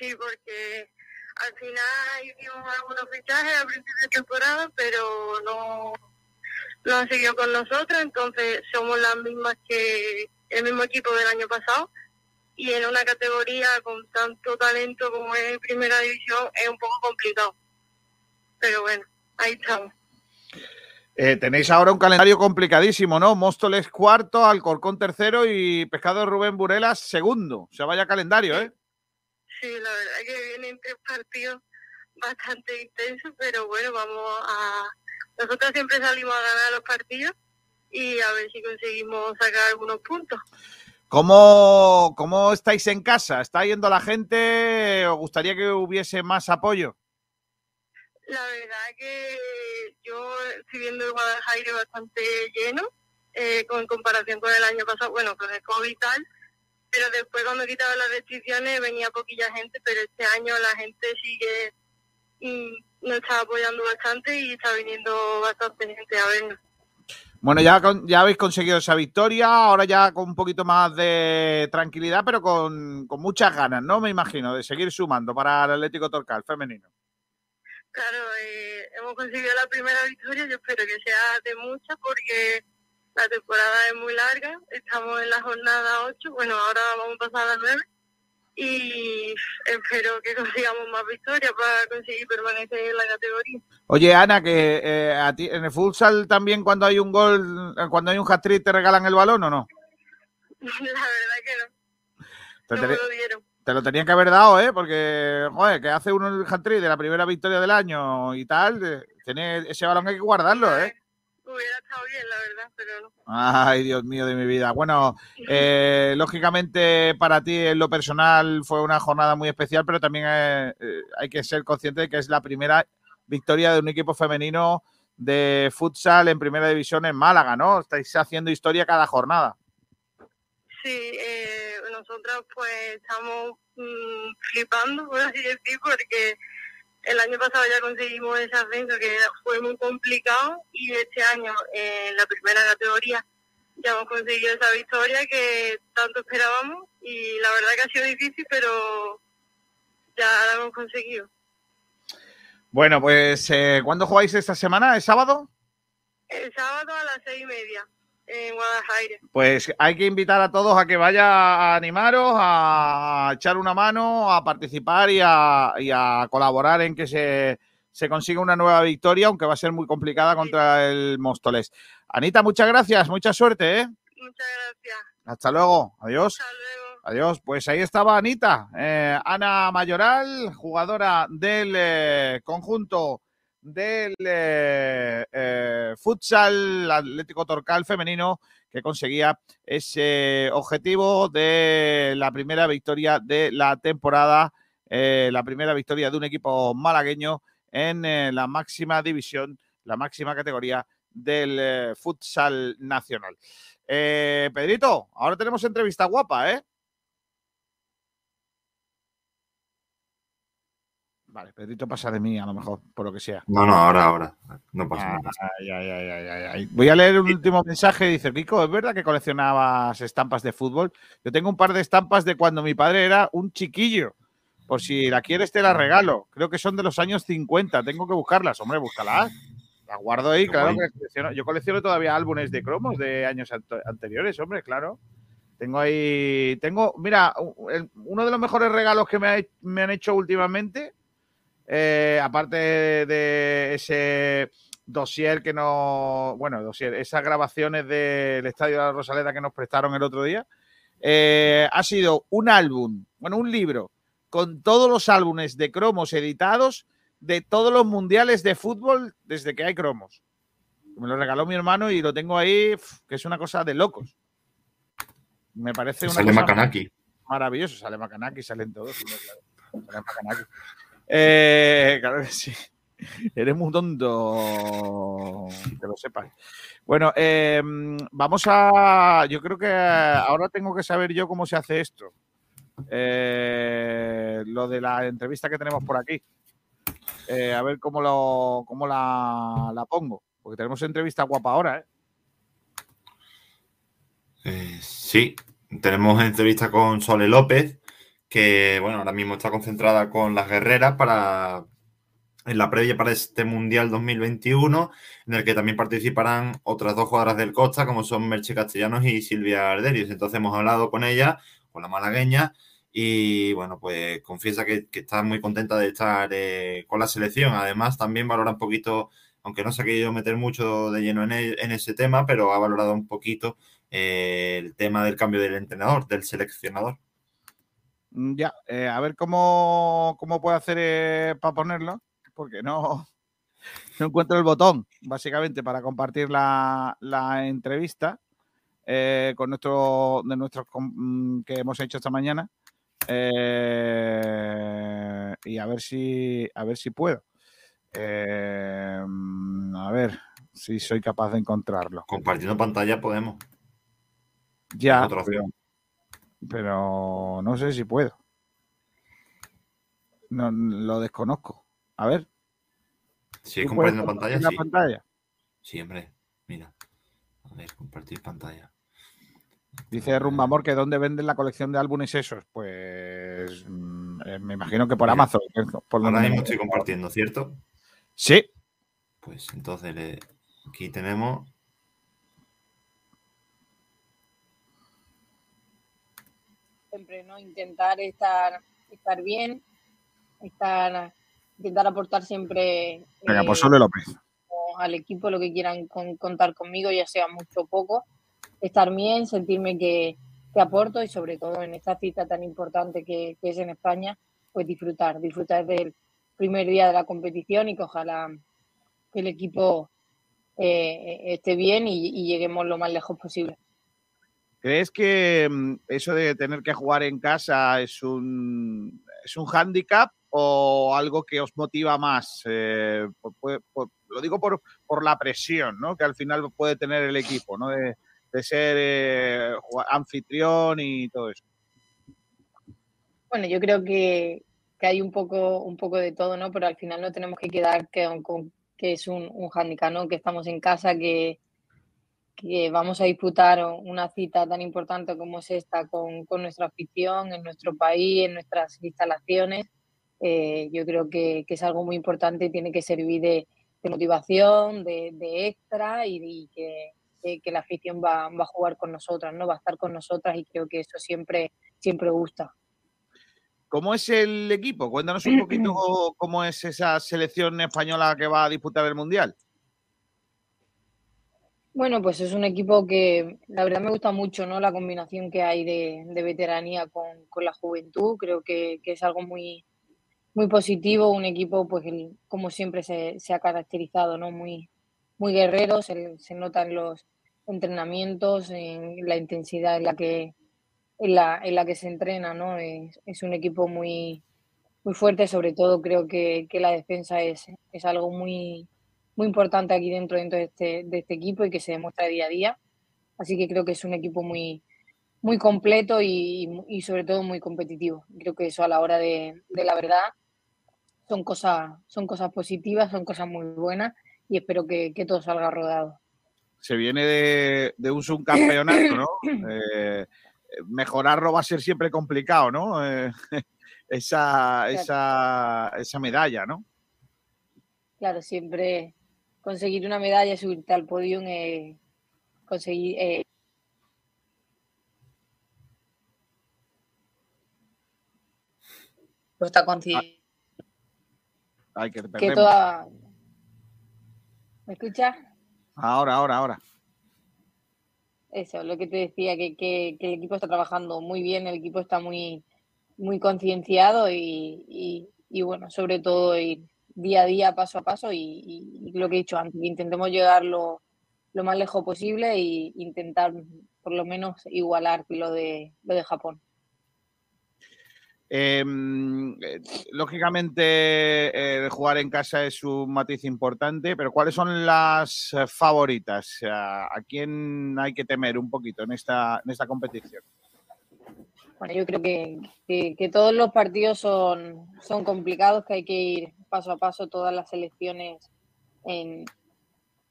Sí, porque al final hicimos algunos fichajes a principio de temporada, pero no, no han seguido con nosotros, entonces somos las mismas que el mismo equipo del año pasado y en una categoría con tanto talento como es Primera División es un poco complicado. Pero bueno, ahí estamos. Eh, tenéis ahora un calendario complicadísimo, ¿no? Móstoles cuarto, Alcorcón tercero y Pescado Rubén Burelas segundo. O sea, vaya calendario, ¿eh? Sí, la verdad que vienen tres partidos bastante intensos, pero bueno, vamos a... Nosotros siempre salimos a ganar los partidos y a ver si conseguimos sacar algunos puntos. ¿Cómo, ¿Cómo estáis en casa? ¿Está yendo la gente? ¿Os gustaría que hubiese más apoyo? La verdad que yo estoy viendo el Guadalajara bastante lleno eh, con comparación con el año pasado, bueno, con el COVID y tal, pero después cuando quitaban las restricciones venía poquilla gente, pero este año la gente sigue, mm, nos está apoyando bastante y está viniendo bastante gente a vernos. Bueno, ya, ya habéis conseguido esa victoria, ahora ya con un poquito más de tranquilidad, pero con, con muchas ganas, ¿no? Me imagino, de seguir sumando para el Atlético Torcal femenino. Claro, eh, hemos conseguido la primera victoria, yo espero que sea de muchas porque la temporada es muy larga, estamos en la jornada 8, bueno, ahora vamos a pasar a la 9 y espero que consigamos más victorias para conseguir permanecer en la categoría. Oye, Ana, que eh, a ti, en el futsal también cuando hay un gol, cuando hay un hat-trick, ¿te regalan el balón o no? La verdad que no, no me lo dieron. Te lo tenían que haber dado, ¿eh? Porque, joder, que hace uno el hat-trick de la primera victoria del año y tal, eh, tiene ese balón hay que guardarlo, ¿eh? Hubiera estado bien, la verdad, pero no. Ay, Dios mío de mi vida. Bueno, eh, lógicamente para ti en lo personal fue una jornada muy especial, pero también eh, eh, hay que ser consciente de que es la primera victoria de un equipo femenino de futsal en primera división en Málaga, ¿no? Estáis haciendo historia cada jornada. Sí, eh, nosotros pues estamos mm, flipando, por así decir, porque el año pasado ya conseguimos ese ascenso que fue muy complicado y este año en la primera categoría ya hemos conseguido esa victoria que tanto esperábamos y la verdad que ha sido difícil, pero ya la hemos conseguido. Bueno, pues eh, ¿cuándo jugáis esta semana? ¿Es sábado? El sábado a las seis y media en Guadalajara. Pues hay que invitar a todos a que vaya a animaros, a echar una mano, a participar y a, y a colaborar en que se, se consiga una nueva victoria, aunque va a ser muy complicada contra el Móstoles. Anita, muchas gracias, mucha suerte, ¿eh? Muchas gracias. Hasta luego, adiós. Adiós, pues ahí estaba Anita, eh, Ana Mayoral, jugadora del eh, conjunto del eh, eh, futsal Atlético Torcal femenino que conseguía ese objetivo de la primera victoria de la temporada, eh, la primera victoria de un equipo malagueño en la máxima división, la máxima categoría del futsal nacional. Pedrito, ahora tenemos entrevista guapa, ¿eh? Vale, Pedrito pasa de mí, a lo mejor, por lo que sea. No, no, ahora, ahora. No pasa nada. Ay, ay, ay, ay, ay. Voy a leer un último mensaje. Dice, Rico, ¿es verdad que coleccionabas estampas de fútbol? Yo tengo un par de estampas de cuando mi padre era un chiquillo. Por si la quieres, te la regalo. Creo que son de los años 50. Tengo que buscarlas. Hombre, búscalas. Las guardo ahí, claro que colecciono. Yo colecciono todavía álbumes de cromos de años ant- anteriores, hombre, claro. Tengo ahí. Tengo, mira, uno de los mejores regalos que me, ha he- me han hecho últimamente, eh, aparte de ese dossier que nos. Bueno, dossier, esas grabaciones del Estadio de la Rosaleda que nos prestaron el otro día, eh, ha sido un álbum, bueno, un libro con todos los álbumes de cromos editados de todos los mundiales de fútbol desde que hay cromos. Me lo regaló mi hermano y lo tengo ahí, que es una cosa de locos. Me parece una Sale cosa maravilloso. Sale Macanaki, salen todos. Sale Macanaki. Eh, claro que sí. Eres muy tonto, que lo sepas. Bueno, eh, vamos a. Yo creo que ahora tengo que saber yo cómo se hace esto. Eh, lo de la entrevista que tenemos por aquí. Eh, a ver cómo, lo, cómo la, la pongo. Porque tenemos entrevista guapa ahora, sí, tenemos entrevista con Sole López, que bueno, ahora mismo está concentrada con las guerreras para en la previa para este Mundial 2021, en el que también participarán otras dos jugadoras del Costa, como son Merche Castellanos y Silvia Arderius. Entonces hemos hablado con ella, con la malagueña, y bueno, pues confiesa que, está muy contenta de estar eh, con la selección. Además, también valora un poquito, aunque no se ha querido meter mucho de lleno en, el- en ese tema, pero ha valorado un poquito eh, el tema del cambio del entrenador, del seleccionador. Mm, Ya, eh, a ver cómo, cómo puedo hacer para ponerlo, porque no, no encuentro el botón, básicamente, para compartir la, la entrevista eh, con nuestro, de nuestros mm, que hemos hecho esta mañana. Eh, y a ver si, a ver si puedo. Eh, mm, a ver si soy capaz de encontrarlo. Compartiendo pantalla podemos. Ya, Otra opción. Pero no sé si puedo. No, lo desconozco. A ver. Si es ¿Tú puedes compartiendo pantalla, sí. pantalla? Hombre. Mira. A ver, compartir pantalla. Dice Rumbamor que dónde venden la colección de álbumes esos. Pues mm, eh, me imagino que por Amazon. es por Ahora mismo estoy compartiendo, ¿cierto? Sí. Pues entonces le- aquí tenemos. Siempre, ¿no? Intentar estar, estar bien, estar, intentar aportar siempre Venga, eh, pues López. al equipo lo que quieran con- contar conmigo, ya sea mucho o poco, estar bien, sentirme que, que aporto y sobre todo en esta cita tan importante que, que es en España, pues disfrutar, disfrutar del primer día de la competición y que ojalá que el equipo eh, esté bien y, y lleguemos lo más lejos posible. ¿Crees que mm, eso de tener que jugar en casa es un, es un hándicap o algo que os motiva más? Eh, lo digo por, por la presión ¿no? que al final puede tener el equipo, ¿no? de, ser eh, anfitrión y todo eso. Bueno, yo creo que, que hay un poco, un poco de todo, ¿no? Pero al final no tenemos que quedar que, con que es un, un hándicap, ¿no? Que estamos en casa, que, que vamos a disputar una cita tan importante como es esta con, con nuestra afición, en nuestro país, en nuestras instalaciones. Eh, yo creo que, que es algo muy importante y tiene que servir de, de motivación, de, de extra y, y que, que- que la afición va, va a jugar con nosotras, ¿no? Va a estar con nosotras y creo que eso siempre, siempre gusta. ¿Cómo es el equipo? Cuéntanos un poquito cómo es esa selección española que va a disputar el Mundial. Bueno, pues es un equipo que la verdad me gusta mucho, ¿no? La combinación que hay de, veteranía con, con la juventud. Creo que, que es algo muy, muy positivo. Un equipo, pues, el- como siempre se, se ha caracterizado, ¿no? Muy, muy guerrero. Se, se nota en los entrenamientos, en la intensidad en la que, en la, en la que se entrena, ¿no? Es, es un equipo muy, muy fuerte. Sobre todo creo que, que la defensa es, es algo muy, muy importante aquí dentro, dentro de este, de este equipo y que se demuestra día a día. Así que creo que es un equipo muy, muy completo y, y sobre todo muy competitivo. Creo que eso a la hora de, de la verdad son cosas, son cosas positivas, son cosas muy buenas y espero que, que todo salga rodado. Se viene de, de un subcampeonato, ¿no? Eh, mejorarlo va a ser siempre complicado, ¿no? Eh, esa, esa, esa medalla, ¿no? Claro, siempre conseguir una medalla y subirte al podio, eh, conseguir eh, lo está consiguiendo. Ay, que te que perdemos. toda... ¿Me escuchas? Ahora, ahora, ahora. Eso, lo que te decía, que, que- que el equipo está trabajando muy bien, el equipo está muy, muy concienciado y, y- y, bueno, sobre todo ir día a día, paso a paso y, y lo que he dicho antes, intentemos llegar lo, lo más lejos posible e intentar por lo menos igualar lo de, lo de Japón. Eh, eh, lógicamente, eh, jugar en casa es un matiz importante, pero ¿cuáles son las eh, favoritas? ¿A, a quién hay que temer un poquito en esta, en esta competición? Bueno, yo creo que, que- todos los partidos son, son complicados, que hay que ir paso a paso todas las selecciones en,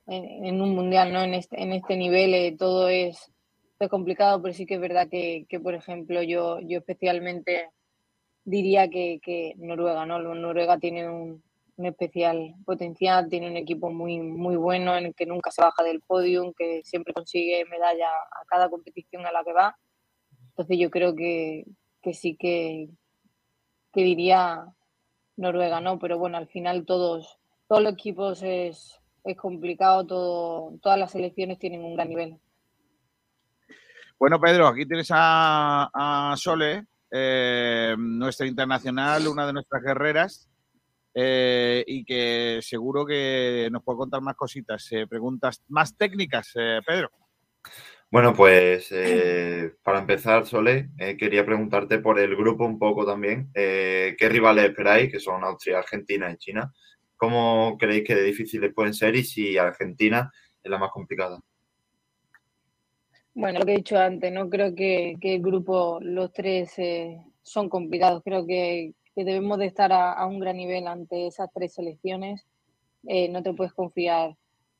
en, en un mundial, ¿no? En este, en este nivel eh, todo es, es complicado, pero sí que es verdad que, que, por ejemplo, yo, yo especialmente diría que, que Noruega, ¿no? Noruega tiene un, un especial potencial, tiene un equipo muy, muy bueno en el que nunca se baja del podium, que siempre consigue medalla a cada competición a la que va. Entonces yo creo que, que sí que, que diría Noruega, ¿no? Pero bueno, al final todos, todos los equipos es, es complicado, todo, todas las selecciones tienen un gran nivel. Bueno, Pedro, aquí tienes a, a Sole, eh, nuestra internacional, una de nuestras guerreras, eh, y que seguro que nos puede contar más cositas, eh, preguntas más técnicas, eh, Pedro. Bueno, pues eh, para empezar, Sole, eh, quería preguntarte por el grupo un poco también. Eh, ¿Qué rivales esperáis, que son Austria, Argentina y China? ¿Cómo creéis que de difíciles pueden ser y si Argentina es la más complicada? Bueno, lo que he dicho antes, no creo que, el grupo, los tres eh, son complicados. Creo que, debemos de estar a, a un gran nivel ante esas tres selecciones. No te puedes confiar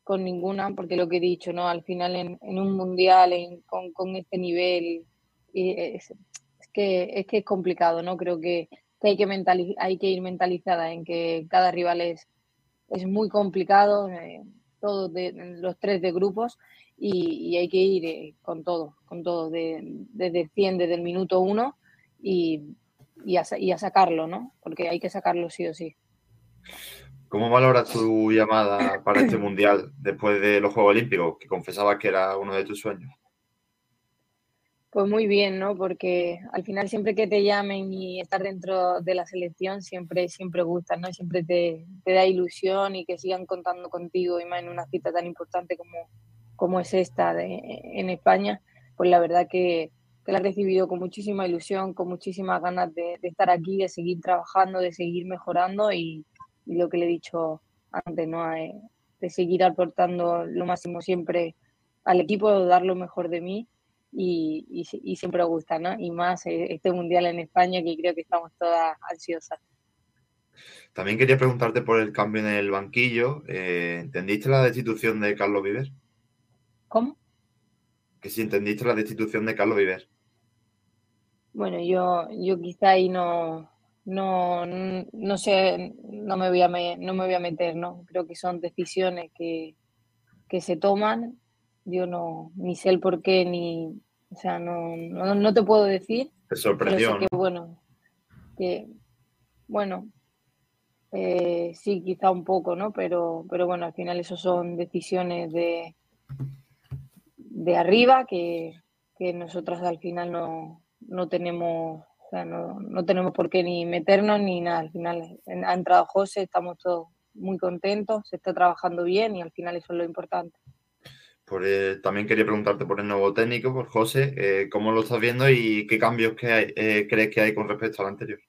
con ninguna, porque lo que he dicho, ¿no? Al final en, en un mundial en- con, con este nivel es, es que, es que es complicado, ¿no? Creo que, hay que hay que ir mentalizada en que cada rival es, es muy complicado, eh, todos de, los tres de grupos, y, hay que ir eh, con todo, con todo, de- desde el 100, desde el minuto uno, y, y, a, y a sacarlo, ¿no? Porque hay que sacarlo sí o sí. ¿Cómo valoras tu llamada para este mundial después de los Juegos Olímpicos, que confesabas que era uno de tus sueños? Pues muy bien, ¿no? Porque al final siempre que te llamen y estar dentro de la selección siempre, siempre gusta, ¿no? Siempre te, te da ilusión y que sigan contando contigo y más en una cita tan importante como, como es esta de- en España, pues la verdad que, que la he recibido con muchísima ilusión, con muchísimas ganas de estar aquí, de seguir trabajando, de seguir mejorando y, y lo que le he dicho antes, ¿no? Eh, de seguir aportando lo máximo siempre al equipo, dar lo mejor de mí y, y, y siempre gusta, ¿no? Y más eh, este mundial en España que creo que estamos todas ansiosas. También quería preguntarte por el cambio en el banquillo. Eh, ¿Entendiste la destitución de Carlos Viver? ¿Cómo? Que si entendiste la destitución de Carlos Viver. Bueno, yo, yo quizá ahí no, no, no sé, no me voy a, me- no me voy a meter, ¿no? Creo que son decisiones que, que se toman. Yo no, ni sé el por qué, ni, o sea, no, no, no te puedo decir. Te Pero sé sorprendió, que, ¿no? bueno, que, bueno, eh, sí, quizá un poco, ¿no? Pero, pero bueno, al final eso son decisiones de, de arriba que, que nosotras al final no, no tenemos, sea, no, no tenemos por qué ni meternos ni nada. Al final ha entrado José, estamos todos muy contentos, se está trabajando bien y al final eso es lo importante. Por, eh, también quería preguntarte por el nuevo técnico, por José. eh, ¿Cómo lo estás viendo y qué cambios que hay- eh, crees que hay con respecto al anterior?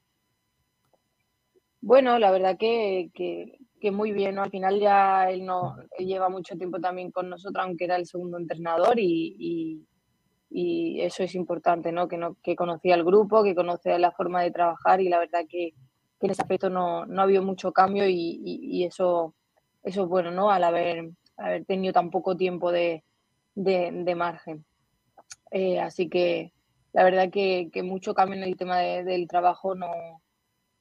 Bueno, la verdad que, que, que muy bien, ¿no? Al final ya él no él lleva mucho tiempo también con nosotros, aunque era el segundo entrenador y, y- y eso es importante, ¿no? Que, no, que conocía el grupo, que conocía la forma de trabajar y la verdad que, que en ese aspecto no, no ha habido mucho cambio y, y- eso, eso es bueno, ¿no? Al haber, haber tenido tan poco tiempo de, de, margen. Eh, así que la verdad que, que mucho cambio en el tema de- del trabajo no,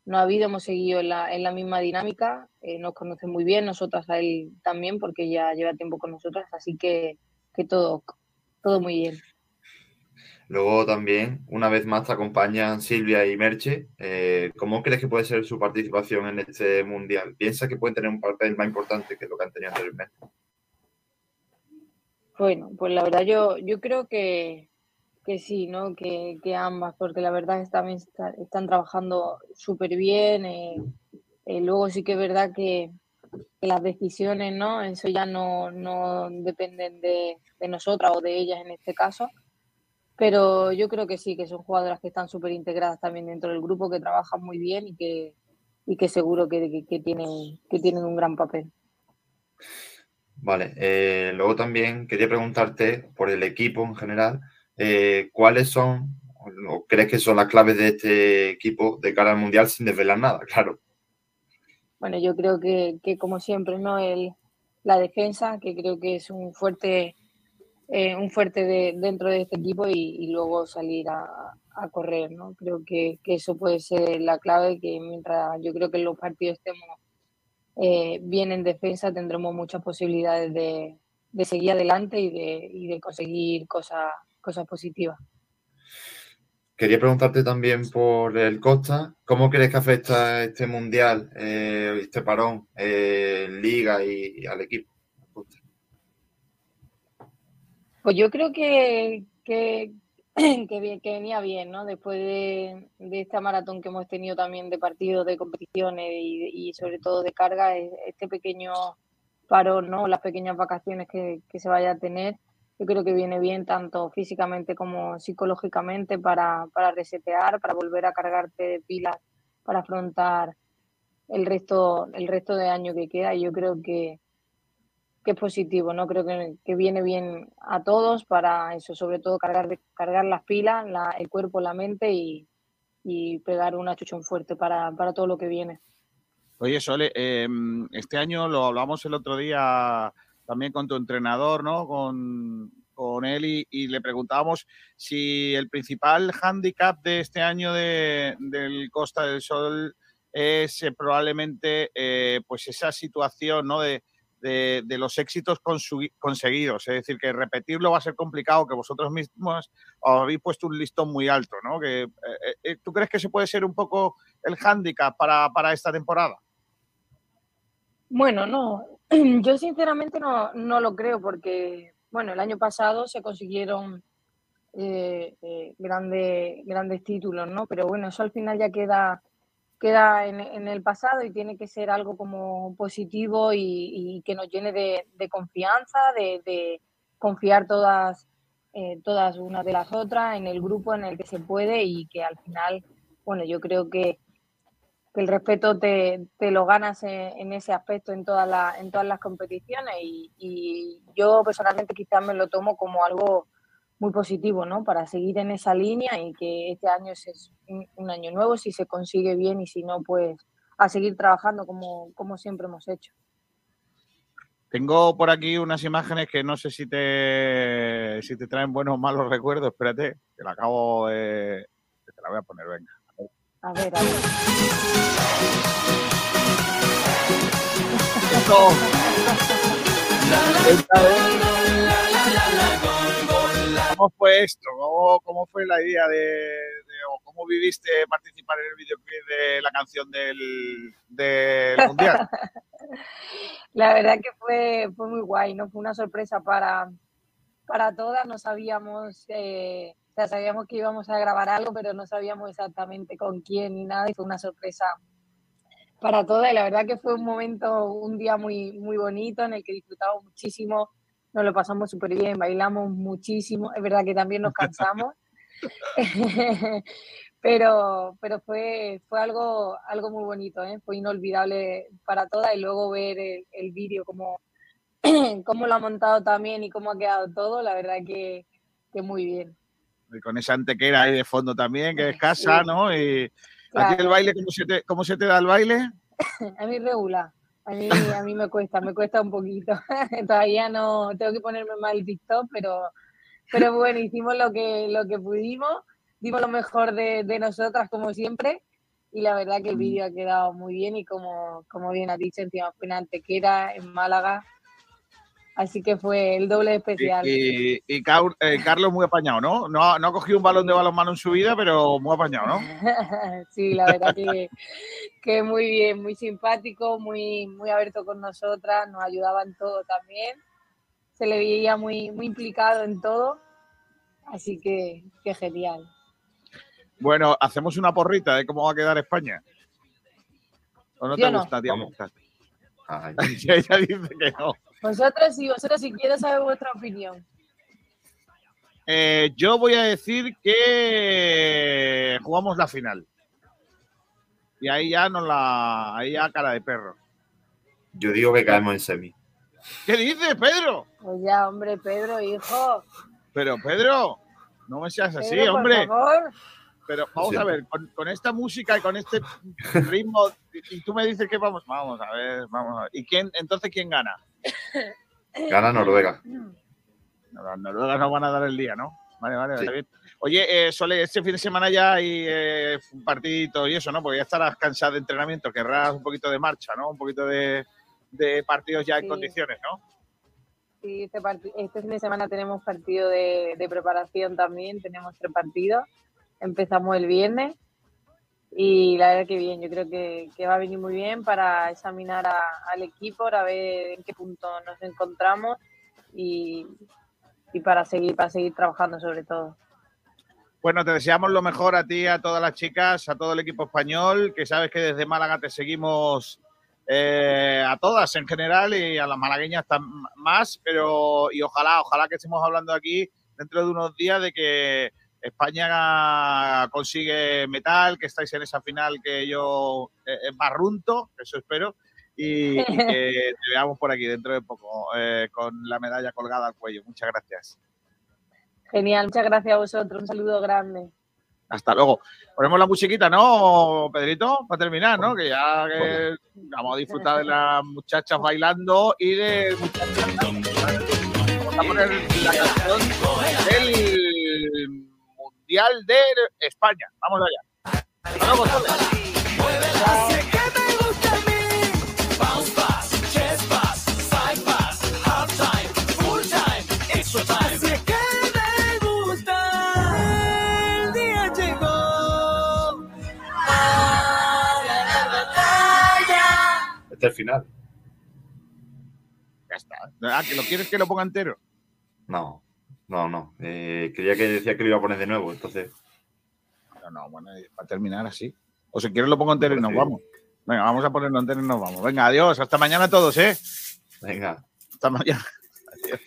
no ha habido, hemos seguido en la, en la misma dinámica, eh, nos conoce muy bien, nosotras a él también, porque ya lleva tiempo con nosotras, así que, que todo, todo muy bien. Luego también, una vez más, te acompañan Silvia y Merche. Eh, ¿Cómo crees que puede ser su participación en este mundial? ¿Piensas que pueden tener un papel más importante que lo que han tenido anteriormente? Bueno, pues la verdad yo, yo creo que, que sí, ¿no? Que, que ambas, porque la verdad es también está- están trabajando súper bien. eh, eh, luego sí que es verdad que, que las decisiones, ¿no? Eso ya no, no dependen de, de nosotras o de ellas en este caso. Pero yo creo que sí, que son jugadoras que están súper integradas también dentro del grupo, que trabajan muy bien y que, y que seguro que, que, que tienen, que tienen un gran papel. Vale, eh, luego también quería preguntarte por el equipo en general, eh, ¿cuáles son o crees que son las claves de este equipo de cara al Mundial sin desvelar nada? Claro, Bueno, yo creo que, que como siempre, ¿no? El, la defensa, que creo que es un fuerte, eh, un fuerte de, dentro de este equipo y, luego salir a, correr, ¿no? Creo que, que eso puede ser la clave, que mientras yo creo que los partidos estemos eh, bien en defensa, tendremos muchas posibilidades de, de seguir adelante y de, y de conseguir cosas, cosas positivas. quería preguntarte también por el Costa, ¿cómo crees que afecta este Mundial, eh, este parón, eh, Liga y al equipo? Pues yo creo que, que, venía bien, ¿no? Después de, de esta maratón que hemos tenido también de partidos, de competiciones y, sobre todo de carga, este pequeño parón, ¿no? Las pequeñas vacaciones que, que se vaya a tener, yo creo que viene bien tanto físicamente como psicológicamente para, para resetear, para volver a cargarte de pilas, para afrontar el resto, el resto de año que queda. Y yo creo que, que es positivo, ¿no? Creo que, que viene bien a todos para eso, sobre todo cargar, cargar las pilas, la- el cuerpo, la mente y, y pegar un achuchón fuerte para, para todo lo que viene. Oye, Sole, eh, este año lo hablamos el otro día también con tu entrenador, ¿no? Con, con él y, y le preguntábamos si el principal hándicap de este año de, del Costa del Sol es eh, probablemente eh, pues esa situación, ¿no? De, de, los éxitos conseguidos. Es decir, que repetirlo va a ser complicado, que vosotros mismos os habéis puesto un listón muy alto, ¿no? Que, eh, eh, ¿Tú crees que ese puede ser un poco el hándicap para, para esta temporada? Bueno, no, yo sinceramente no, no lo creo porque, bueno, el año pasado se consiguieron eh, eh, grande- grandes títulos, ¿no? Pero bueno, eso al final ya queda, queda en, en el pasado y tiene que ser algo como positivo y, y que nos llene de, confianza, de, confiar todas eh, todas una de las otras en el grupo en el que se puede y que al final, bueno, yo creo que, el respeto te, te lo ganas en, en ese aspecto en, todas las en todas las competiciones y, y yo personalmente quizás me lo tomo como algo muy positivo, ¿no? Para seguir en esa línea y que este año es un, año nuevo, si se consigue bien y si no, pues a seguir trabajando como, como siempre hemos hecho. Tengo por aquí unas imágenes que no sé si te, si te traen buenos o malos recuerdos. Espérate, que la acabo de. Te la voy a poner, venga. A ver, a ver. Esto. Esta vez- ¿Cómo fue esto? ¿Cómo, cómo fue la idea de, de- o cómo viviste participar en el videoclip de la canción del, del mundial? La verdad que fue, fue muy guay, ¿no? Fue una sorpresa para, para todas, no sabíamos, eh, o sea, sabíamos que íbamos a grabar algo, pero no sabíamos exactamente con quién ni nada, y fue una sorpresa para todas, y la verdad que fue un momento, un día muy, muy bonito en el que disfrutamos muchísimo, nos lo pasamos súper bien, bailamos muchísimo, es verdad que también nos cansamos, pero, pero fue, fue algo, algo muy bonito, ¿eh? fue inolvidable para todas y luego ver el, el vídeo, cómo, cómo lo ha montado también y cómo ha quedado todo, la verdad que, que muy bien. Y con esa antequera ahí de fondo también, que es casa, Sí. ¿no? Y Claro. aquí el baile, ¿cómo se te, cómo se te da el baile? A mí regula, a mí, a mí me cuesta, me cuesta un poquito. Todavía no, tengo que ponerme mal el TikTok, pero, pero bueno, hicimos lo que, lo que pudimos, dimos lo mejor de, de nosotras como siempre y la verdad que el vídeo ha quedado muy bien y como, como bien has dicho, encima fue en Antequera, en Málaga, así que fue el doble especial. Y, y eh, Carlos muy apañado, ¿no? ¿no? ha- No ha cogido un balón de balonmano en su vida, pero muy apañado, ¿no? sí, la verdad que, que muy bien, muy simpático, muy, muy abierto con nosotras, nos ayudaba en todo también. Se le veía muy, muy implicado en todo, así que, que genial. Bueno, hacemos una porrita de cómo va a quedar España. ¿O no te Yo no. gusta? Ay, Ella dice que no. Vosotros sí, vosotros si quiero saber vuestra opinión. Eh, yo voy a decir que jugamos la final. Y ahí ya no la. Ahí ya cara de perro. Yo digo que caemos en semi. ¿Qué dices, Pedro? Pues ya, hombre, Pedro, hijo. Pero, Pedro, no me seas así, Pedro, por hombre. favor. Pero vamos Sí. a ver, con, con esta música y con este ritmo, y tú me dices que vamos, vamos a ver, vamos a ver. ¿Y quién, entonces quién gana? Gana Noruega. No, Los noruegas no van a dar el día, ¿no? Vale, vale, Sí. bien. Oye, eh, Sole, este fin de semana ya hay eh, un partidito y eso, ¿no? Porque ya estarás cansado de entrenamiento, querrás un poquito de marcha, ¿no? Un poquito de, de partidos ya en condiciones, ¿no? Sí, este, este fin de semana tenemos partido de, de preparación también, tenemos tres partidos. Empezamos el viernes y la verdad que bien, yo creo que, va a venir muy bien para examinar a- al equipo, para ver en qué punto nos encontramos y, para seguir, para seguir trabajando sobre todo. Bueno, te deseamos lo mejor a ti, a todas las chicas, a todo el equipo español, que sabes que desde Málaga te seguimos eh, a todas en general y a las malagueñas más, pero y ojalá, ojalá que estemos hablando aquí dentro de unos días de que España consigue metal, que estáis en esa final que yo eh, eh, barrunto, eso espero, y, y que te veamos por aquí dentro de poco eh, con la medalla colgada al cuello. Muchas gracias. Genial, muchas gracias a vosotros, un saludo grande. Hasta luego. Ponemos la musiquita, ¿no, Pedrito? Para terminar, ¿no? Que ya que vamos a disfrutar de las muchachas bailando y de. Vamos a poner la canción del Mundial de España. Vamos allá. Hasta luego, Sole. Así es que me gusta. El día llegó. Este es el final. Ya está. Ah, ¿que lo quieres que lo ponga entero? No, no, no. Eh, creía que decía que lo iba a poner de nuevo, entonces. No, no, bueno, para terminar así. O si quieres lo pongo entero y nos vamos. Venga, vamos a ponerlo entero y nos vamos. Venga, adiós. Hasta mañana a todos, ¿eh? Venga. Hasta mañana. Adiós.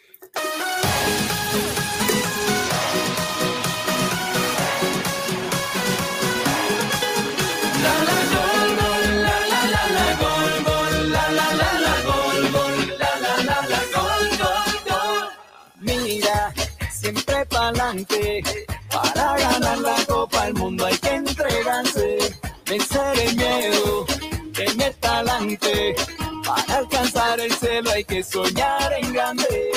Para ganar la Copa del Mundo hay que entregarse, vencer el miedo, tener talante. Para alcanzar el cielo hay que soñar en grande.